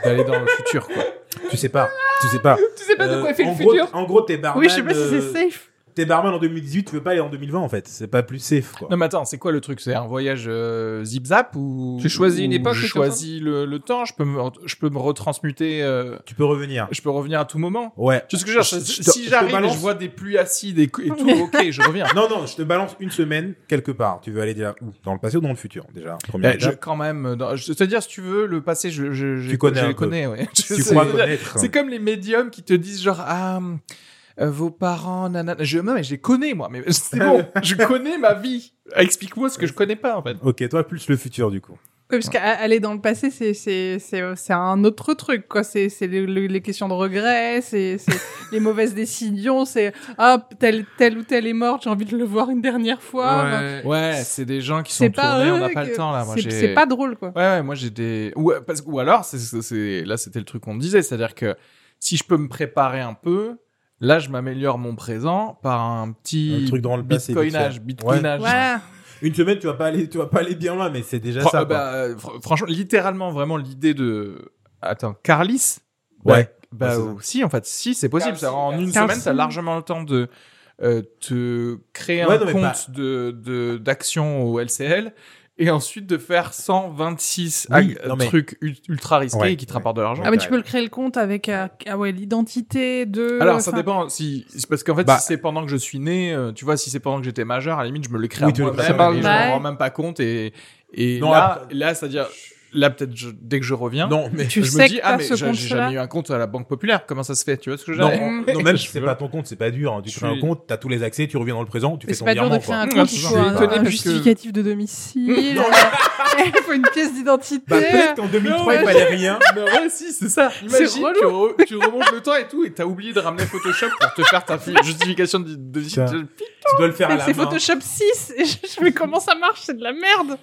d'aller dans le futur, quoi. tu sais pas, tu sais pas. Tu sais pas de Euh, quoi il fait en le gros, futur En gros, t'es barman. Oui, je sais pas si euh, c'est safe. T'es barman en 2018, tu veux pas aller en 2020 en fait. C'est pas plus safe quoi. Non mais attends, c'est quoi le truc? C'est un voyage euh, zip zap ou Tu choisis une époque, Je choisis le, le temps? Je peux me je peux me retransmuter. euh, Tu peux revenir. je peux revenir à tout moment? Ouais. Tu sais ce que je veux dire? Je- je Si j'arrive et balance- je vois des pluies acides et, et tout, ok, je reviens. Non, non, je te balance une semaine quelque part. Tu veux aller déjà où? Dans le passé ou dans le futur Déjà, première Eh, je, quand même, dans- je te dire si tu veux le passé, je, je, je Tu connais je peu. connais. Ouais. Tu sais. C'est comme les médiums qui te disent genre ah euh, vos parents nanana. Je non mais je les connais moi, mais c'est bon, je connais ma vie. Explique-moi ce que je connais pas en fait. Ok, toi plus le futur du coup. Oui, parce qu'aller dans le passé, c'est c'est c'est c'est un autre truc quoi. C'est c'est le- le- les questions de regret, c'est les mauvaises décisions, c'est ah tel tel ou tel est mort, j'ai envie de le voir une dernière fois. Ouais, c'est des gens qui sont C'est pas tournés, on n'a pas que- le temps là. Moi, c'est- j'ai- C'est pas drôle quoi. Ouais, ouais, moi j'ai des. Ou, parce... ou alors, c'est, là c'était le truc qu'on disait, c'est-à-dire que si je peux me préparer un peu, là je m'améliore mon présent par un petit Un truc dans le passé, bitcoinage. bitcoinage. Voilà. Une semaine, tu vas pas aller, tu vas pas aller bien loin, mais c'est déjà ça. euh, quoi. bah, euh, fr- franchement, littéralement, vraiment l'idée de. Attends, Carlis? Ouais. Bah, Ouais, c'est euh, si, en fait, si, c'est possible. Ça, en une semaine, t'as largement le temps de euh, te créer Ouais, un non, compte de, d'action au LCL et ensuite de faire 126 Oui, non, mais- trucs ul- ultra risqués Ouais, qui te ouais. rapportent de l'argent. Ah mais tu peux le créer le compte avec euh, ah ouais l'identité de. Alors, ça dépend. Si, c'est parce qu'en fait, Bah- si c'est pendant que je suis né, euh, tu vois, si c'est pendant que j'étais majeur, à la limite, je me le crée Oui, à moi-même et je m'en rends même pas compte. Et, et Non, là, après- là, c'est-à-dire, là, peut-être, je- dès que je reviens, Non, mais Tu je sais me dis, que ah, mais j'ai jamais eu un compte à la Banque Populaire. Comment ça se fait? Tu vois ce que je veux non, dire? Non, même Je si c'est pas ton compte, c'est pas dur. hein. Tu crées un compte, t'as tous les accès, tu reviens dans le présent, tu Mais fais c'est ton pas dur virement. de créer un compte, il faut un, que- justificatif de domicile, il faut une pièce d'identité. Bah, peut-être qu'en 2003, Non, il fallait rien. Mais ouais, si, c'est ça. Imagine, tu, re- tu remontes le temps et tout, et t'as oublié de ramener Photoshop pour te faire ta fi- justification de, de- Tu dois le faire à la c'est main. Photoshop 6 et je, mais comment ça marche? C'est de la merde.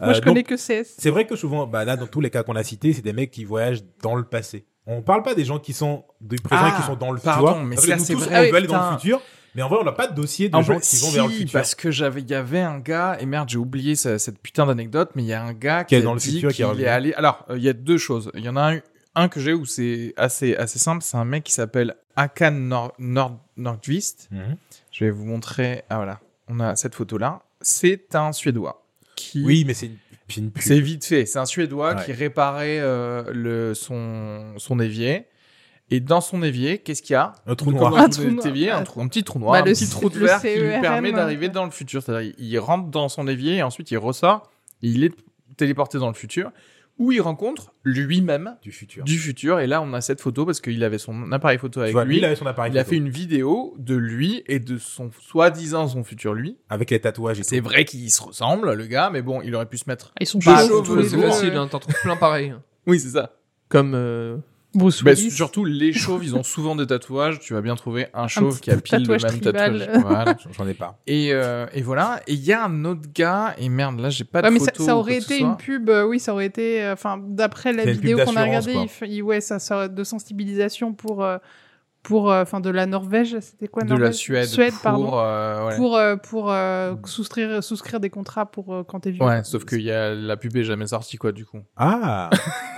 Moi Euh, je donc, connais que CS. C'est vrai que souvent, bah là, dans tous les cas qu'on a cités, c'est des mecs qui voyagent dans le passé. On parle pas des gens qui sont du présent Ah, et qui sont dans le futur. pardon, mais c'est tous, vrai, on veut aller dans le futur, mais en vrai, on n'a pas de dossier de En gens vrai, qui vont vers le futur. parce que j'avais, il y avait un gars, et merde, j'ai oublié ce- cette putain d'anecdote, mais il y a un gars Qui qui, est dans le futur, qui est allé. Alors, euh, il y a deux choses. Il y en a un, un que j'ai où c'est assez, assez simple. C'est un mec qui s'appelle Hakan Nord, Nord, Nordqvist. Mhm. Je vais vous montrer. Ah voilà, on a cette photo-là. C'est un Suédois qui. Oui, mais c'est une, c'est vite fait. C'est un Suédois Ouais. qui réparait euh, le, son, son évier. Et dans son évier, qu'est-ce qu'il y a Un trou noir. Un trou noir. un, trou- un petit trou noir, Bah, un le petit trou de verre qui lui CERM, permet d'arriver dans le futur. C'est-à-dire, il rentre dans son évier et ensuite il ressort. Et il est téléporté dans le futur. Où il rencontre lui-même Du futur. du futur. Et là, on a cette photo parce qu'il avait son appareil photo avec vois, lui. il avait son appareil Il a fait une vidéo de lui et de son soi-disant son futur lui. avec les tatouages et C'est vrai qu'il se ressemble, le gars, mais bon, il aurait pu se mettre. Ils sont Pas chauds chauve tous les tous deux. les facile, hein, t'en trouves plein pareil. hein. Oui, c'est ça. Comme euh, Bruce Bah, Willis. surtout, les chauves, ils ont souvent des tatouages. Tu vas bien trouver un chauve petit qui a pile le tatouage même tribal. tatouage. Voilà. J'en ai pas. Et, euh, et voilà. Et il y a un autre gars. Et merde, là, j'ai pas Ouais, de mais ça, photo. ça aurait été une pub, euh, oui, ça aurait été, euh, enfin, d'après la vidéo qu'on a regardée, il ouais, ça, ça de sensibilisation pour, euh, pour, euh, enfin, de la Norvège, c'était quoi de la Suède, pour, pardon, euh, ouais. pour, euh, pour euh, souscrire, souscrire des contrats pour euh, quand t'es vieux. Ouais, sauf que y a, la pub est jamais sortie, quoi, du coup. Ah,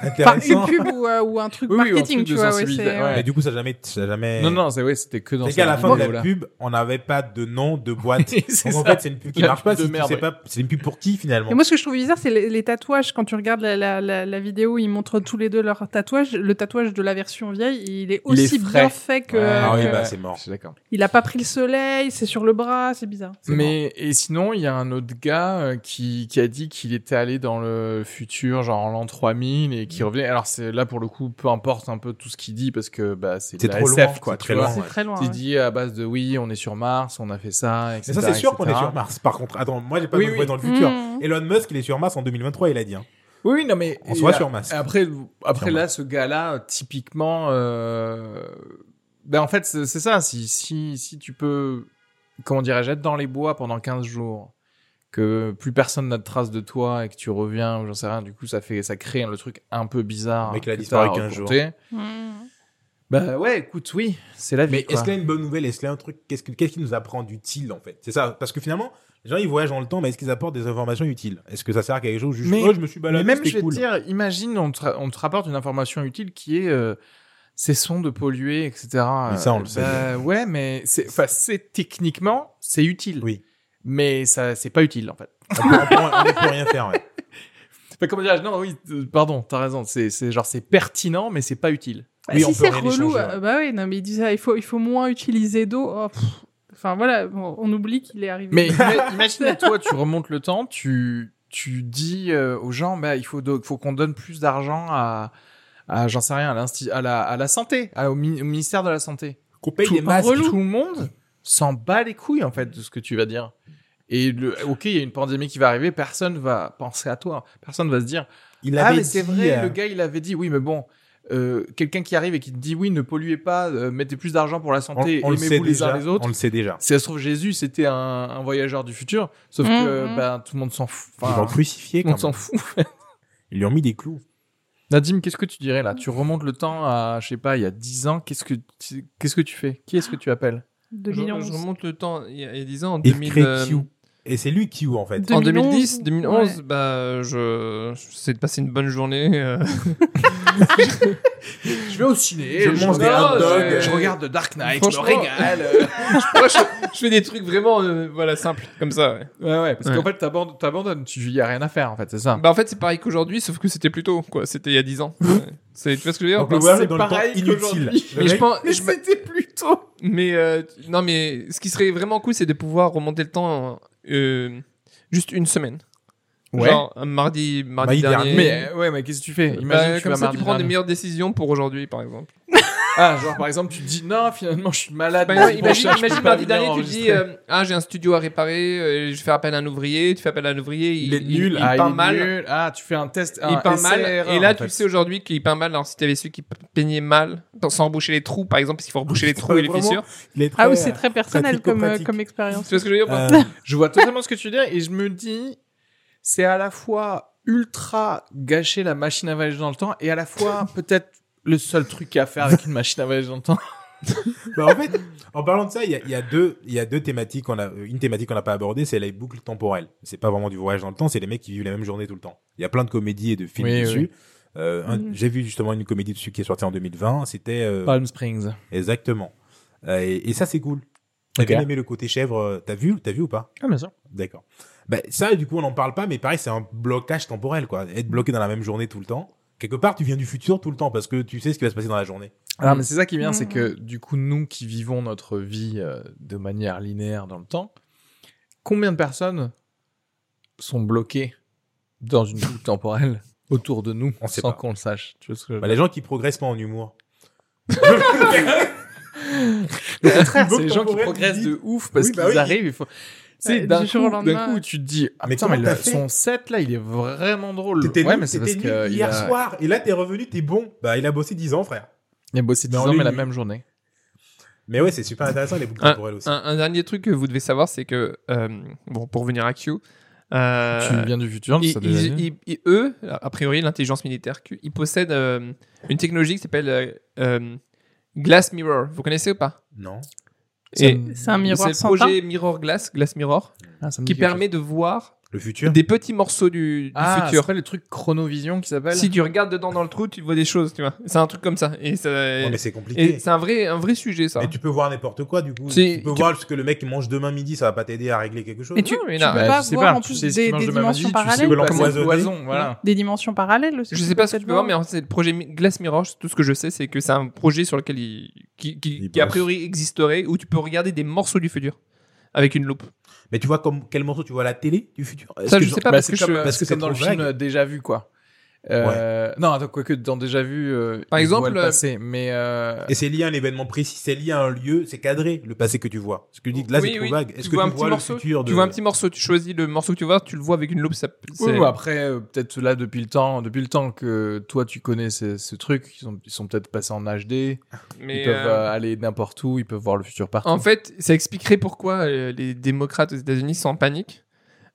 Enfin, une intéressant. pub ou, euh, ou un truc Oui, oui, un marketing, truc tu de vois, ouais, ouais. Mais du coup, ça jamais, ça jamais. Non, non, c'est ouais, c'était que dans C'est qu'à la fin de la pub, on n'avait pas de nom de boîte. C'est Donc en fait, c'est une pub qui La marche pas. de Si tu merde, sais ouais. pas, c'est une pub pour qui finalement? Et moi, ce que je trouve bizarre, c'est les, les tatouages. Quand tu regardes la, la, la, la vidéo, ils montrent tous les deux leurs tatouages. Le tatouage de la version vieille, il est aussi bien fait Ouais, Ah oui, bah c'est mort. Je suis d'accord. Il a pas pris le soleil, c'est sur le bras, c'est bizarre. Mais et sinon, il y a un autre gars euh, qui, qui a dit qu'il était allé dans le futur, genre en l'an 3000, et Mm. qui revenait. Alors c'est là pour le coup, peu importe un peu tout ce qu'il dit parce que bah c'est trop SF loin, quoi. très loin. Ouais. très loin. Il ouais. dit à base de oui, on est sur Mars, on a fait ça, etc. Mais ça, c'est sûr qu'on est sur Mars. Par contre, attends, moi, j'ai pas Oui, de oui. dans le futur. Mmh. Elon Musk, il est sur Mars en 2023, il a dit. Hein. Oui, oui, non mais On et soit a- sur Mars. Après, après Sur là, ce gars-là, typiquement, euh... ben en fait, c'est ça. Si si si tu peux, comment dirais-je, être dans les bois pendant 15 jours, que plus personne n'a de traces de toi et que tu reviens ou j'en sais rien, du coup, ça fait ça crée le truc un peu bizarre. A que disparu t'as 15 jours. raconté. Mmh. Bah ouais, écoute, oui, c'est la vie. Mais est-ce qu'il y a une bonne nouvelle? Est-ce qu'il y a un truc Qu'est-ce que- qu'est-ce qui nous apprend d'utile en fait? C'est ça. Parce que finalement, les gens ils voyagent dans le temps, mais est-ce qu'ils apportent des informations utiles? Est-ce que ça sert à quelque chose Juste, Mais- oh, je me suis Mais baladé, même, je vais cool. te dire, imagine, on te, on te rapporte une information utile qui est euh, cessons de polluer, etc. Mais ça, on le sait. Bah, ouais, mais c'est, enfin, c'est techniquement, c'est utile. Oui. Mais ça, c'est pas utile, en fait. On ne peut rien faire. Ouais. Enfin, comment dirais-je Non, oui, euh, pardon, t'as raison. C'est, c'est genre, c'est pertinent, mais c'est pas utile. Bah, Oui, si on peut c'est rien relou, échanger, euh, ouais. bah oui, non, mais il dit ça, il faut, il faut moins utiliser d'eau. Oh, pff. Enfin voilà, bon, on oublie qu'il est arrivé. Mais ima- imagine, toi, tu remontes le temps, tu, tu dis euh, aux gens, bah, il faut, do- faut qu'on donne plus d'argent à, à j'en sais rien, à, la, à la santé, à- au, mi- au ministère de la santé. Qu'on paye tout, des masques. tout le monde s'en bat les couilles en fait de ce que tu vas dire. Et le, ok, il y a une pandémie qui va arriver, personne va penser à toi, personne va se dire Il ah avait mais c'est vrai, euh, le gars il avait dit oui mais bon. euh, quelqu'un qui arrive et qui te dit oui ne polluez pas euh, mettez plus d'argent pour la santé aimez-vous les uns les autres On le sait déjà. si ça se trouve Jésus c'était un, un voyageur du futur sauf Mhm. que ben tout le monde s'en fout Ils l'ont crucifié tout le monde s'en fout Ils lui ont mis des clous. Nadim qu'est-ce que tu dirais là? Tu remontes le temps à je sais pas il y a 10 ans qu'est-ce que tu- qu'est-ce que tu fais? Qui est-ce que tu appelles? Je, 2011. je remonte le temps il y a, il y a 10 ans, en, Il 2000, crée euh. Et c'est lui Q en fait. En 2011, 2010, 2011, ouais. bah, je, j'essaie de passer une bonne journée. euh. Je vais au ciné, Je mange des hot dogs. je- je regarde The Dark Knight, je me Franchement- régale. Moi, je, je fais des trucs vraiment, euh, voilà, simples, comme ça. ouais. ouais, ouais, parce Ouais. qu'en fait, t'abandonnes, t'abandonnes, tu y a rien à faire, en fait, c'est ça. Bah, en fait, c'est pareil qu'aujourd'hui, sauf que c'était plus tôt, quoi. C'était il y a 10 ans. Ouais. C'est, tu vois ce que je veux dire? Donc le Bah, c'est dans le temps pareil inutile. qu'aujourd'hui. Le Mais je mec- pense, Mais je- c'était plus tôt. mais euh, non, mais ce qui serait vraiment cool, c'est de pouvoir remonter le temps euh, juste une semaine. Ouais. Genre un mardi, mardi Mardi dernier. dernier. Mais euh, ouais, mais qu'est-ce que tu fais? Imagine Bah, que tu comme vas ça, tu prends des dernier. meilleures décisions pour aujourd'hui, par exemple. Ah, genre par exemple, tu te dis non, finalement, je suis malade. Bah, imagine, imagine mardi dernier, tu te dis euh, Ah, j'ai un studio à réparer, euh, je fais appel à un ouvrier, tu fais appel à un ouvrier, il, il est nul, il, ah, peint il est mal. nul. Ah, tu fais un test, Il un peint mal, essai-erreur, et là tu fait. sais aujourd'hui qu'il peint mal. Alors si t'avais su qu'il peignait mal, sans reboucher les trous par exemple, parce qu'il faut reboucher les trous et les fissures. Il Ah oui, c'est très personnel comme, euh, expérience. Tu vois ce que je veux dire Euh, Je vois totalement ce que tu veux dire et je me dis, c'est à la fois ultra gâcher la machine à voyager dans le temps et à la fois peut-être le seul truc à faire avec une machine à voyager dans le temps. bah, en fait, en parlant de ça, il y a, il y a deux, il y a deux thématiques a, une thématique qu'on n'a pas abordée, c'est les boucles temporelles. C'est pas vraiment du voyage dans le temps, c'est les mecs qui vivent la même journée tout le temps. Il y a plein de comédies et de films Oui, dessus. oui. Euh, un- Mhm. J'ai vu justement une comédie dessus qui est sortie en 2020. C'était euh, Palm Springs. exactement. Euh, et, et ça, c'est cool. Ok. bien aimé le côté chèvre. euh, T'as vu, t'as vu ou pas? Ah, bien sûr. D'accord. Bah, ça, du coup, on n'en parle pas, mais pareil, c'est un blocage temporel, quoi. Être bloqué dans la même journée tout le temps. Quelque part, tu viens du futur tout le temps parce que tu sais ce qui va se passer dans la journée. Alors, mais c'est ça qui est bien, c'est que du coup, nous qui vivons notre vie euh, de manière linéaire dans le temps, combien de personnes sont bloquées dans une boucle temporelle autour de nous On sait sans qu'on le sache? Tu vois ce que je veux Bah, les gens qui progressent pas en humour. Au contraire, Faut c'est les gens qui progressent de ouf parce Oui, bah qu'ils oui. arrivent. Il faut. C'est d'un du jour au coup, lendemain. d'un coup, tu te dis, ah, Mais putain, mais le- son set là, il est vraiment drôle. T'étais ouais, nul, mais c'est parce t'étais que nul il hier a, soir. Et là, t'es revenu, t'es bon. Bah, il a bossé 10 ans, frère. il a bossé 10 Mais en ans, mais la lui- même journée. Mais ouais, c'est super intéressant, les boucles Un, temporelles aussi. un- un dernier truc que vous devez savoir, c'est que, euh, bon, pour revenir à Q, euh, tu viens du futur, ils- ça déjà ils- dit. ils- ils- eux, a priori, l'intelligence militaire Q, ils possèdent euh, une technologie qui s'appelle euh, euh, Glass Mirror. Vous connaissez ou pas? Non. C'est un miroir c'est le sans projet Mirror Glass, Glass Mirror, Ah, qui permet de voir Le futur des petits morceaux du, du Ah, futur. c'est le truc chronovision qui s'appelle Si tu regardes dedans dans le trou, tu vois des choses, tu vois. C'est un truc comme ça. Et, ça- Ouais, mais c'est et compliqué. c'est un vrai, un vrai sujet, ça. Mais tu peux voir n'importe quoi, du coup. C'est- Tu peux tu- voir ce que le mec mange demain midi, ça va pas t'aider à régler quelque chose. Et tu, Non, mais tu non. peux Bah, pas je voir pas, en plus des, dimensions midi, tu sais parallèles. voilà. Des dimensions parallèles aussi. Je sais pas ce que tu peux voir, mais en fait, c'est le projet Glass Mirror. Tout ce que je sais, c'est que c'est un projet sur lequel il, qui, a priori existerait, où tu peux regarder des morceaux du futur avec une loupe. Mais tu vois comme quel morceau tu vois à la télé du futur? Ça, que je sais pas Bah, parce c'est que je- comme, parce c'est que comme c'est dans le film vague. Déjà Vu, quoi. Euh, Non, attends, quoique dans Déjà Vu, euh, Par exemple, le euh, passé, mais euh, Et c'est lié à un événement précis, c'est lié à un lieu, c'est cadré, le passé que tu vois. Ce que je dis que là, Oui, c'est trop vague. Tu Est-ce que vois un tu petit vois le morceau, futur de... Tu vois un petit morceau, tu choisis le morceau que tu vois, tu le vois avec une loupe. Ça, Oui, c'est- oui, après, euh, peut-être là, depuis le temps, depuis le temps que toi, tu connais ce, ce truc, ils sont, ils sont peut-être passés en HD, mais ils peuvent euh, euh, aller n'importe où, ils peuvent voir le futur partout. en fait, ça expliquerait pourquoi euh, les démocrates aux États-Unis sont en panique.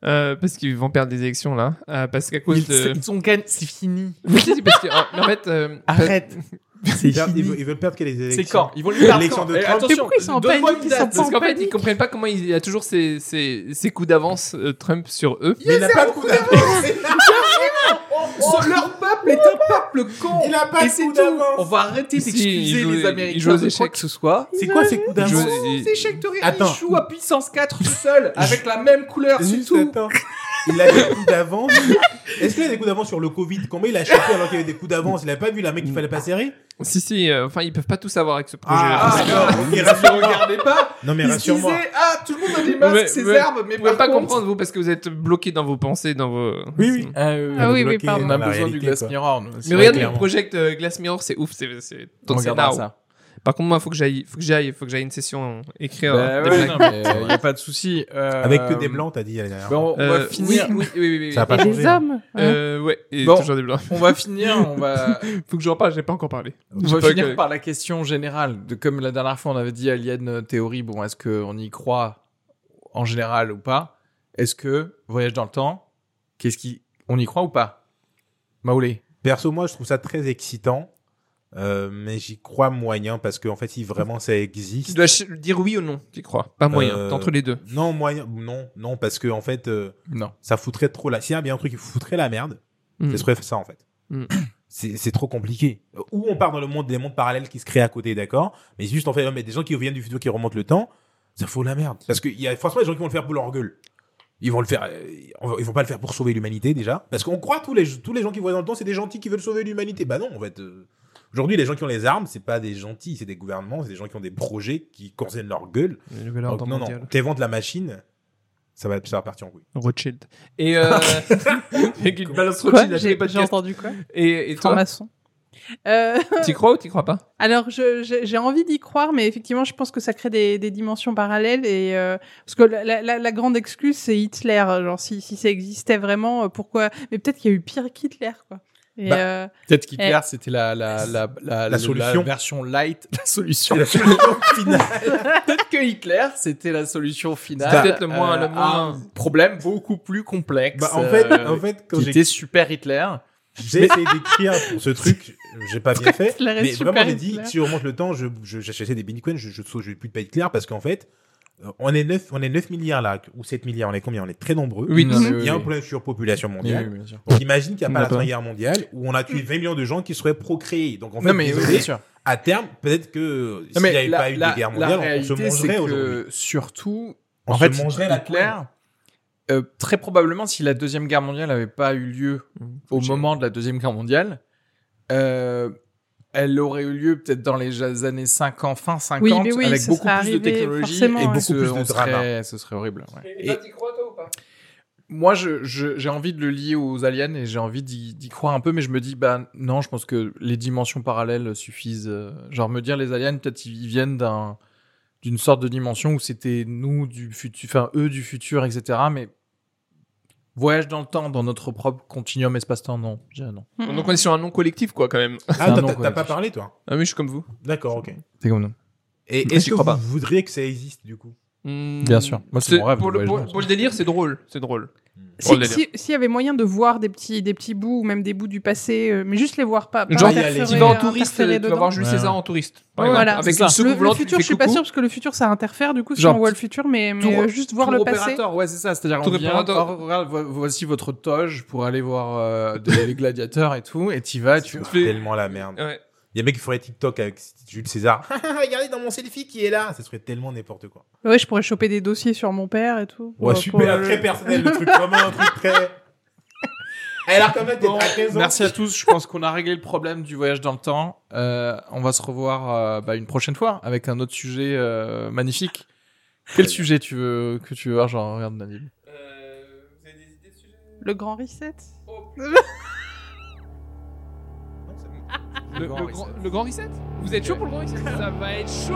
Euh, parce qu'ils vont perdre des élections là. Euh, parce qu'à cause ils, de. ils ont gagné, c'est fini. Oui, parce que, en- mais en fait. euh, Arrête. C'est Ils, perdent- ils fini. veulent, ils veulent perdre quelles élections C'est quand? Ils vont les perdre L'élection de Eh, Trump. Attention, ils sont en donne-moi panique? une Ils sont date. pas Parce en qu'en fait, ils comprennent pas comment il y a toujours ces, ces, ces coups d'avance, euh, Trump, sur eux. Mais il n'a pas de coup d'avance Oh, leur peuple est un peuple con. Il a pas Et c'est tout. d'avance On va arrêter Si, d'excuser les il joue Américains aux échecs. ce soit. C'est quoi ces coups d'avance il- C'est échec de rire. Attends. Il joue à puissance 4 seul, avec la même couleur, c'est tout. Il a des coups d'avance. Est-ce qu'il a des coups d'avance sur le Covid? Comment il a chopé alors qu'il y avait des coups d'avance? Il a pas vu la mec qu'il fallait pas serrer? Si, si, euh, enfin, ils peuvent pas tout savoir avec ce projet. Ah, d'accord. Ils ne regardaient pas. Non mais Ils rassure-moi. disaient, ah, tout le monde a des masques, ouais. herbes, mais Vous pouvez pas contre- comprendre, vous, parce que vous êtes bloqué dans vos pensées, dans vos. Oui, oui. Ah, oui, Ah oui, pardon. On a besoin du Glass quoi. Mirror. nous. Mais Ouais, regardez, le. Project euh, Glass Mirror, c'est ouf, c'est, c'est, On c'est regardera now. ça. Par contre, moi, faut que j'aille, faut que j'aille, faut que j'aille une session écrire Bah des ouais, blagues. non, mais il n'y a pas de souci. Euh, Avec que des blancs, t'as dit dernière bah, on, on Euh, va finir. Oui, oui, oui, oui, oui. Ça a pas Et changé, hein. hommes. ouais. Euh, ouais, et Bon. toujours des blancs. On va finir. On va. Faut que j'en parle, j'ai pas encore parlé. On va finir que- par la question générale. De, comme la dernière fois, on avait dit Alien Théorie. Bon, est-ce qu'on y croit en général ou pas? Est-ce que voyage dans le temps, qu'est-ce qui, on y croit ou pas? Maoulé. Perso, moi, je trouve ça très excitant. Euh, mais j'y crois moyen parce qu'en fait, si vraiment ça Tu existe. dois ch- dire oui ou non, tu crois? Pas moyen, Euh, t'es entre les deux. Non, moyen. Non, non, parce que en fait, euh, Non. ça foutrait trop la. S'il y a bien un truc qui foutrait la merde, Mm. ce serait ça en fait. Mm. C'est c'est trop compliqué. Ou on part dans le monde des mondes parallèles qui se créent à côté, d'accord? Mais juste en fait, mais des gens qui viennent du futur qui remontent le temps, ça fout la merde. Parce qu'il y a forcément des gens qui vont le faire pour leur gueule. Ils vont le faire. euh, Ils vont pas le faire pour sauver l'humanité déjà, parce qu'on croit tous les tous les gens qui voient dans le temps, c'est des gentils qui veulent sauver l'humanité. Bah non, en fait. Aujourd'hui, les gens qui ont les armes, c'est pas des gentils, c'est des gouvernements, c'est des gens qui ont des projets qui concernent leur gueule. Donc, non, non, t'inventes la machine, ça va, ça va partir en couille. Rothschild. Et euh... avec une balance Rothschild J'ai podcasts. entendu quoi Et, et toi. Euh, t'y crois ou t'y crois pas? Alors, j'ai envie d'y croire, mais effectivement, je pense que ça crée des, des dimensions parallèles. Et euh, parce que la, la- la- la grande excuse, c'est Hitler. Genre, si, si ça existait vraiment, euh, pourquoi? Mais peut-être qu'il y a eu pire qu'Hitler, quoi. Et, Bah, euh, Peut-être qu'Hitler, c'était la, la, la, la, la- solution. la version light, la solution. C'est la solution finale. Peut-être que Hitler, c'était la solution finale. C'est peut-être le moins- le à moins- un problème beaucoup plus complexe. Bah, en fait, euh, en fait, quand qui j'ai était super Hitler. J'ai essayé d'écrire pour ce truc, j'ai pas bien fait. Mais vraiment, j'ai dit, Hitler. si on remonte le temps, je, je, j'achetais des bitcoins, je, je, je, je vais plus de pas Hitler parce qu'en fait, euh, on est 9, on est 9 milliards là, ou 7 milliards, on est combien? On est très nombreux. Oui, Non, Il y a oui, un oui. problème sur population Oui, mondiale. oui. Donc imagine qu'il n'y a pas la. Première Guerre mondiale où on a tué 20 millions de gens qui seraient procréés. Donc en fait, non, mais oui, désolé, bien sûr. à terme, peut-être que s'il n'y avait la, pas eu la- de guerre la mondiale, on se mangerait aujourd'hui. que surtout, On en se fait, mangerait la Hitler, euh, très probablement, si la deuxième guerre mondiale n'avait pas eu lieu au J'ai- moment de la deuxième guerre mondiale, euh, elle aurait eu lieu peut-être dans les années 50, fin 50, Oui, mais oui, avec beaucoup plus de technologie et ouais. beaucoup plus de drama. serait- Ce serait horrible. ouais. Et, toi, t'y crois toi ou pas? moi, je- je- j'ai envie de le lier aux aliens et j'ai envie d'y croire un peu, mais je me dis, bah non, je pense que les dimensions parallèles suffisent. Genre, me dire, les aliens, peut-être ils viennent d'un d'une sorte de dimension où c'était nous du futur, enfin eux du futur, etc. Mais voyage dans le temps, dans notre propre continuum espace-temps, non. Je dirais non. Donc on est sur un nom collectif, quoi, quand même. Ah, un t'as- nom t'as t'as collectif. pas parlé, toi Ah oui, je suis comme vous. D'accord, ok. C'est comme nous. Et Mais est-ce j'y que crois vous pas. voudriez que ça existe, du coup? Bien sûr. Moi, c'est mon rêve, Pour le pour, pour délire, c'est drôle. C'est drôle. Si- Pour le si- S'il y avait moyen de voir des petits, des petits bouts ou même des bouts du passé, euh, mais juste les voir pas. pas Genre, y aller. interférer- Tu vas en touriste, interférer tu vas dedans. voir Jules Ouais, César ouais. en touriste. par Ouais, exemple. voilà, Avec c'est une ça. soucoupe Le, le volante, tu futur, fais je suis pas coucou. sûre parce que le futur ça interfère du coup si Genre, on voit le futur, mais, mais tour- euh, juste voir Tour le passé. opérateur, ouais, c'est ça. C'est-à-dire, Tour on vient, opérateur. oh, regarde, vo- voici votre toge pour aller voir euh, des, les gladiateurs et tout, et t'y vas, tu fais- Tellement la merde. Ouais. Il y a un mec qui ferait TikTok avec Jules César. Regardez dans mon selfie qui est là. Ça serait tellement n'importe quoi. Ouais, je pourrais choper des dossiers sur mon père et tout. Ouais, Pour- super, pour- très personnel le truc. Vraiment un truc très. Alors, quand même, Bon, à 15 ans. merci à tous. Je pense qu'on a réglé le problème du voyage dans le temps. Euh, on va se revoir euh, bah, une prochaine fois avec un autre sujet euh, magnifique. Quel sujet tu veux que tu veux voir Genre, regarde Nabil. Le grand reset? Le, grand le reset. grand, le grand reset? Vous êtes chaud pour le grand reset? Ça va être chaud